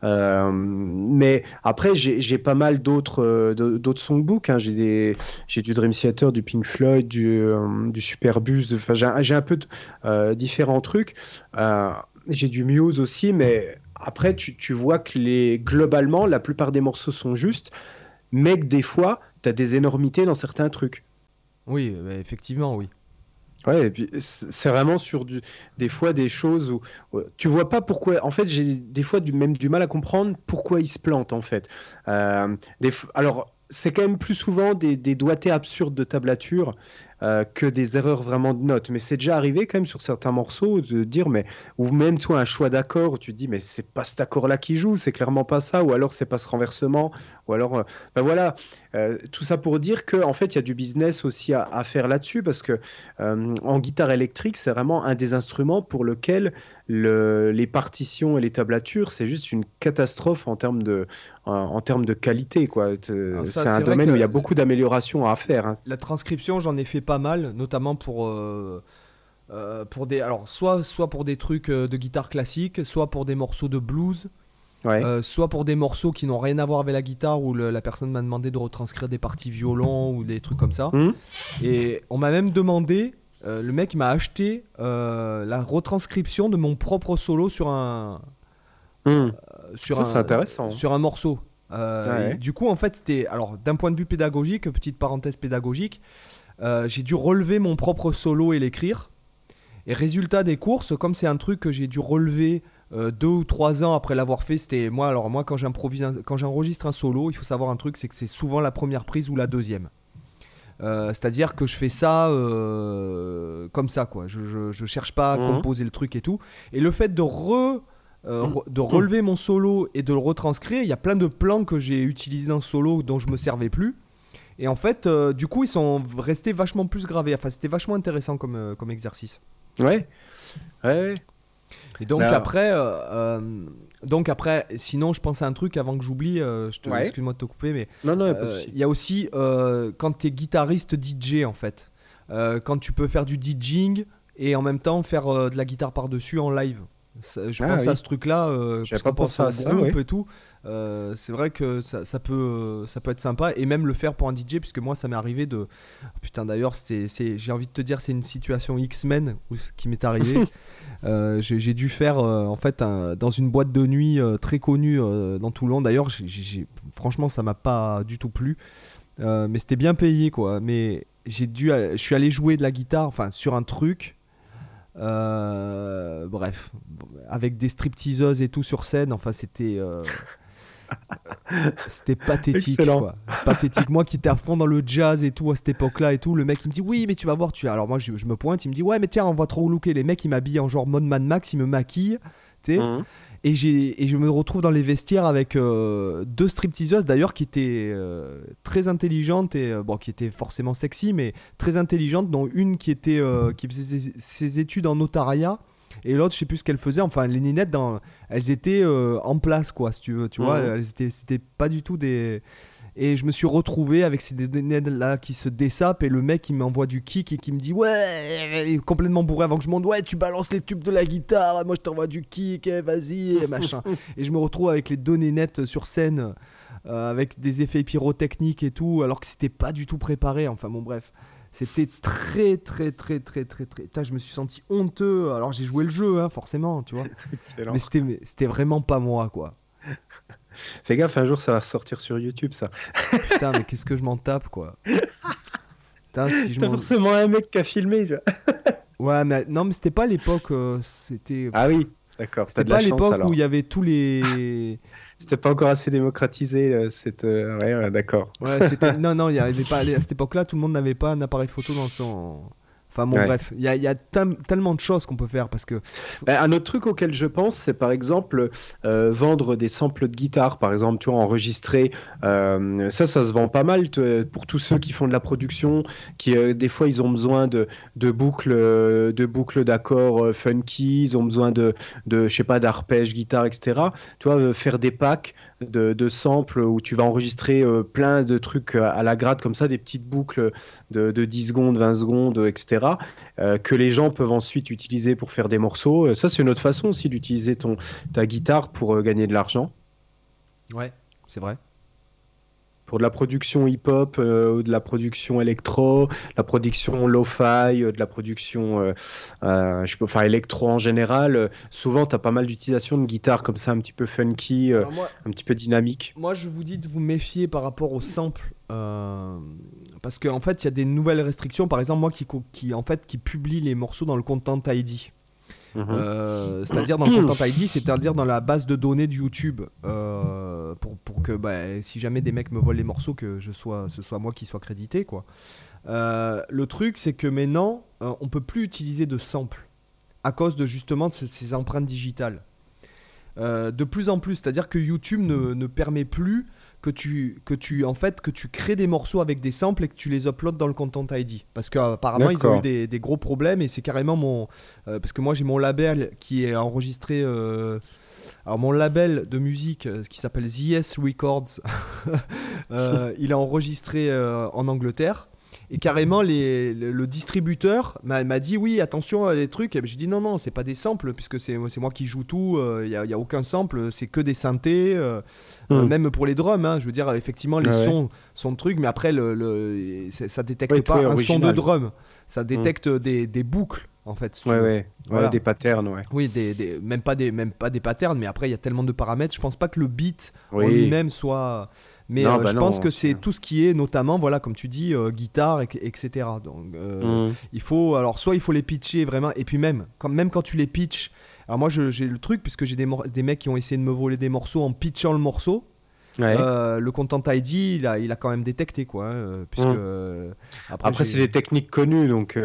Euh, mais après, j'ai pas mal d'autres d'autres songbooks. Hein. J'ai du Dream Theater, du Pink Floyd, du, Superbus. J'ai un peu de, différents trucs. j'ai du Muse aussi, mais après, tu, vois que les, globalement, la plupart des morceaux sont justes, mais que des fois, tu as des énormités dans certains trucs.
Oui, bah, effectivement, oui.
Ouais, et puis c'est vraiment sur du, des fois des choses où, tu vois pas pourquoi. En fait, j'ai des fois du, même du mal à comprendre pourquoi ils se plantent en fait. Euh, des, alors, c'est quand même plus souvent des, des doigtés absurdes de tablature euh, que des erreurs vraiment de notes. Mais c'est déjà arrivé quand même sur certains morceaux de dire, mais ou même toi un choix d'accord, tu te dis, mais c'est pas cet accord-là qui joue, c'est clairement pas ça, ou alors c'est pas ce renversement, ou alors, euh, ben voilà, euh, tout ça pour dire que en fait il y a du business aussi à, faire là-dessus parce que en guitare électrique c'est vraiment un des instruments pour lequel le, les partitions et les tablatures c'est juste une catastrophe en termes de en, termes de qualité quoi. C'est un domaine où il y a beaucoup d'améliorations à faire. Hein.
La transcription j'en ai fait pas mal, notamment pour, euh, euh, pour des. Alors, soit, soit pour des trucs euh, de guitare classique, soit pour des morceaux de blues. soit pour des morceaux qui n'ont rien à voir avec la guitare où la personne m'a demandé de retranscrire des parties violon ou des trucs comme ça. Mmh. Et on m'a même demandé, le mec m'a acheté la retranscription de mon propre solo sur un.
Mmh. sur ça, un, intéressant.
Sur un morceau. Du coup, en fait, c'était. Alors, d'un point de vue pédagogique, petite parenthèse pédagogique, euh, j'ai dû relever mon propre solo et l'écrire. Et résultat des courses, comme c'est un truc que j'ai dû relever euh, deux ou trois ans après l'avoir fait, c'était moi. Alors moi, quand j'improvise, quand j'enregistre un solo, il faut savoir un truc, c'est que c'est souvent la première prise ou la deuxième. Euh, c'est-à-dire que je fais ça comme ça, quoi. Je, je, cherche pas à mmh. composer le truc et tout. Et le fait de re de relever mon solo et de le retranscrire, il y a plein de plans que j'ai utilisés dans le solo dont je me servais plus. Et en fait, euh, du coup, ils sont restés vachement plus gravés. Enfin, c'était vachement intéressant comme, euh, comme exercice.
Ouais. Ouais.
Et donc après, euh, donc après, sinon, je pense à un truc avant que j'oublie. je te, excuse-moi de te couper, mais
non, non,
il y a aussi quand tu es guitariste DJ en fait, quand tu peux faire du DJing et en même temps faire de la guitare par dessus en live. Je ah pense à ce truc-là, euh,
parce pas pensé à ça,
et tout. Euh, c'est vrai que ça, ça, peut, ça peut être sympa et même le faire pour un DJ, puisque moi ça m'est arrivé de. Putain, d'ailleurs, j'ai envie de te dire, c'est une situation X-Men qui m'est arrivé. euh, j'ai dû faire euh, en fait dans une boîte de nuit euh, très connue dans Toulon. D'ailleurs, franchement, ça m'a pas du tout plu, mais c'était bien payé quoi. Mais j'ai dû, je suis allé jouer de la guitare, enfin sur un truc. Euh, bref, avec des stripteaseuses et tout sur scène, enfin c'était euh, c'était pathétique quoi. Pathétique. Moi qui étais à fond dans le jazz et tout à cette époque-là et tout, le mec il me dit oui mais tu vas voir tu alors moi je, me pointe, il me dit ouais mais tiens on va trop looker les mecs ils m'habillent en genre mode Mad Max, ils me maquillent, tu sais. Mmh. Et, et je me retrouve dans les vestiaires avec euh, deux stripteaseuses d'ailleurs qui étaient euh, très intelligentes et euh, bon qui étaient forcément sexy mais très intelligentes dont une qui était qui faisait ses, études en notariat et l'autre je sais plus ce qu'elle faisait enfin les ninettes dans, elles étaient en place quoi si tu veux tu vois mmh. elles étaient c'était pas du tout des et je me suis retrouvé avec ces données là qui se dessapent et le mec qui m'envoie du kick et qui me dit ouais, complètement bourré avant que je monte, ouais, tu balances les tubes de la guitare, moi je t'envoie du kick, eh, vas-y, et machin. et je me retrouve avec les données nettes sur scène euh, avec des effets pyrotechniques et tout, alors que c'était pas du tout préparé. Enfin bon, bref. C'était très, très, très, très, très, très. je me suis senti honteux. Alors, j'ai joué le jeu, hein, forcément, tu vois. Mais c'était vraiment pas moi, quoi.
Fais gaffe, un jour ça va sortir sur YouTube ça.
Putain, mais qu'est-ce que je m'en tape quoi.
Putain, si je T'as forcément un mec qui a filmé, tu vois.
ouais, mais non, mais c'était pas l'époque. Euh, c'était.
Ah oui, d'accord.
C'était pas l'époque où il y avait tous les.
c'était pas encore assez démocratisé, euh, cette. Euh, ouais, d'accord.
Ouais, non, non, il y avait pas. À cette époque-là, tout le monde n'avait pas un appareil photo dans son Enfin bon, bref, il y a, tellement de choses qu'on peut faire parce que.
Bah, un autre truc auquel je pense, c'est par exemple euh, vendre des samples de guitare, par exemple, tu vois, enregistrer. Euh, ça, ça se vend pas mal pour tous ceux qui font de la production, qui euh, des fois ils ont besoin de, de boucles, de boucles d'accords funky, ils ont besoin de, de je sais pas, d'arpèges, guitare, etc. Tu vois, faire des packs de, de, samples où tu vas enregistrer plein de trucs à la grade comme ça, des petites boucles de, de 10 secondes, 20 secondes, etc. Euh, que les gens peuvent ensuite utiliser pour faire des morceaux. Euh, ça, c'est une autre façon aussi d'utiliser ton ta guitare pour euh, gagner de l'argent.
Ouais, c'est vrai.
Pour de la production hip-hop, ou de la production électro, la production lo-fi, de la production, je peux, enfin électro en général. souvent, tu as pas mal d'utilisation de guitare comme ça, un petit peu funky, un petit peu dynamique.
Moi, je vous dis de vous méfier par rapport au sample. parce qu'en en fait, il y a des nouvelles restrictions. Par exemple, moi qui, qui, en fait, qui publie les morceaux dans le Content ID. Mhm. Euh, c'est-à-dire dans le Content ID, c'est-à-dire dans la base de données de YouTube, euh, pour, pour, que bah, si jamais des mecs me volent les morceaux, que je sois, ce soit moi qui soit crédité. Quoi. Euh, le truc, c'est que maintenant, on peut plus utiliser de samples à cause de justement ces empreintes digitales. de plus en plus, c'est-à-dire que YouTube ne, ne permet plus que tu, que tu, en fait, que tu crées des morceaux avec des samples et que tu les uploads dans le Content ID. Parce qu'apparemment, ils ont eu des, gros problèmes et c'est carrément mon. Euh, parce que moi, j'ai mon label qui est enregistré. Euh, alors, mon label de musique euh, qui s'appelle ZS Records, il est enregistré en Angleterre. Et carrément, les, le, distributeur m'a dit oui, attention les trucs. Et j'ai dit non, non, c'est pas des samples, puisque c'est moi qui joue tout. Il n'y a, a, aucun sample, c'est que des synthés. Euh, hmm. même pour les drums, hein, je veux dire, effectivement, les sons sont de trucs, mais après, le, ça détecte pas un son de drum, ça hmm. détecte des, des, boucles. En fait,
ouais, ouais. Voilà. des patterns, ouais.
Oui, des, des, même, pas des, même pas des patterns, mais après, il y a tellement de paramètres. Je pense pas que le beat en lui-même soit. Mais euh, bah je pense que c'est tout ce qui est, notamment, voilà, comme tu dis, euh, guitare, etc. Donc, hmm. il faut, alors, soit il faut les pitcher vraiment, et puis même, quand, même quand tu les pitches, alors moi j'ai le truc, puisque j'ai des, des, mecs qui ont essayé de me voler des morceaux en pitchant le morceau. Euh, le Content ID, il a, il a quand même détecté quoi. Hein, euh, puisque,
mmh. après, c'est des techniques connues donc.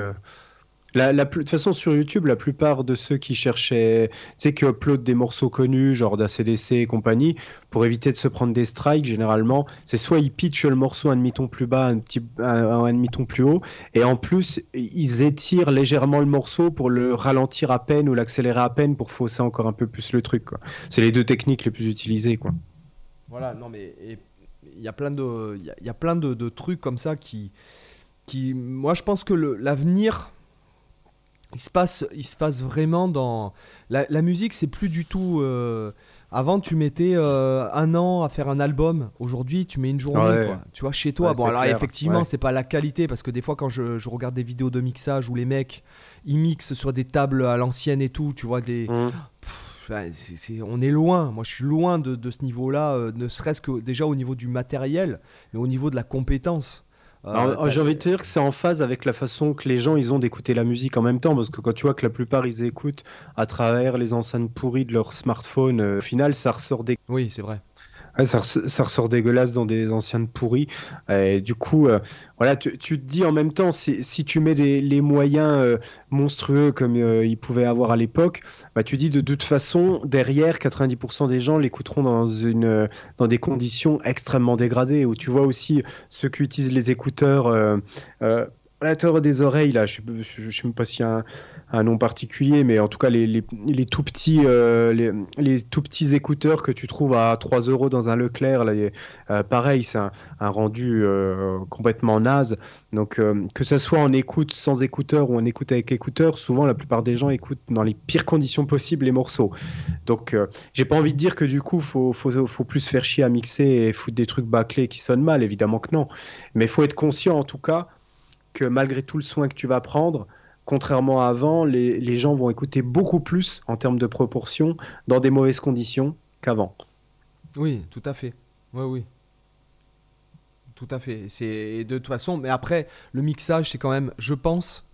De toute façon, sur YouTube, la plupart de ceux qui cherchaient, tu sais, qui uploadent des morceaux connus, genre d'ACDC et compagnie, pour éviter de se prendre des strikes, généralement, c'est soit ils pitchent le morceau un demi-ton plus bas, un, un, demi-ton plus haut, et en plus, ils étirent légèrement le morceau pour le ralentir à peine ou l'accélérer à peine pour fausser encore un peu plus le truc. C'est les deux techniques les plus utilisées. Quoi.
Voilà, non, mais il y a plein de, il y, a plein de, trucs comme ça qui, qui, moi, je pense que l'avenir il se passe, il se passe vraiment dans la, la musique. C'est plus du tout. Euh, avant, tu mettais euh, un an à faire un album. Aujourd'hui, tu mets une journée. Quoi. Tu vois, chez toi. bon, alors effectivement, c'est pas la qualité parce que des fois, quand je, je, regarde des vidéos de mixage où les mecs ils mixent sur des tables à l'ancienne et tout, tu vois des. Mmh. on est loin. Moi, je suis loin de, de ce niveau-là, euh, ne serait-ce que déjà au niveau du matériel, mais au niveau de la compétence.
Euh, j'ai envie de te dire que c'est en phase avec la façon que les gens ils ont d'écouter la musique en même temps, parce que quand tu vois que la plupart ils écoutent à travers les enceintes pourries de leur smartphone, euh, au final ça ressort des.
Oui, c'est vrai
ça, ressort dégueulasse dans des anciennes pourries. Et du coup, euh, voilà, tu, te dis en même temps, si, tu mets les, moyens euh, monstrueux comme euh, ils pouvaient avoir à l'époque, bah, tu dis de toute façon, derrière, 90% des gens l'écouteront dans, dans des conditions extrêmement dégradées, où tu vois aussi ceux qui utilisent les écouteurs à l'intérieur des oreilles, là, je ne sais même pas s'il y a un, nom particulier, mais en tout cas, les, tout, petits, euh, les, tout petits écouteurs que tu trouves à 3 euros dans un Leclerc, là, euh, pareil, c'est un, rendu euh, complètement naze. Donc, que ce soit en écoute sans écouteurs ou en écoute avec écouteurs, souvent, la plupart des gens écoutent dans les pires conditions possibles les morceaux. Donc, j'ai pas envie de dire que du coup, faut, faut, faut, plus faire chier à mixer et foutre des trucs bâclés qui sonnent mal, évidemment que non. Mais faut être conscient, en tout cas, que malgré tout le soin que tu vas prendre, contrairement à avant, les, gens vont écouter beaucoup plus en termes de proportion dans des mauvaises conditions qu'avant.
Oui, tout à fait. Oui, oui. Tout à fait. C'est de toute façon, mais après, le mixage, c'est quand même, je pense,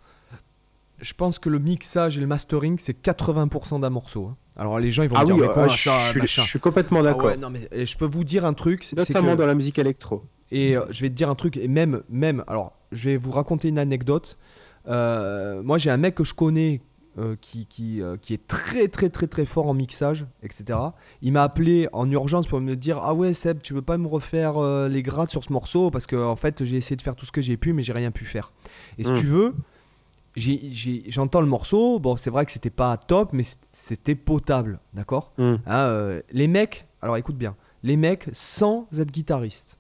je pense que le mixage et le mastering, c'est 80% d'un morceau. Hein. Alors les gens, ils vont
ah
me dire,
mais quoi, je, je, suis complètement ah d'accord.
non, mais je peux vous dire un truc.
Notamment dans la musique électro.
Et euh, je vais te dire un truc, et même, même, alors je vais vous raconter une anecdote. Euh, moi, j'ai un mec que je connais euh, qui, qui, qui, est très très très très fort en mixage, etc. Il m'a appelé en urgence pour me dire Ah ouais, Seb, tu veux pas me refaire les grades sur ce morceau? Parce que en fait, j'ai essayé de faire tout ce que j'ai pu, mais j'ai rien pu faire. Et si hmm. tu veux, j'entends le morceau. Bon, c'est vrai que c'était pas top, mais c'était potable, d'accord? Hmm. hein, Les mecs, alors écoute bien, les mecs sans être guitaristes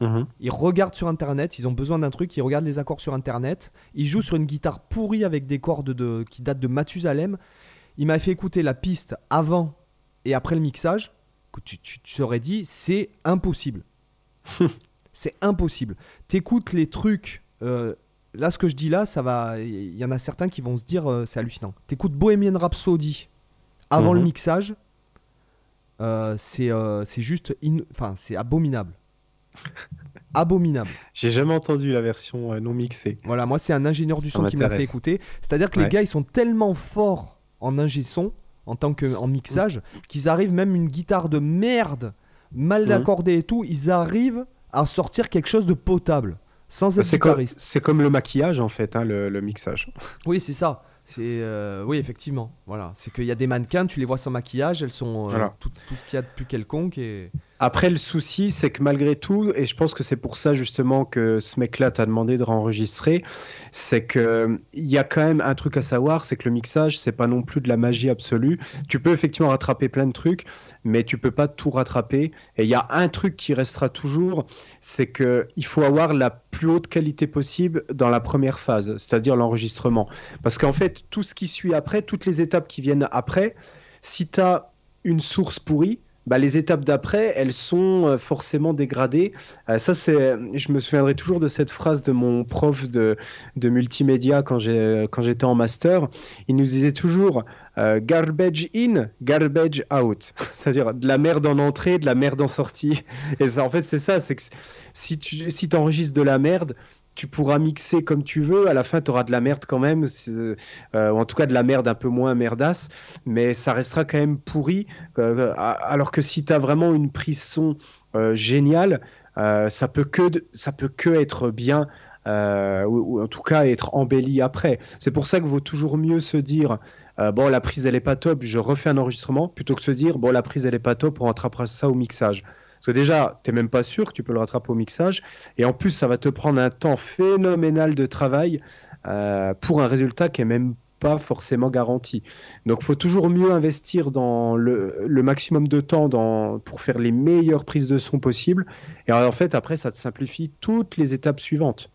Mhm. Ils regardent sur internet, ils ont besoin d'un truc, ils regardent les accords sur internet, ils jouent sur une guitare pourrie avec des cordes de, qui datent de Mathusalem. Il m'a fait écouter la piste avant et après le mixage, que tu, tu, dit c'est impossible. c'est impossible. T'écoutes les trucs. euh, là, ce que je dis là, ça va. Il y en a certains qui vont se dire, euh, c'est hallucinant. T'écoutes Bohemian Rhapsody avant
Mhm.
le mixage. euh, c'est euh, juste. in- Enfin, c'est abominable. abominable.
J'ai jamais entendu la version euh, non mixée.
Voilà, moi, c'est un ingénieur du
Ça
son qui me l'a fait écouter. C'est-à-dire que les gars, ils sont tellement forts en ingé son, en tant que en mixage, qu'ils arrivent même une guitare de merde, mal
Mhm.
d'accordée et tout, ils arrivent à sortir quelque chose de potable, sans être
C'est comme,
guitariste.
c'est comme le maquillage en fait, hein, le, le mixage.
Oui, c'est ça. C'est euh, oui, effectivement. Voilà, c'est qu'il y a des mannequins, tu les vois sans maquillage, elles sont euh,
Voilà.
tout, tout ce qu'il y a de plus quelconque et
Après, le souci, c'est que malgré tout, et je pense que c'est pour ça justement que ce mec-là t'a demandé de réenregistrer, c'est que il y a quand même un truc à savoir, c'est que le mixage, c'est pas non plus de la magie absolue. Tu peux effectivement rattraper plein de trucs, mais tu peux pas tout rattraper. Et il y a un truc qui restera toujours, c'est que il faut avoir la plus haute qualité possible dans la première phase, c'est-à-dire l'enregistrement. Parce qu'en fait, tout ce qui suit après, toutes les étapes qui viennent après, si tu as une source pourrie, bah, les étapes d'après, elles sont euh, forcément dégradées. Euh, ça, c'est, je me souviendrai toujours de cette phrase de mon prof de, de multimédia quand, j'ai, quand j'étais en master. Il nous disait toujours euh, garbage in, garbage out. C'est-à-dire de la merde en entrée, de la merde en sortie. Et ça, en fait, c'est ça. C'est que si tu si enregistres de la merde, tu pourras mixer comme tu veux. À la fin, tu auras de la merde quand même. euh, ou en tout cas, de la merde un peu moins merdasse. Mais ça restera quand même pourri. Euh, alors que si tu as vraiment une prise son euh, géniale, euh, ça peut que ça peut que être bien ou, en tout cas être embelli après. C'est pour ça que vaut toujours mieux se dire bon la prise elle est pas top, je refais un enregistrement plutôt que se dire bon la prise elle est pas top, on rattrapera ça au mixage. Parce que déjà, tu n'es même pas sûr que tu peux le rattraper au mixage. Et en plus, ça va te prendre un temps phénoménal de travail euh, pour un résultat qui est même pas forcément garanti. Donc, il faut toujours mieux investir dans le, maximum de temps pour faire les meilleures prises de son possibles. Et en fait, après, ça te simplifie toutes les étapes suivantes.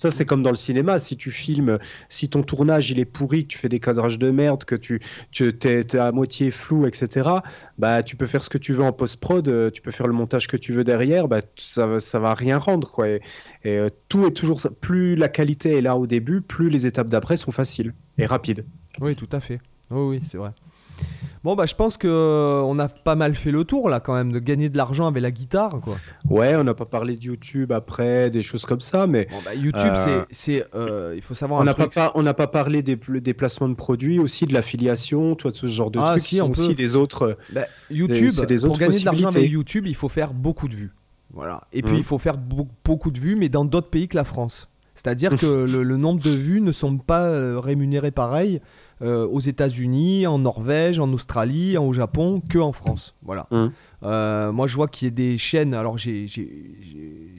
Ça, c'est comme dans le cinéma. Si tu filmes, si ton tournage il est pourri, que tu fais des cadrages de merde, que tu, tu es, à moitié flou, etc., bah, tu peux faire ce que tu veux en post-prod, euh, tu peux faire le montage que tu veux derrière, bah, ça, ça va rien rendre. Quoi. Et, euh, tout est toujours. Plus la qualité est là au début, plus les étapes d'après sont faciles et rapides.
Oui, tout à fait. Oui, c'est vrai. Bon, bah, je pense que euh, on a pas mal fait le tour là, quand même, de gagner de l'argent avec la guitare, quoi.
Ouais, on n'a pas parlé de YouTube après, des choses comme ça, mais
Bon, bah, YouTube,
Euh,
c'est, euh, il faut savoir
on n'a pas, on n'a pas parlé des, des placements de produits, aussi de l'affiliation, toi, de ce genre de
Ah,
trucs
si,
qui sont
peut.
aussi des autres.
Bah, YouTube,
des
pour
autres
gagner de l'argent avec. YouTube, il faut faire beaucoup de vues. Voilà. Et puis
Mhm.
il faut faire beau- beaucoup de vues, mais dans d'autres pays que la France. C'est-à-dire que le, le nombre de vues ne sont pas euh, rémunérés pareil euh, aux États-Unis, en Norvège, en Australie, en- au Japon, que en France. Voilà.
Mhm.
Euh, moi, je vois qu'il y a des chaînes. Alors, j'ai-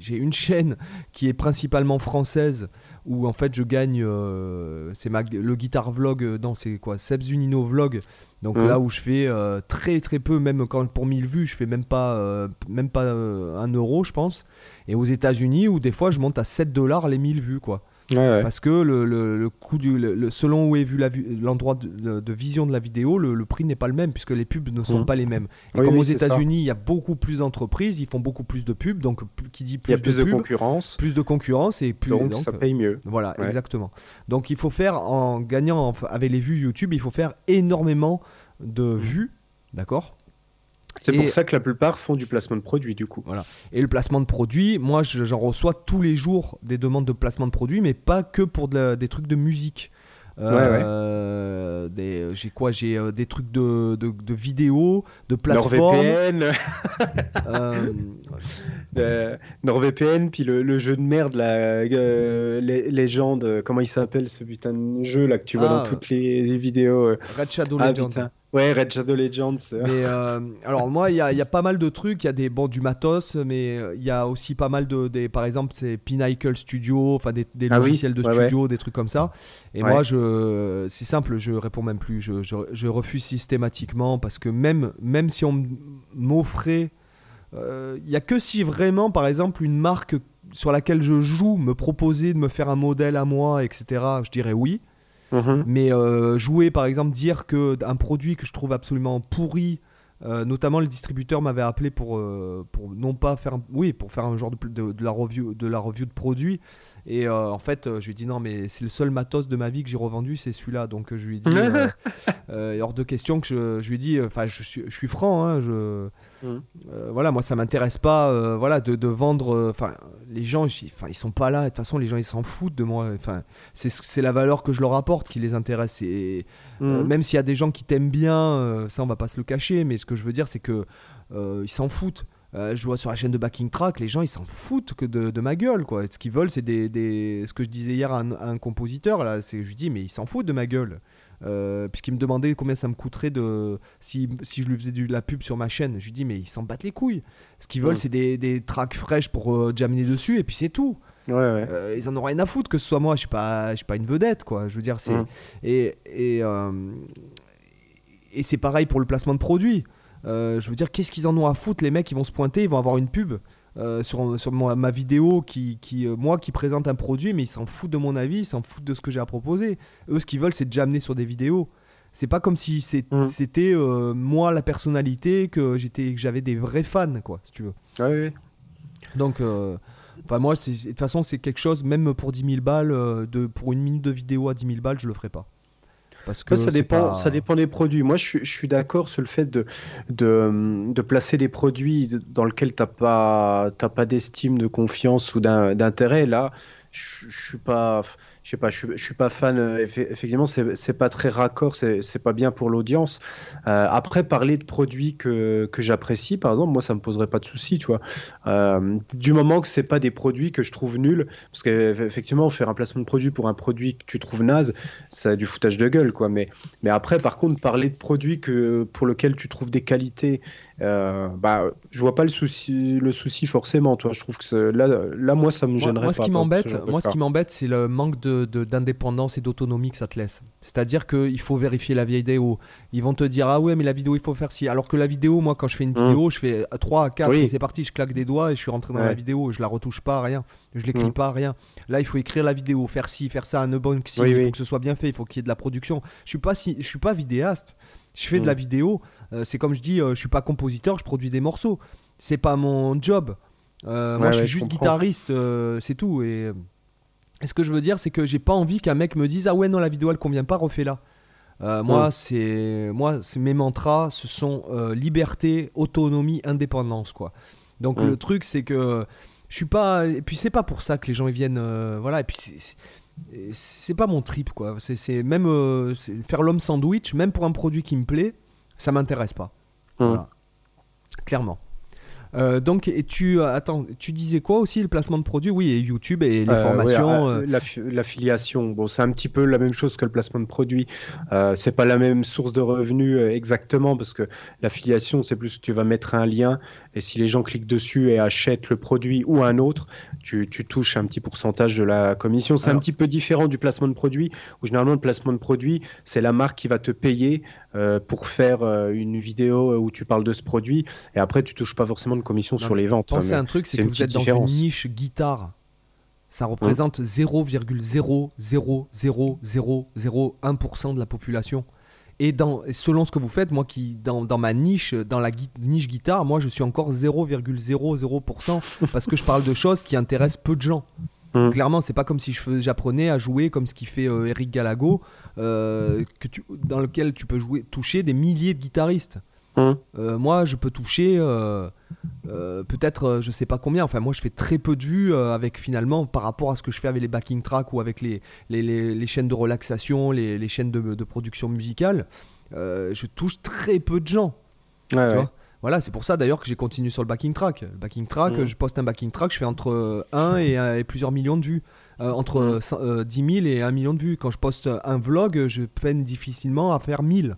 une chaîne qui est principalement française où en fait je gagne. euh, c'est le guitar vlog. Non, c'est quoi Sebs Unino vlog. Donc
Mhm.
là où je fais euh, très très peu, même quand pour 1000 vues, je fais même pas, même pas un euro, je pense. Et aux États-Unis, où des fois je monte à 7 dollars les 1000 vues, quoi.
Ouais, ouais.
Parce que le, le, le coût du, le- selon où est vu l'endroit de, de vision de la vidéo, le, prix n'est pas le même puisque les pubs ne sont
Mhm.
pas les mêmes. Et
Oui,
comme
oui,
aux. États-Unis, il y a beaucoup plus d'entreprises, ils font beaucoup plus de pubs, donc qui dit
Il
plus,
y a plus
de,
de,
pubs,
concurrence,
plus de concurrence et plus
donc,
donc,
ça paye mieux.
voilà,
Ouais.
exactement. Donc il faut faire en gagnant en- avec les vues YouTube, il faut faire énormément de vues, d'accord?
C'est pour ça que la plupart font du placement de produits, du coup.
Et le placement de produits, moi je- j'en reçois tous les jours des demandes de placement de produits, mais pas que pour de la- des trucs de musique. Euh, des- J'ai quoi? J'ai euh, des trucs de, de, de vidéos, de plateformes.
NordVPN,
euh,
NordVPN, puis le, le jeu de merde, la légende, comment il s'appelle ce putain de jeu là que tu vois
Ah,
dans toutes les, les vidéos.
Red Shadow
Ah,
Legends.
putain. Ouais, Red Shadow Legends. euh.
Mais euh, alors moi, il y, a- il y a pas mal de trucs. Il y a des bon du matos, mais euh, il y a aussi pas mal de, des, par exemple, c'est Pinnacle Studio, enfin des, des
Ah oui,
logiciels de
ouais,
studio, des trucs comme ça. Et
Ouais.
moi, je, c'est simple, je réponds même plus. Je, je- je refuse systématiquement parce que même, même si on m'offrait, euh, il y a que si vraiment, par exemple, une marque sur laquelle je joue me proposait de me faire un modèle à moi, etc. Je dirais oui.
Mhm.
Mais euh, jouer, par exemple, dire que un produit que je trouve absolument pourri Euh, notamment, le distributeur m'avait appelé pour, euh, non pas faire, oui, pour faire un genre de, de, de la review, de la review de produit. Et euh, en fait, euh, je lui ai dit non, mais c'est le seul matos de ma vie que j'ai revendu, c'est celui-là. Donc je lui ai dit, euh, euh, hors de question que je, je lui ai dit, enfin, je, suis, je suis franc, hein, je, euh, voilà, moi ça m'intéresse pas, voilà, de, de vendre. Enfin, les gens, ils- enfin, ils sont pas là. De toute façon, les gens, ils s'en foutent de moi. Enfin, c'est c'est la valeur que je leur apporte qui les intéresse. Et
Mhm.
même s'il y a des gens qui t'aiment bien, ça on va pas se le cacher, mais ce que je veux dire c'est que ils s'en foutent. Euh, je vois sur la chaîne de Backing Track, les gens ils s'en foutent que de, de ma gueule quoi. Ce qu'ils veulent c'est des, des- ce que je disais hier à un, à un compositeur là, c'est je lui dis mais ils s'en foutent de ma gueule. Euh, Puisqu'il me demandait combien ça me coûterait de si, si je lui faisais de la pub sur ma chaîne. Je lui dis mais ils s'en battent les couilles. Ce qu'ils veulent
Mm.
c'est des, des tracks fraîches pour euh, jammer dessus et puis c'est tout.
Ouais, ouais.
Euh, ils en ont rien à foutre que ce soit moi. Je suis pas, je suis pas une vedette, quoi. Je veux dire, c'est
Mm.
et et, et c'est pareil pour le placement de produits. Euh, je veux dire, qu'est-ce qu'ils en ont à foutre Les mecs, ils vont se pointer, ils vont avoir une pub euh, sur sur moi- ma vidéo qui, qui euh, moi qui présente un produit, mais ils s'en foutent de mon avis, ils s'en foutent de ce que j'ai à proposer. Eux, ce qu'ils veulent, c'est déjà amener sur des vidéos. C'est pas comme si
Mm.
c'était euh, moi la personnalité que j'étais, que j'avais des vrais fans, quoi, si tu veux.
Ouais, ouais.
Donc, enfin, moi, de toute façon, c'est quelque chose, même pour 10 000 balles, de, pour une minute de vidéo à 10 000 balles, je le ferai pas. Parce que
Après, ça dépend,
pas-
ça dépend des produits. Moi, je suis, je suis d'accord sur le fait de, de, de placer des produits dans lesquels tu n'as pas, t'as pas d'estime, de confiance ou d'intérêt. Là, je, je suis pas, je sais pas, je suis, pas fan. euh, effe- Effectivement, c'est pas très raccord, c'est pas bien pour l'audience. Euh, après, parler de produits que, que j'apprécie, par exemple, moi, ça me poserait pas de souci, tu vois. Euh, du moment que c'est pas des produits que je trouve nuls, parce qu'effectivement, faire un placement de produit pour un produit que tu trouves naze, c'est du foutage de gueule, quoi. Mais, mais après, par contre, parler de produits que, pour lesquels tu trouves des qualités, euh, bah, je vois pas le souci, le souci forcément, toi. Je trouve que là, là, moi, ça me
Moi,
gênerait
moi, ce
pas.
qui m'embête,
ce genre de
moi, ce qui m'embête, c'est le manque de, d'indépendance et d'autonomie que ça te laisse. C'est-à-dire qu'il faut vérifier la vidéo. Ils vont te dire ah ouais, mais la vidéo, il faut faire ci. Alors que la vidéo, moi, quand je fais une
Mm.
vidéo, je fais 3 4
Oui.
et c'est parti. Je claque des doigts et je suis rentré dans
Ouais.
la vidéo. Je la retouche pas, rien. Je l'écris
Mm.
pas, rien. Là, il faut écrire la vidéo, faire ci, faire ça, un unboxing.
Oui,
il faut que ce soit bien fait. Il faut qu'il y ait de la production. Je suis pas si, je suis pas vidéaste. Je fais de
Mm.
la vidéo. Euh, c'est comme je dis, euh, je suis pas compositeur. Je produis des morceaux. C'est pas mon job. Euh, moi, je suis
ouais,
juste guitariste. c'est tout. Et et ce que je veux dire, c'est que j'ai pas envie qu'un mec me dise ah ouais non la vidéo elle convient pas, refais-la. Euh, moi
Mm.
c'est moi c'est mes mantras, ce sont euh, liberté, autonomie, indépendance quoi. Donc
Mm.
le truc c'est que je suis pas et puis c'est pas pour ça que les gens ils viennent euh, voilà et puis c'est- pas mon trip quoi. C'est même euh, faire l'homme sandwich même pour un produit qui me plaît, ça m'intéresse pas.
Mm.
Voilà. Clairement. Euh, donc, et tu euh, attends, tu disais quoi aussi le placement de produits? Oui, et YouTube et les
Euh,
formations.
ouais,
euh,
l'affi- L'affiliation, bon, c'est un petit peu la même chose que le placement de produit. Euh, c'est pas la même source de revenus exactement parce que l'affiliation, c'est plus que tu vas mettre un lien et si les gens cliquent dessus et achètent le produit ou un autre, tu, tu touches un petit pourcentage de la commission. C'est un petit peu différent du placement de produit où généralement le placement de produit, c'est la marque qui va te payer pour faire une vidéo où tu parles de ce produit et après tu touches pas forcément de commission sur les ventes.
Pensez à un truc, c'est que
une
vous êtes dans
différence.
une niche guitare. Ça représente 0,00001% de la population. Et, dans, selon ce que vous faites, moi qui, dans, dans ma niche, dans la gui- niche guitare, moi je suis encore 0,00% parce que je parle de choses qui intéressent peu de gens.
Mm.
Clairement, c'est pas comme si j'apprenais à jouer comme ce qu'il fait euh, Eric Galago, euh, que tu, dans lequel tu peux jouer, toucher des milliers de guitaristes.
Mm.
Euh, moi, je peux toucher euh, euh, peut-être, je sais pas combien. Enfin, moi, je fais très peu de vues avec finalement par rapport à ce que je fais avec les backing tracks ou avec les, les, les- les chaînes de relaxation, les, les chaînes de, de production musicale. Je touche très peu de gens.
Ouais, ouais.
Tu vois? Voilà, c'est pour ça d'ailleurs que j'ai continué sur le backing track. Le backing track,
Mm.
je poste un backing track, je fais entre 1 et, et plusieurs millions de vues. Entre
Mm.
euh, cent- euh, 10 000 et 1 million de vues. Quand je poste un vlog, je peine difficilement à faire 1000.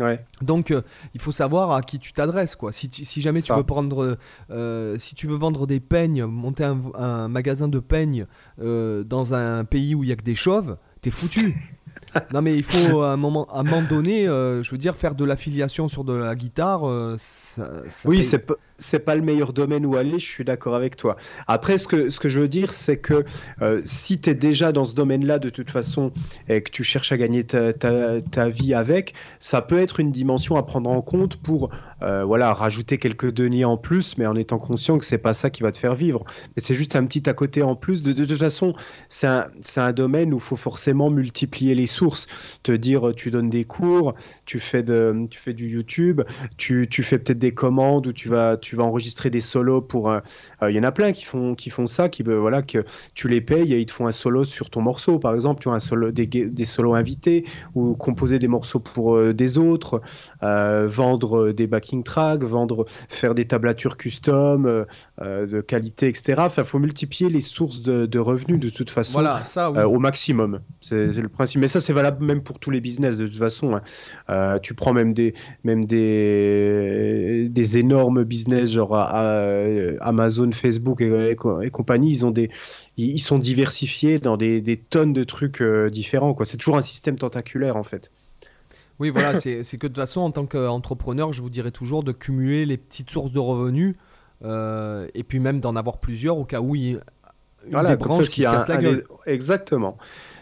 Ouais.
Donc, euh, il faut savoir à qui tu t'adresses, quoi. Si, tu- si jamais tu veux prendre, euh, si tu veux vendre des peignes, monter un, un magasin de peignes euh, dans un pays où il y a que des chauves, t'es foutu. non, mais il faut à un moment, à un moment donné, euh, je veux dire, faire de l'affiliation sur de la guitare. euh, ça, ça
Oui,
paye-
c'est pas, c'est pas le meilleur domaine où aller, je suis d'accord avec toi. Après, ce que, ce que je veux dire, c'est que euh, si tu es déjà dans ce domaine-là de toute façon et que tu cherches à gagner ta, ta, ta, vie avec, ça peut être une dimension à prendre en compte pour euh, voilà, rajouter quelques deniers en plus, mais en étant conscient que c'est pas ça qui va te faire vivre. Mais c'est juste un petit à côté en plus. De, toute façon, c'est un, un, domaine où il faut forcément multiplier les sources. Te dire, tu donnes des cours, tu fais, de, tu fais du YouTube, tu, tu fais peut-être des commandes où tu vas. Tu vas enregistrer des solos pour. Euh, il y en a plein qui font, qui font ça, qui voilà, que tu les payes et ils te font un solo sur ton morceau. Par exemple, tu as un solo, des, des solos invités ou composer des morceaux pour euh, des autres, euh, vendre des backing tracks, vendre, faire des tablatures custom de qualité, etc. Enfin, faut multiplier les sources de, de revenus de toute façon
voilà, ça, oui.
au maximum. C'est le principe. Mais ça, c'est valable même pour tous les business de toute façon. Hein. tu prends même des, même des, des énormes business genre Amazon, Facebook et, compagnie, ils ont des, ils sont diversifiés dans des, tonnes de trucs euh, différents. Quoi. C'est toujours un système tentaculaire en fait.
Oui, voilà, c'est que de toute façon, en tant qu'entrepreneur, je vous dirais toujours de cumuler les petites sources de revenus euh, et puis même d'en avoir plusieurs au cas où il y a
voilà, des branches qui se cassent la gueule. Exactement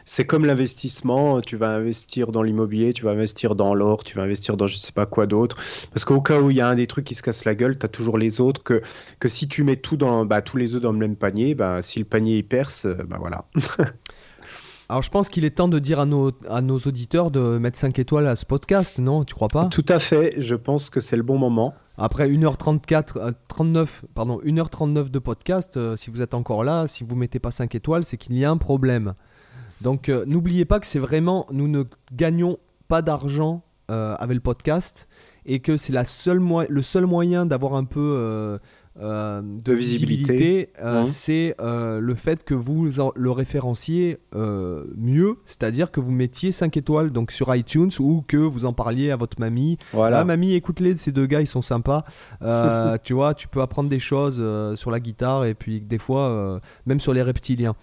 c'est comme l'investissement, tu vas investir dans l'immobilier, tu vas investir dans l'or, tu vas investir dans je sais pas quoi d'autre. Parce qu'au cas où il y a un des trucs qui se casse la gueule, tu as toujours les autres que, que si tu mets tout dans, bah, tous les œufs dans le même panier, bah, si le panier il perce, bah voilà.
Alors je pense qu'il est temps de dire à nos, à nos auditeurs de mettre 5 étoiles à ce podcast, non Tu crois pas?
Tout à fait, je pense que c'est le bon moment.
Après 1h34, 39, euh, pardon, 1h39 de podcast, euh, si vous êtes encore là, si vous mettez pas 5 étoiles, c'est qu'il y a un problème. Donc euh, n'oubliez pas que c'est vraiment, nous ne gagnons pas d'argent euh, avec le podcast et que c'est le seul moyen d'avoir un peu euh, de, visibilité, euh, c'est euh, le fait que vous le référenciez mieux, c'est-à-dire que vous mettiez 5 étoiles donc sur iTunes ou que vous en parliez à votre mamie. Voilà. Ah, mamie, écoute-les, ces deux gars, ils sont sympas. tu vois, tu peux apprendre des choses sur la guitare et puis des fois, même sur les reptiliens.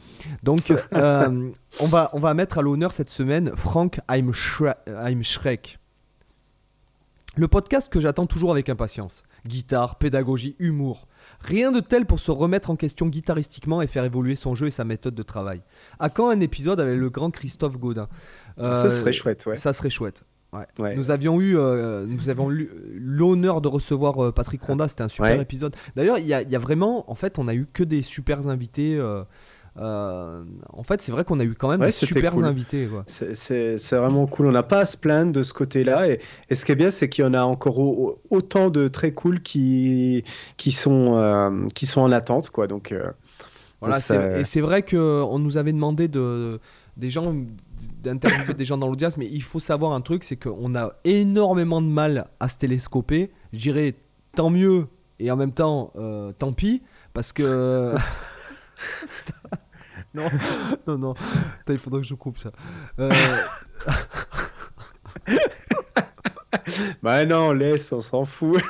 Donc, on, va, on va mettre à l'honneur cette semaine Frank Heimschreck. Le podcast que j'attends toujours avec impatience. Guitare, pédagogie, humour. Rien de tel pour se remettre en question guitaristiquement et faire évoluer son jeu et sa méthode de travail. À quand un épisode avec le grand Christophe Gaudin
Ça serait chouette, ouais.
Ça serait chouette. Ouais. Nous avions eu, euh, nous avons eu l'honneur de recevoir euh, Patrick Ronda. C'était un super épisode. D'ailleurs, il y, y, a vraiment, en fait, on a eu que des super invités. Euh, en fait, c'est vrai qu'on a eu quand même des super invités.
C'est vraiment cool. On n'a pas à se plaindre de ce côté-là. Et, ce qui est bien, c'est qu'il y en a encore autant de très cool qui, qui, sont, euh, qui sont en attente. Quoi. Donc, euh,
voilà, Et c'est vrai qu'on nous avait demandé de, des gens d'interviewer des gens dans l'audience, mais il faut savoir un truc, c'est qu'on a énormément de mal à se télescoper. Je dirais tant mieux et en même temps tant pis, parce que... non, non, non. il faudrait que je coupe ça. Euh...
bah non, laisse, on s'en fout.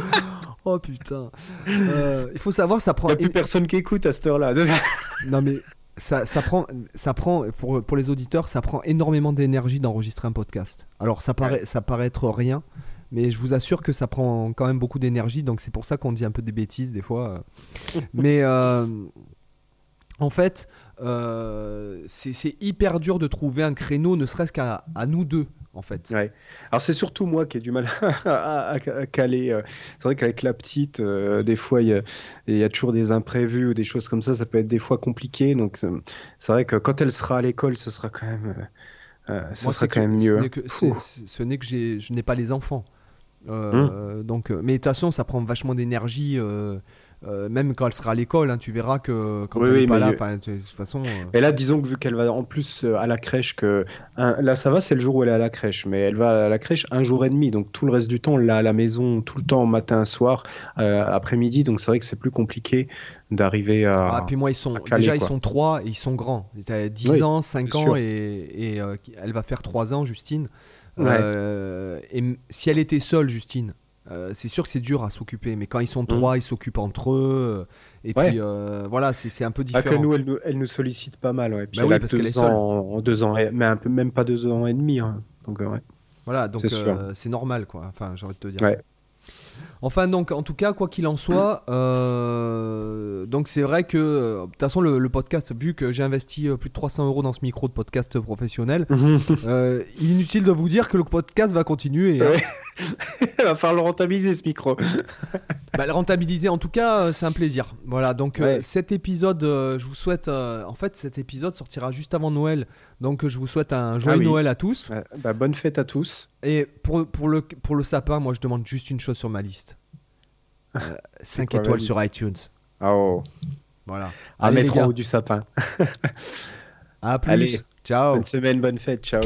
oh putain. Euh, il faut savoir, ça prend.
Il n'y a plus personne qui écoute à cette heure-là.
non mais ça, ça, prend, ça prend pour, pour les auditeurs, ça prend énormément d'énergie d'enregistrer un podcast. Alors ça paraît, ça paraît être rien, mais je vous assure que ça prend quand même beaucoup d'énergie, donc c'est pour ça qu'on dit un peu des bêtises des fois. mais euh, en fait, euh, c'est hyper dur de trouver un créneau, ne serait-ce qu'à nous deux, en fait.
Ouais. Alors c'est surtout moi qui ai du mal à, caler. Euh. C'est vrai qu'avec la petite, euh, des fois, il y, a toujours des imprévus ou des choses comme ça. Ça peut être des fois compliqué. Donc c'est vrai que quand elle sera à l'école, ce sera quand même, ce sera quand même mieux.
Ce n'est que, je n'ai pas les enfants. Hum. donc, mais de toute façon, ça prend vachement d'énergie. Euh, même quand elle sera à l'école, hein, tu verras que quand elle n'est pas là, de toute façon. Euh,
et là, disons que vu qu'elle va en plus euh, à la crèche, que là ça va, c'est le jour où elle est à la crèche, mais elle va à la crèche un jour et demi, donc tout le reste du temps, est à la maison tout le temps, matin, soir, après-midi, donc c'est vrai que c'est plus compliqué d'arriver à.
Ah, puis moi, ils sont déjà ils sont trois et ils sont grands. Ils ont 10 ans, 5 ans et, et elle va faire 3 ans, Justine. et si elle était seule, Justine, euh, c'est sûr que c'est dur à s'occuper, mais quand ils sont trois, mm. ils s'occupent entre eux. Euh, et puis euh, voilà, c'est un peu différent.
Ah, que nous, elle, nous, elle nous sollicite pas mal. Ouais. Puis bah elle oui, a parce deux ans, en deux ans, mais un peu, même pas deux ans et demi. Hein. Donc, ouais.
Voilà, donc c'est normal, quoi. Enfin, j'ai envie de te dire.
Ouais.
Enfin, donc, en tout cas, quoi qu'il en soit, euh, donc c'est vrai que, euh, de toute façon, le, le podcast, vu que j'ai investi euh, plus de 300 euros dans ce micro de podcast professionnel, euh, inutile de vous dire que le podcast va continuer. hein.
Il va falloir le rentabiliser ce micro.
Bah, le rentabiliser, en tout cas, c'est un plaisir. Voilà, donc euh, cet épisode, je vous souhaite. en fait, cet épisode sortira juste avant Noël. Donc, je vous souhaite un joyeux
Ah oui.
Noël à tous.
Bah, bonne fête à tous.
Et pour, pour, le, pour le sapin, moi, je demande juste une chose sur ma liste 5
quoi,
étoiles
vas-y.
sur iTunes.
Ah, oh.
Voilà.
à mettre en haut du sapin.
à plus.
Allez.
Ciao.
Bonne semaine, bonne fête, ciao.